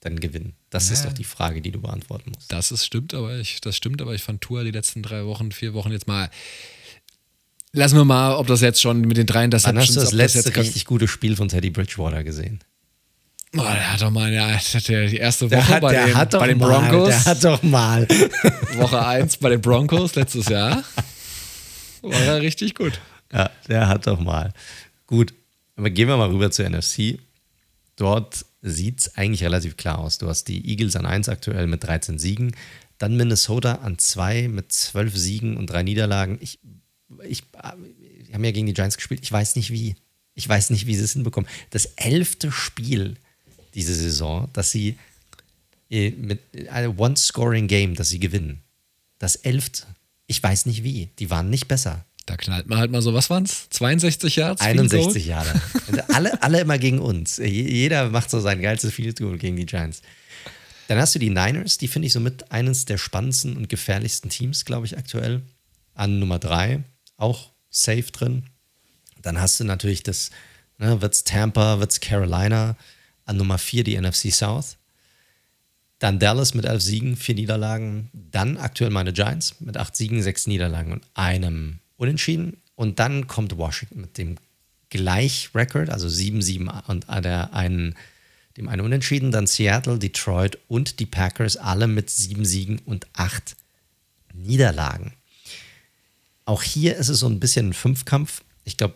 dann gewinnen? Das ja. ist doch die Frage, die du beantworten musst. Das ist, stimmt, aber ich, das stimmt, aber ich fand Tour die letzten drei Wochen, vier Wochen jetzt mal. Lassen wir mal, ob das jetzt schon mit den drei Interceptions. Wann hast du das letzte das richtig gute Spiel von Teddy Bridgewater gesehen? Oh, der hat doch mal, ja, die erste Woche hat, bei, den, bei den mal, Broncos. Der hat doch mal. Woche 1 bei den Broncos letztes Jahr. War er richtig gut. Ja, der hat doch mal. Gut, aber gehen wir mal rüber zur NFC. Dort sieht es eigentlich relativ klar aus. Du hast die Eagles an 1 aktuell mit 13 Siegen, dann Minnesota an 2 mit 12 Siegen und 3 Niederlagen. Ich, ich, ich haben ja gegen die Giants gespielt. Ich weiß nicht wie. Ich weiß nicht, wie sie es hinbekommen. Das elfte Spiel diese Saison, dass sie äh, mit einem One-Scoring-Game, dass sie gewinnen. Das elfte. Ich weiß nicht wie. Die waren nicht besser. Da knallt man halt mal so, was waren es? 62 Yards? 61 Jahre. alle, alle immer gegen uns. Jeder macht so sein geilstes Field Goal gegen die Giants. Dann hast du die Niners, die finde ich somit eines der spannendsten und gefährlichsten Teams, glaube ich, aktuell. An Nummer drei, auch safe drin. Dann hast du natürlich das, ne, es Tampa, wird es Carolina. An Nummer vier die NFC South. Dann Dallas mit elf Siegen, vier Niederlagen. Dann aktuell meine Giants mit acht Siegen, sechs Niederlagen und einem Unentschieden. Und dann kommt Washington mit dem Gleichrekord, also 7-7 und der einen, dem einen Unentschieden. Dann Seattle, Detroit und die Packers, alle mit sieben Siegen und acht Niederlagen. Auch hier ist es so ein bisschen ein Fünfkampf. Ich glaube,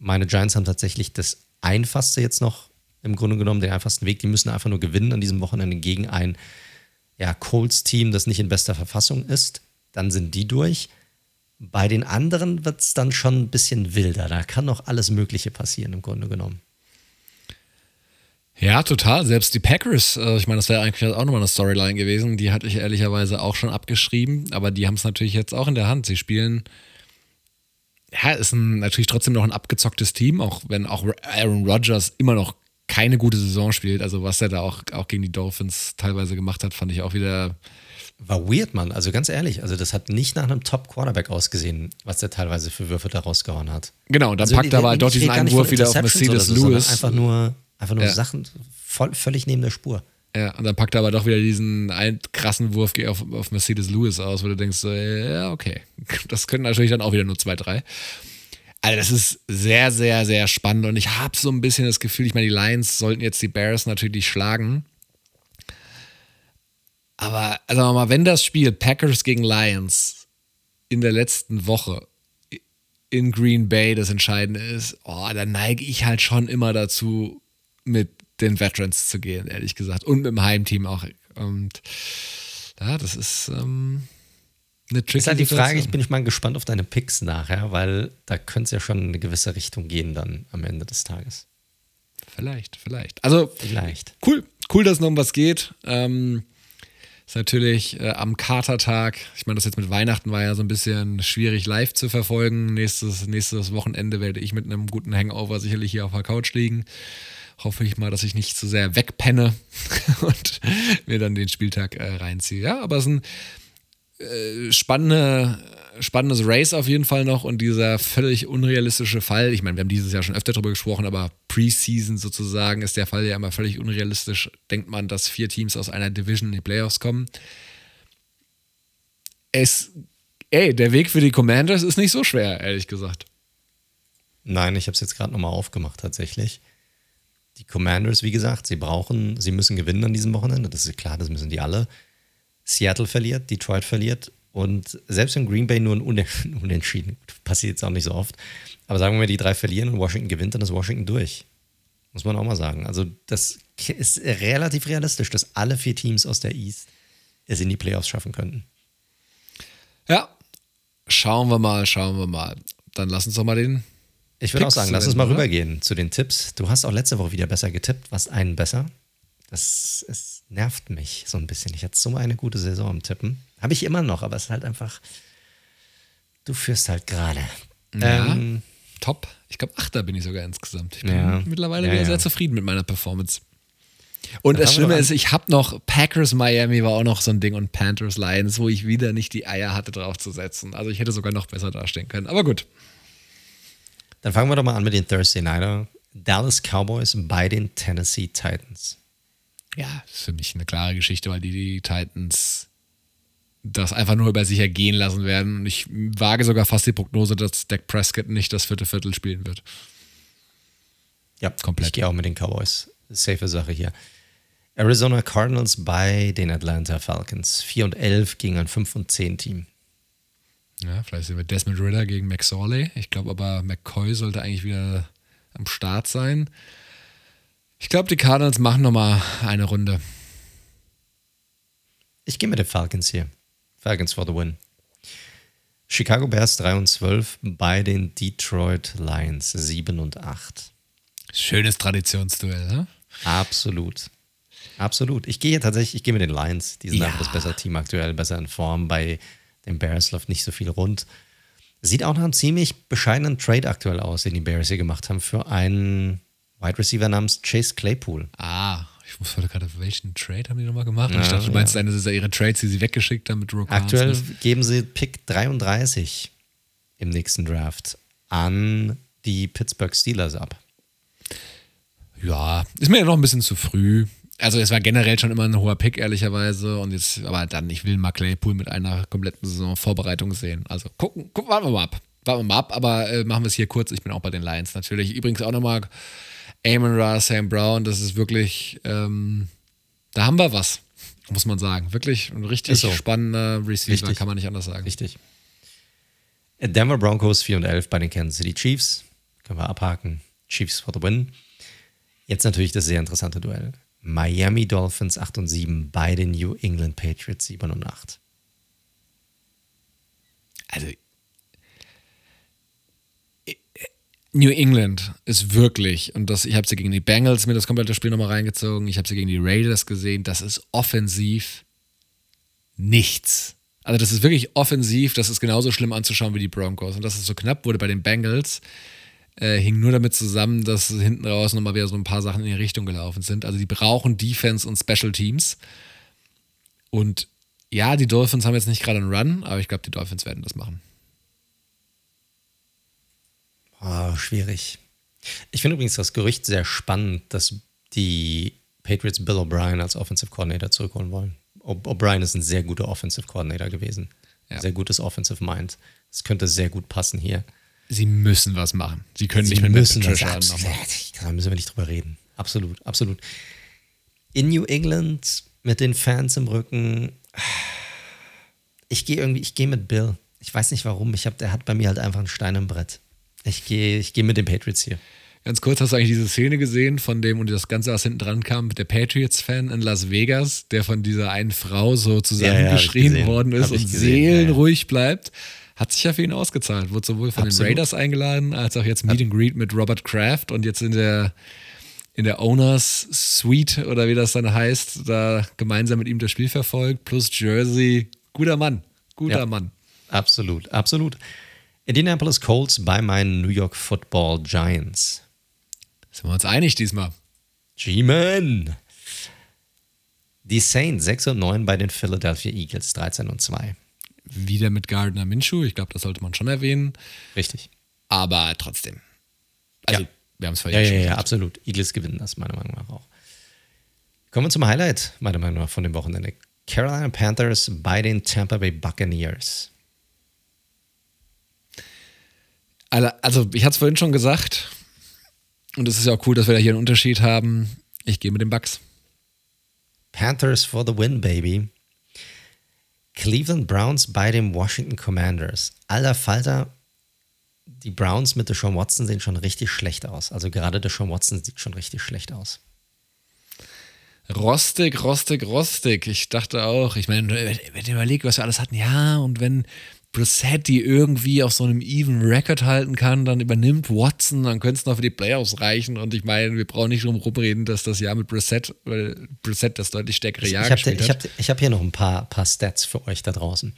meine Giants haben tatsächlich das einfachste jetzt noch im Grunde genommen, den einfachsten Weg. Die müssen einfach nur gewinnen an diesem Wochenende gegen ein ja, Colts-Team, das nicht in bester Verfassung ist. Dann sind die durch. Bei den anderen wird es dann schon ein bisschen wilder. Da kann noch alles Mögliche passieren, im Grunde genommen. Ja, total. Selbst die Packers, äh, ich meine, das wäre eigentlich auch nochmal eine Storyline gewesen. Die hatte ich ehrlicherweise auch schon abgeschrieben, aber die haben es natürlich jetzt auch in der Hand. Sie spielen, ja, ist ein, natürlich trotzdem noch ein abgezocktes Team, auch wenn auch Aaron Rodgers immer noch keine gute Saison spielt. Also, was er da auch, auch gegen die Dolphins teilweise gemacht hat, fand ich auch wieder war weird, Mann. Also ganz ehrlich, also das hat nicht nach einem Top-Quarterback ausgesehen, was der teilweise für Würfe da rausgehauen hat. Genau, und dann also, packt er aber dort diesen einen Wurf wieder auf Mercedes so, Lewis. Einfach nur, einfach nur ja. Sachen voll, völlig neben der Spur. Ja, und dann packt er aber doch wieder diesen einen krassen Wurf auf, auf Mercedes Lewis aus, wo du denkst, so, ja, okay. Das können natürlich dann auch wieder nur zwei, drei. Also das ist sehr, sehr, sehr spannend und ich habe so ein bisschen das Gefühl, ich meine, die Lions sollten jetzt die Bears natürlich schlagen. Aber also mal, wenn das Spiel Packers gegen Lions in der letzten Woche in Green Bay das Entscheidende ist, oh, dann neige ich halt schon immer dazu, mit den Veterans zu gehen, ehrlich gesagt. Und mit dem Heimteam auch. Und ja, das ist ähm, eine tricky Ist halt die Frage, ich bin mal gespannt auf deine Picks nachher, weil da könnte es ja schon in eine gewisse Richtung gehen dann am Ende des Tages. Vielleicht, vielleicht. Also, vielleicht. Cool, cool, dass noch um was geht. Ähm, ist natürlich äh, am Katertag, ich meine, das jetzt mit Weihnachten war ja so ein bisschen schwierig live zu verfolgen. Nächstes, nächstes Wochenende werde ich mit einem guten Hangover sicherlich hier auf der Couch liegen. Hoffe ich mal, dass ich nicht zu sehr wegpenne und mir dann den Spieltag äh, reinziehe. Ja, aber es ist ein äh, spannende, spannendes Race auf jeden Fall noch und dieser völlig unrealistische Fall. Ich meine, wir haben dieses Jahr schon öfter darüber gesprochen, aber Preseason sozusagen ist der Fall ja immer völlig unrealistisch. Denkt man, dass vier Teams aus einer Division in die Playoffs kommen. Es, ey, der Weg für die Commanders ist nicht so schwer, ehrlich gesagt. Nein, ich habe es jetzt gerade nochmal aufgemacht tatsächlich. Die Commanders, wie gesagt, sie brauchen, sie müssen gewinnen an diesem Wochenende. Das ist klar, das müssen die alle. Seattle verliert, Detroit verliert und selbst wenn Green Bay nur ein Unentschieden, passiert jetzt auch nicht so oft, aber sagen wir mal, die drei verlieren und Washington gewinnt, dann ist Washington durch. Muss man auch mal sagen. Also das ist relativ realistisch, dass alle vier Teams aus der East es in die Playoffs schaffen könnten. Ja, schauen wir mal, schauen wir mal. Dann lass uns doch mal den ich würde auch sagen, lass uns mal rübergehen zu den Tipps. Du hast auch letzte Woche wieder besser getippt. Was einen besser? Das es nervt mich so ein bisschen. Ich hatte so eine gute Saison im Tippen. Habe ich immer noch, aber es ist halt einfach. Du führst halt gerade. Ja, ähm, top. Ich glaube, Achter bin ich sogar insgesamt. Ich bin ja, mittlerweile ja, wieder sehr zufrieden mit meiner Performance. Und das, das Schlimme ist, ich habe noch Packers Miami war auch noch so ein Ding und Panthers Lions, wo ich wieder nicht die Eier hatte, drauf zu setzen. Also ich hätte sogar noch besser dastehen können. Aber gut. Dann fangen wir doch mal an mit den Thursday Nighter. Dallas Cowboys bei den Tennessee Titans. Ja, ist für mich eine klare Geschichte, weil die, die Titans das einfach nur über sich ergehen lassen werden. Und ich wage sogar fast die Prognose, dass Dak Prescott nicht das vierte Viertel spielen wird. Ja, komplett. Ich gehe auch mit den Cowboys. Safe Sache hier. Arizona Cardinals bei den Atlanta Falcons. 4 und 11 gegen ein 5 und 10 Team. Ja, vielleicht sehen wir Desmond Ritter gegen McSorley. Ich glaube aber, McCoy sollte eigentlich wieder am Start sein. Ich glaube, die Cardinals machen nochmal eine Runde. Ich gehe mit den Falcons hier. Falcons for the win. Chicago Bears 3 und 12 bei den Detroit Lions 7 und 8. Schönes Traditionsduell, ne? Absolut. Absolut. Ich gehe tatsächlich, ich gehe mit den Lions. Die sind ja. einfach das bessere Team aktuell, besser in Form. Bei den Bears läuft nicht so viel rund. Sieht auch nach einem ziemlich bescheidenen Trade aktuell aus, den die Bears hier gemacht haben für einen Wide Receiver namens Chase Claypool. Ah, ich wusste gerade, welchen Trade haben die nochmal gemacht? Ja, ich dachte, du meinst, ja. eine dieser ihre Trades, die sie weggeschickt haben mit Rook Aktuell Smith. geben sie Pick 33 im nächsten Draft an die Pittsburgh Steelers ab. Ja, ist mir ja noch ein bisschen zu früh also es war generell schon immer ein hoher Pick, ehrlicherweise. Und jetzt, aber dann, ich will mal Claypool mit einer kompletten Saison Vorbereitung sehen. Also gucken, gucken, warten wir mal ab. Warten wir mal ab, aber äh, machen wir es hier kurz. Ich bin auch bei den Lions natürlich. Übrigens auch nochmal Amon Ra, Sam Brown, das ist wirklich, ähm, da haben wir was, muss man sagen. Wirklich ein richtig so. spannender Receiver, Richtig. kann man nicht anders sagen. Richtig. Denver Broncos 4 und 11 bei den Kansas City Chiefs. Können wir abhaken. Chiefs for the win. Jetzt natürlich das sehr interessante Duell. Miami Dolphins 8 und 7 bei den New England Patriots 7 und 8. Also New England ist wirklich, und das, ich habe sie gegen die Bengals mir das komplette Spiel nochmal reingezogen, ich habe sie gegen die Raiders gesehen, das ist offensiv nichts. Also das ist wirklich offensiv, das ist genauso schlimm anzuschauen wie die Broncos. Und dass es so knapp wurde bei den Bengals, äh, hing nur damit zusammen, dass hinten raus nochmal wieder so ein paar Sachen in die Richtung gelaufen sind. Also die brauchen Defense und Special Teams. Und ja, die Dolphins haben jetzt nicht gerade einen Run, aber ich glaube, die Dolphins werden das machen. Oh, schwierig. Ich finde übrigens das Gerücht sehr spannend, dass die Patriots Bill O'Brien als Offensive Coordinator zurückholen wollen. O'Brien ist ein sehr guter Offensive Coordinator gewesen. Ja. Sehr gutes Offensive Mind. Es könnte sehr gut passen hier. Sie müssen was machen. Sie können Sie nicht mit müssen Matt Patricia machen. Da müssen wir nicht drüber reden. Absolut, absolut. In New England mit den Fans im Rücken. Ich gehe irgendwie, ich gehe mit Bill. Ich weiß nicht warum. Ich hab, der hat bei mir halt einfach einen Stein im Brett. Ich gehe, ich gehe mit den Patriots hier. Ganz kurz, hast du eigentlich diese Szene gesehen, von dem und das Ganze, was hinten dran kam, der Patriots-Fan in Las Vegas, der von dieser einen Frau so zusammengeschrien ja, ja, worden ist und gesehen, seelenruhig ja, bleibt? hat sich ja für ihn ausgezahlt. Wurde sowohl von Absolut. den Raiders eingeladen, als auch jetzt Meet and Greet mit Robert Kraft und jetzt in der, in der Owners Suite oder wie das dann heißt, da gemeinsam mit ihm das Spiel verfolgt, plus Jersey. Guter Mann, guter. Mann. Absolut, absolut. Indianapolis Colts bei meinen New York Football Giants. Sind wir uns einig diesmal? G-Man. Die Saints 6 und 9 bei den Philadelphia Eagles 13 und 2. wieder mit Gardner Minshew. Ich glaube, das sollte man schon erwähnen. Richtig. Aber trotzdem. Also, Ja. wir haben es vorhin Ja, schon ja, ja, absolut. Eagles gewinnen das, meiner Meinung nach auch. Kommen wir zum Highlight, meiner Meinung nach, von dem Wochenende. Carolina Panthers bei den Tampa Bay Buccaneers. Alle- Also, ich hatte es vorhin schon gesagt. Und es ist ja auch cool, dass wir da hier einen Unterschied haben. Ich gehe mit den Bucks. Panthers for the win, baby. Cleveland Browns bei den Washington Commanders. Alter Falter, die Browns mit Deshaun Watson sehen schon richtig schlecht aus. Also gerade Deshaun Watson sieht schon richtig schlecht aus. Rostig, rostig, rostig. Ich dachte auch, ich meine, wenn ihr überlegt, was wir alles hatten, ja, und wenn Brissett die irgendwie auf so einem even Record halten kann, dann übernimmt Watson, dann könnte es noch für die Playoffs reichen. Und ich meine, wir brauchen nicht drum rumreden, dass das Jahr mit Brissett, weil Brissett das deutlich stärkere Ich Jahr habe gespielt ich hat. hab, ich hab hier noch ein paar, paar Stats für euch da draußen.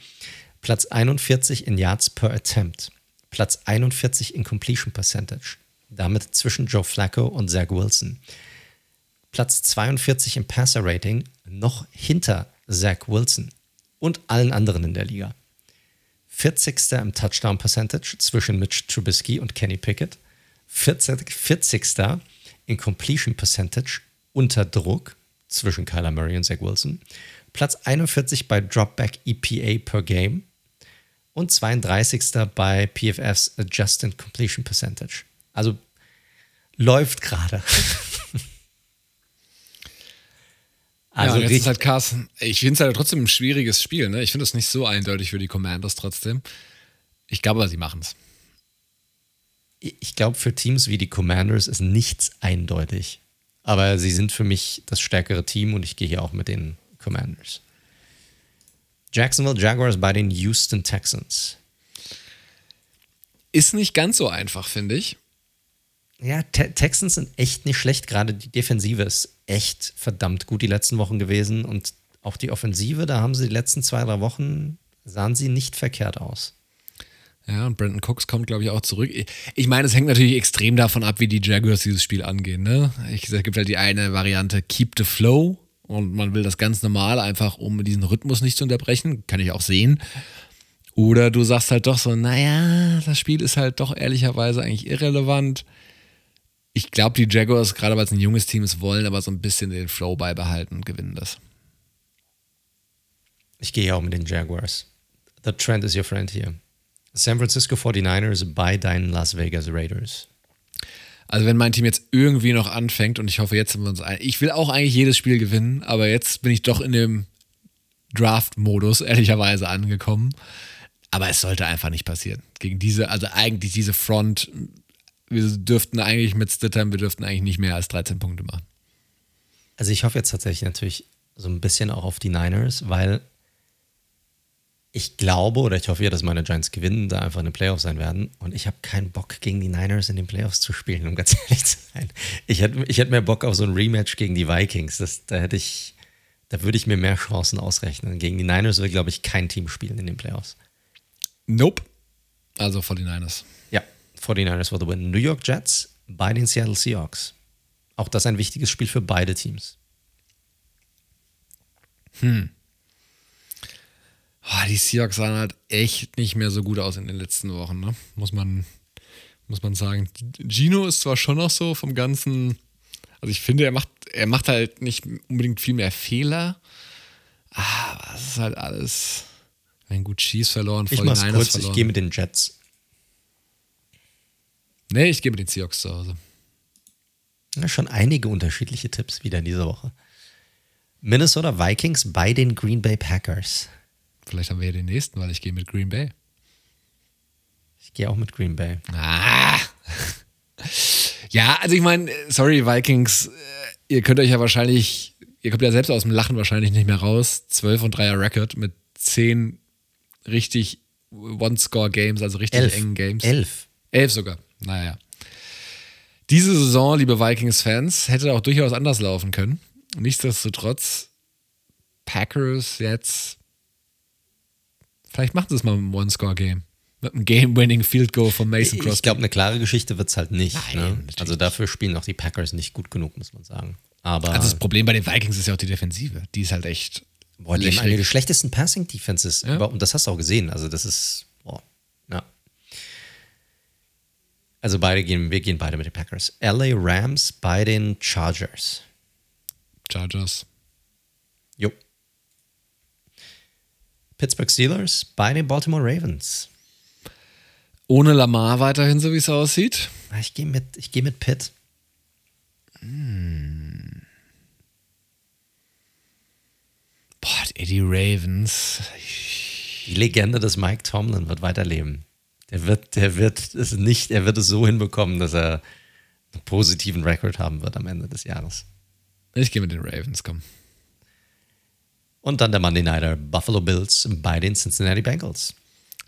Platz 41 in Yards per Attempt. Platz 41 in Completion Percentage. Damit zwischen Joe Flacco und Zach Wilson. Platz 42 im Passer Rating, noch hinter Zach Wilson und allen anderen in der Liga. 40. im Touchdown Percentage zwischen Mitch Trubisky und Kenny Pickett. 40. 40. in Completion Percentage unter Druck zwischen Kyler Murray und Zach Wilson. Platz 41 bei Dropback EPA per Game und 32. bei PFFs Adjusted Completion Percentage. Also läuft gerade. Also ja, jetzt ist halt Carson. Ich finde es halt trotzdem ein schwieriges Spiel. Ne? Ich finde es nicht so eindeutig für die Commanders trotzdem. Ich glaube, aber sie machen es. ich glaube, für Teams wie die Commanders ist nichts eindeutig. Aber sie sind für mich das stärkere Team und ich gehe hier auch mit den Commanders. Jacksonville Jaguars bei den Houston Texans. Ist nicht ganz so einfach, finde ich. Ja, Te Texans sind echt nicht schlecht. Gerade die Defensive ist echt verdammt gut die letzten Wochen gewesen. Und auch die Offensive, da haben sie die letzten zwei, drei Wochen, sahen sie nicht verkehrt aus. Ja, und Brandon Cooks kommt, glaube ich, auch zurück. Ich meine, es hängt natürlich extrem davon ab, wie die Jaguars dieses Spiel angehen. Ne? Ich, es gibt halt die eine Variante, keep the flow. Und man will das ganz normal, einfach um diesen Rhythmus nicht zu unterbrechen. Kann ich auch sehen. Oder du sagst halt doch so, naja, das Spiel ist halt doch ehrlicherweise eigentlich irrelevant. Ich glaube, die Jaguars, gerade weil es ein junges Team ist, wollen aber so ein bisschen den Flow beibehalten und gewinnen das. Ich gehe auch mit den Jaguars. The trend is your friend here. San Francisco 49ers bei deinen Las Vegas Raiders. Also wenn mein Team jetzt irgendwie noch anfängt und ich hoffe, jetzt sind wir uns ein. Ich will auch eigentlich jedes Spiel gewinnen, aber jetzt bin ich doch in dem Draft-Modus ehrlicherweise angekommen. Aber es sollte einfach nicht passieren. Gegen diese, also eigentlich diese Front, wir dürften eigentlich mit Stittern, wir dürften eigentlich nicht mehr als 13 Punkte machen. Also ich hoffe jetzt tatsächlich natürlich so ein bisschen auch auf die Niners, weil ich glaube oder ich hoffe ja, dass meine Giants gewinnen, da einfach in den Playoffs sein werden. Und ich habe keinen Bock, gegen die Niners in den Playoffs zu spielen, um ganz ehrlich zu sein. Ich hätte ich hätt mehr Bock auf so ein Rematch gegen die Vikings. Das, da hätte ich, da würde ich mir mehr Chancen ausrechnen. Gegen die Niners will, glaube ich, kein Team spielen in den Playoffs. Nope. Also 49ers. Ja, 49ers for the win. New York Jets bei den Seattle Seahawks. Auch das ein wichtiges Spiel für beide Teams. Oh, die Seahawks sahen halt echt nicht mehr so gut aus in den letzten Wochen, ne? Muss man, muss man sagen. Gino ist zwar schon noch so vom ganzen, also ich finde, er macht, er macht halt nicht unbedingt viel mehr Fehler, aber es ist halt alles, ein gut Chiefs verloren, Ich mach's 49ers kurz, ich verloren. gehe mit den Jets. Nee, ich gehe mit den Seahawks zu Hause. Ja, schon einige unterschiedliche Tipps wieder in dieser Woche. Minnesota Vikings bei den Green Bay Packers. Vielleicht haben wir ja den nächsten, weil ich gehe mit Green Bay. Ich gehe auch mit Green Bay. Ah. Ja, also ich meine, sorry, Vikings, äh, ihr könnt euch ja wahrscheinlich, ihr kommt ja selbst aus dem Lachen wahrscheinlich nicht mehr raus. 12 und 3er Record mit 10 richtig One-Score-Games, also richtig Elf. engen Games. Elf. Elf sogar. Naja. Diese Saison, liebe Vikings-Fans, hätte auch durchaus anders laufen können. Nichtsdestotrotz, Packers jetzt. Vielleicht machen sie es mal mit einem One-Score-Game. Mit einem Game-Winning Field Goal von Mason Ich Crosby. glaube, eine klare Geschichte wird es halt nicht. Nein, ne? Also dafür spielen auch die Packers nicht gut genug, muss man sagen. Aber Also das Problem bei den Vikings ist ja auch die Defensive. Die ist halt echt Boah, die haben eine der schlechtesten Passing Defenses. Ja. Und das hast du auch gesehen. Also, das ist. Boah, ja. Also, beide gehen, wir gehen beide mit den Packers. LA Rams bei den Chargers. Chargers. Jo. Pittsburgh Steelers bei den Baltimore Ravens. Ohne Lamar weiterhin, so wie es aussieht. Ich gehe mit, geh mit Pitt. Hm. Boah, Eddie Ravens. Die Legende des Mike Tomlin wird weiterleben. Der wird, der wird es nicht, er wird es so hinbekommen, dass er einen positiven Rekord haben wird am Ende des Jahres. Ich gehe mit den Ravens, komm. Und dann der Monday Nighter Buffalo Bills bei den Cincinnati Bengals.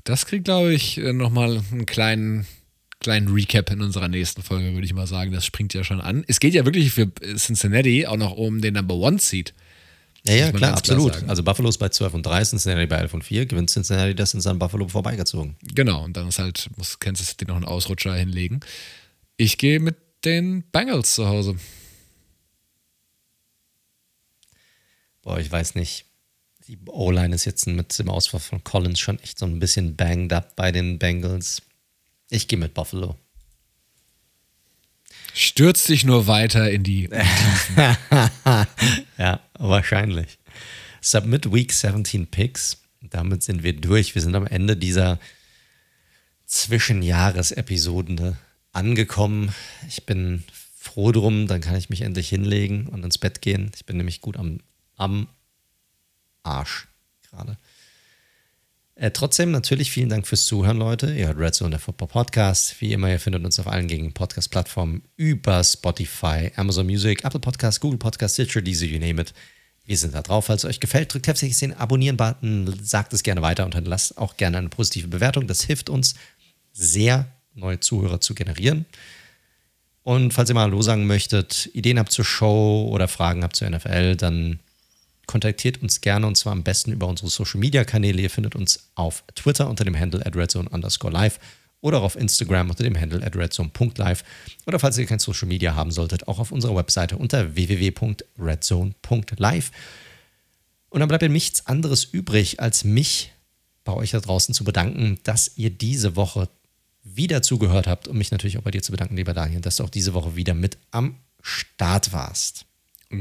Das kriegt, glaube ich, nochmal einen kleinen, kleinen Recap in unserer nächsten Folge, würde ich mal sagen. Das springt ja schon an. Es geht ja wirklich für Cincinnati auch noch um den Number One Seed. Ja, ja, klar, absolut. Klar also Buffalo ist bei 12 und 3, Cincinnati bei 11 und 4, gewinnt Cincinnati, das ist an Buffalo vorbeigezogen. Genau, und dann ist halt, muss Kansas City noch einen Ausrutscher hinlegen. Ich gehe mit den Bengals zu Hause. Boah, ich weiß nicht. Die O-Line ist jetzt mit dem Ausfall von Collins schon echt so ein bisschen banged up bei den Bengals. Ich gehe mit Buffalo. Stürzt dich nur weiter in die. ja, wahrscheinlich. Submit Week 17 Picks. Damit sind wir durch. Wir sind am Ende dieser Zwischenjahresepisoden angekommen. Ich bin froh drum, dann kann ich mich endlich hinlegen und ins Bett gehen. Ich bin nämlich gut am, am Arsch gerade. Äh, trotzdem natürlich vielen Dank fürs Zuhören, Leute. Ihr hört Red Zone, der Football Podcast. Wie immer, ihr findet uns auf allen gängigen Podcast-Plattformen über Spotify, Amazon Music, Apple Podcasts, Google Podcasts, Stitcher, diese, you name it. Wir sind da drauf. Falls es euch gefällt, drückt heftig den Abonnieren-Button, sagt es gerne weiter und lasst auch gerne eine positive Bewertung. Das hilft uns sehr, neue Zuhörer zu generieren. Und falls ihr mal Hallo sagen möchtet, Ideen habt zur Show oder Fragen habt zur NFL, dann kontaktiert uns gerne und zwar am besten über unsere Social Media Kanäle. Ihr findet uns auf Twitter unter dem Handle at redzone underscore live oder auch auf Instagram unter dem Handle at redzone.live oder falls ihr kein Social Media haben solltet, auch auf unserer Webseite unter www.redzone.live. Und dann bleibt mir nichts anderes übrig, als mich bei euch da draußen zu bedanken, dass ihr diese Woche wieder zugehört habt und mich natürlich auch bei dir zu bedanken, lieber Daniel, dass du auch diese Woche wieder mit am Start warst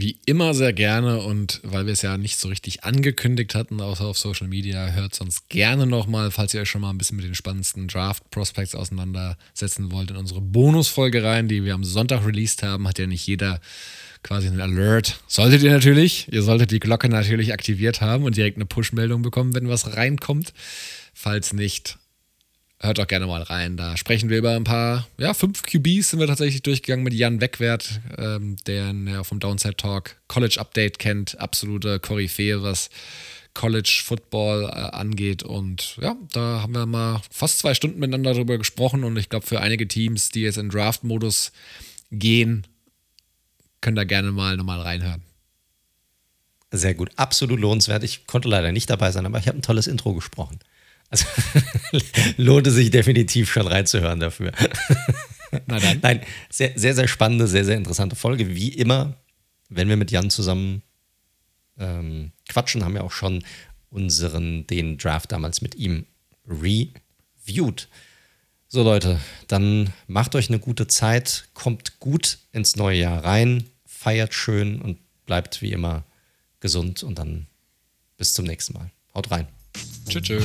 wie immer sehr gerne und weil wir es ja nicht so richtig angekündigt hatten, außer auf Social Media, hört uns gerne nochmal, falls ihr euch schon mal ein bisschen mit den spannendsten Draft-Prospects auseinandersetzen wollt, in unsere Bonusfolge rein, die wir am Sonntag released haben. Hat ja nicht jeder quasi einen Alert. Solltet ihr natürlich. Ihr solltet die Glocke natürlich aktiviert haben und direkt eine Push-Meldung bekommen, wenn was reinkommt. Falls nicht, hört doch gerne mal rein. Da sprechen wir über ein paar, ja, fünf QBs sind wir tatsächlich durchgegangen mit Jan Wegwert, ähm, der ja vom Downside Talk College Update kennt, absolute Koryphäe, was College Football äh, angeht. Und ja, da haben wir mal fast zwei Stunden miteinander darüber gesprochen. Und ich glaube, für einige Teams, die jetzt in Draft-Modus gehen, können da gerne mal nochmal reinhören. Sehr gut, absolut lohnenswert. Ich konnte leider nicht dabei sein, aber ich habe ein tolles Intro gesprochen. Also lohnt es sich definitiv schon reinzuhören dafür. Nein, sehr, sehr, sehr spannende, sehr, sehr interessante Folge. Wie immer, wenn wir mit Jan zusammen ähm, quatschen, haben wir auch schon unseren, den Draft damals mit ihm reviewed. So Leute, dann macht euch eine gute Zeit, kommt gut ins neue Jahr rein, feiert schön und bleibt wie immer gesund und dann bis zum nächsten Mal. Haut rein. Tschüss. tschüss.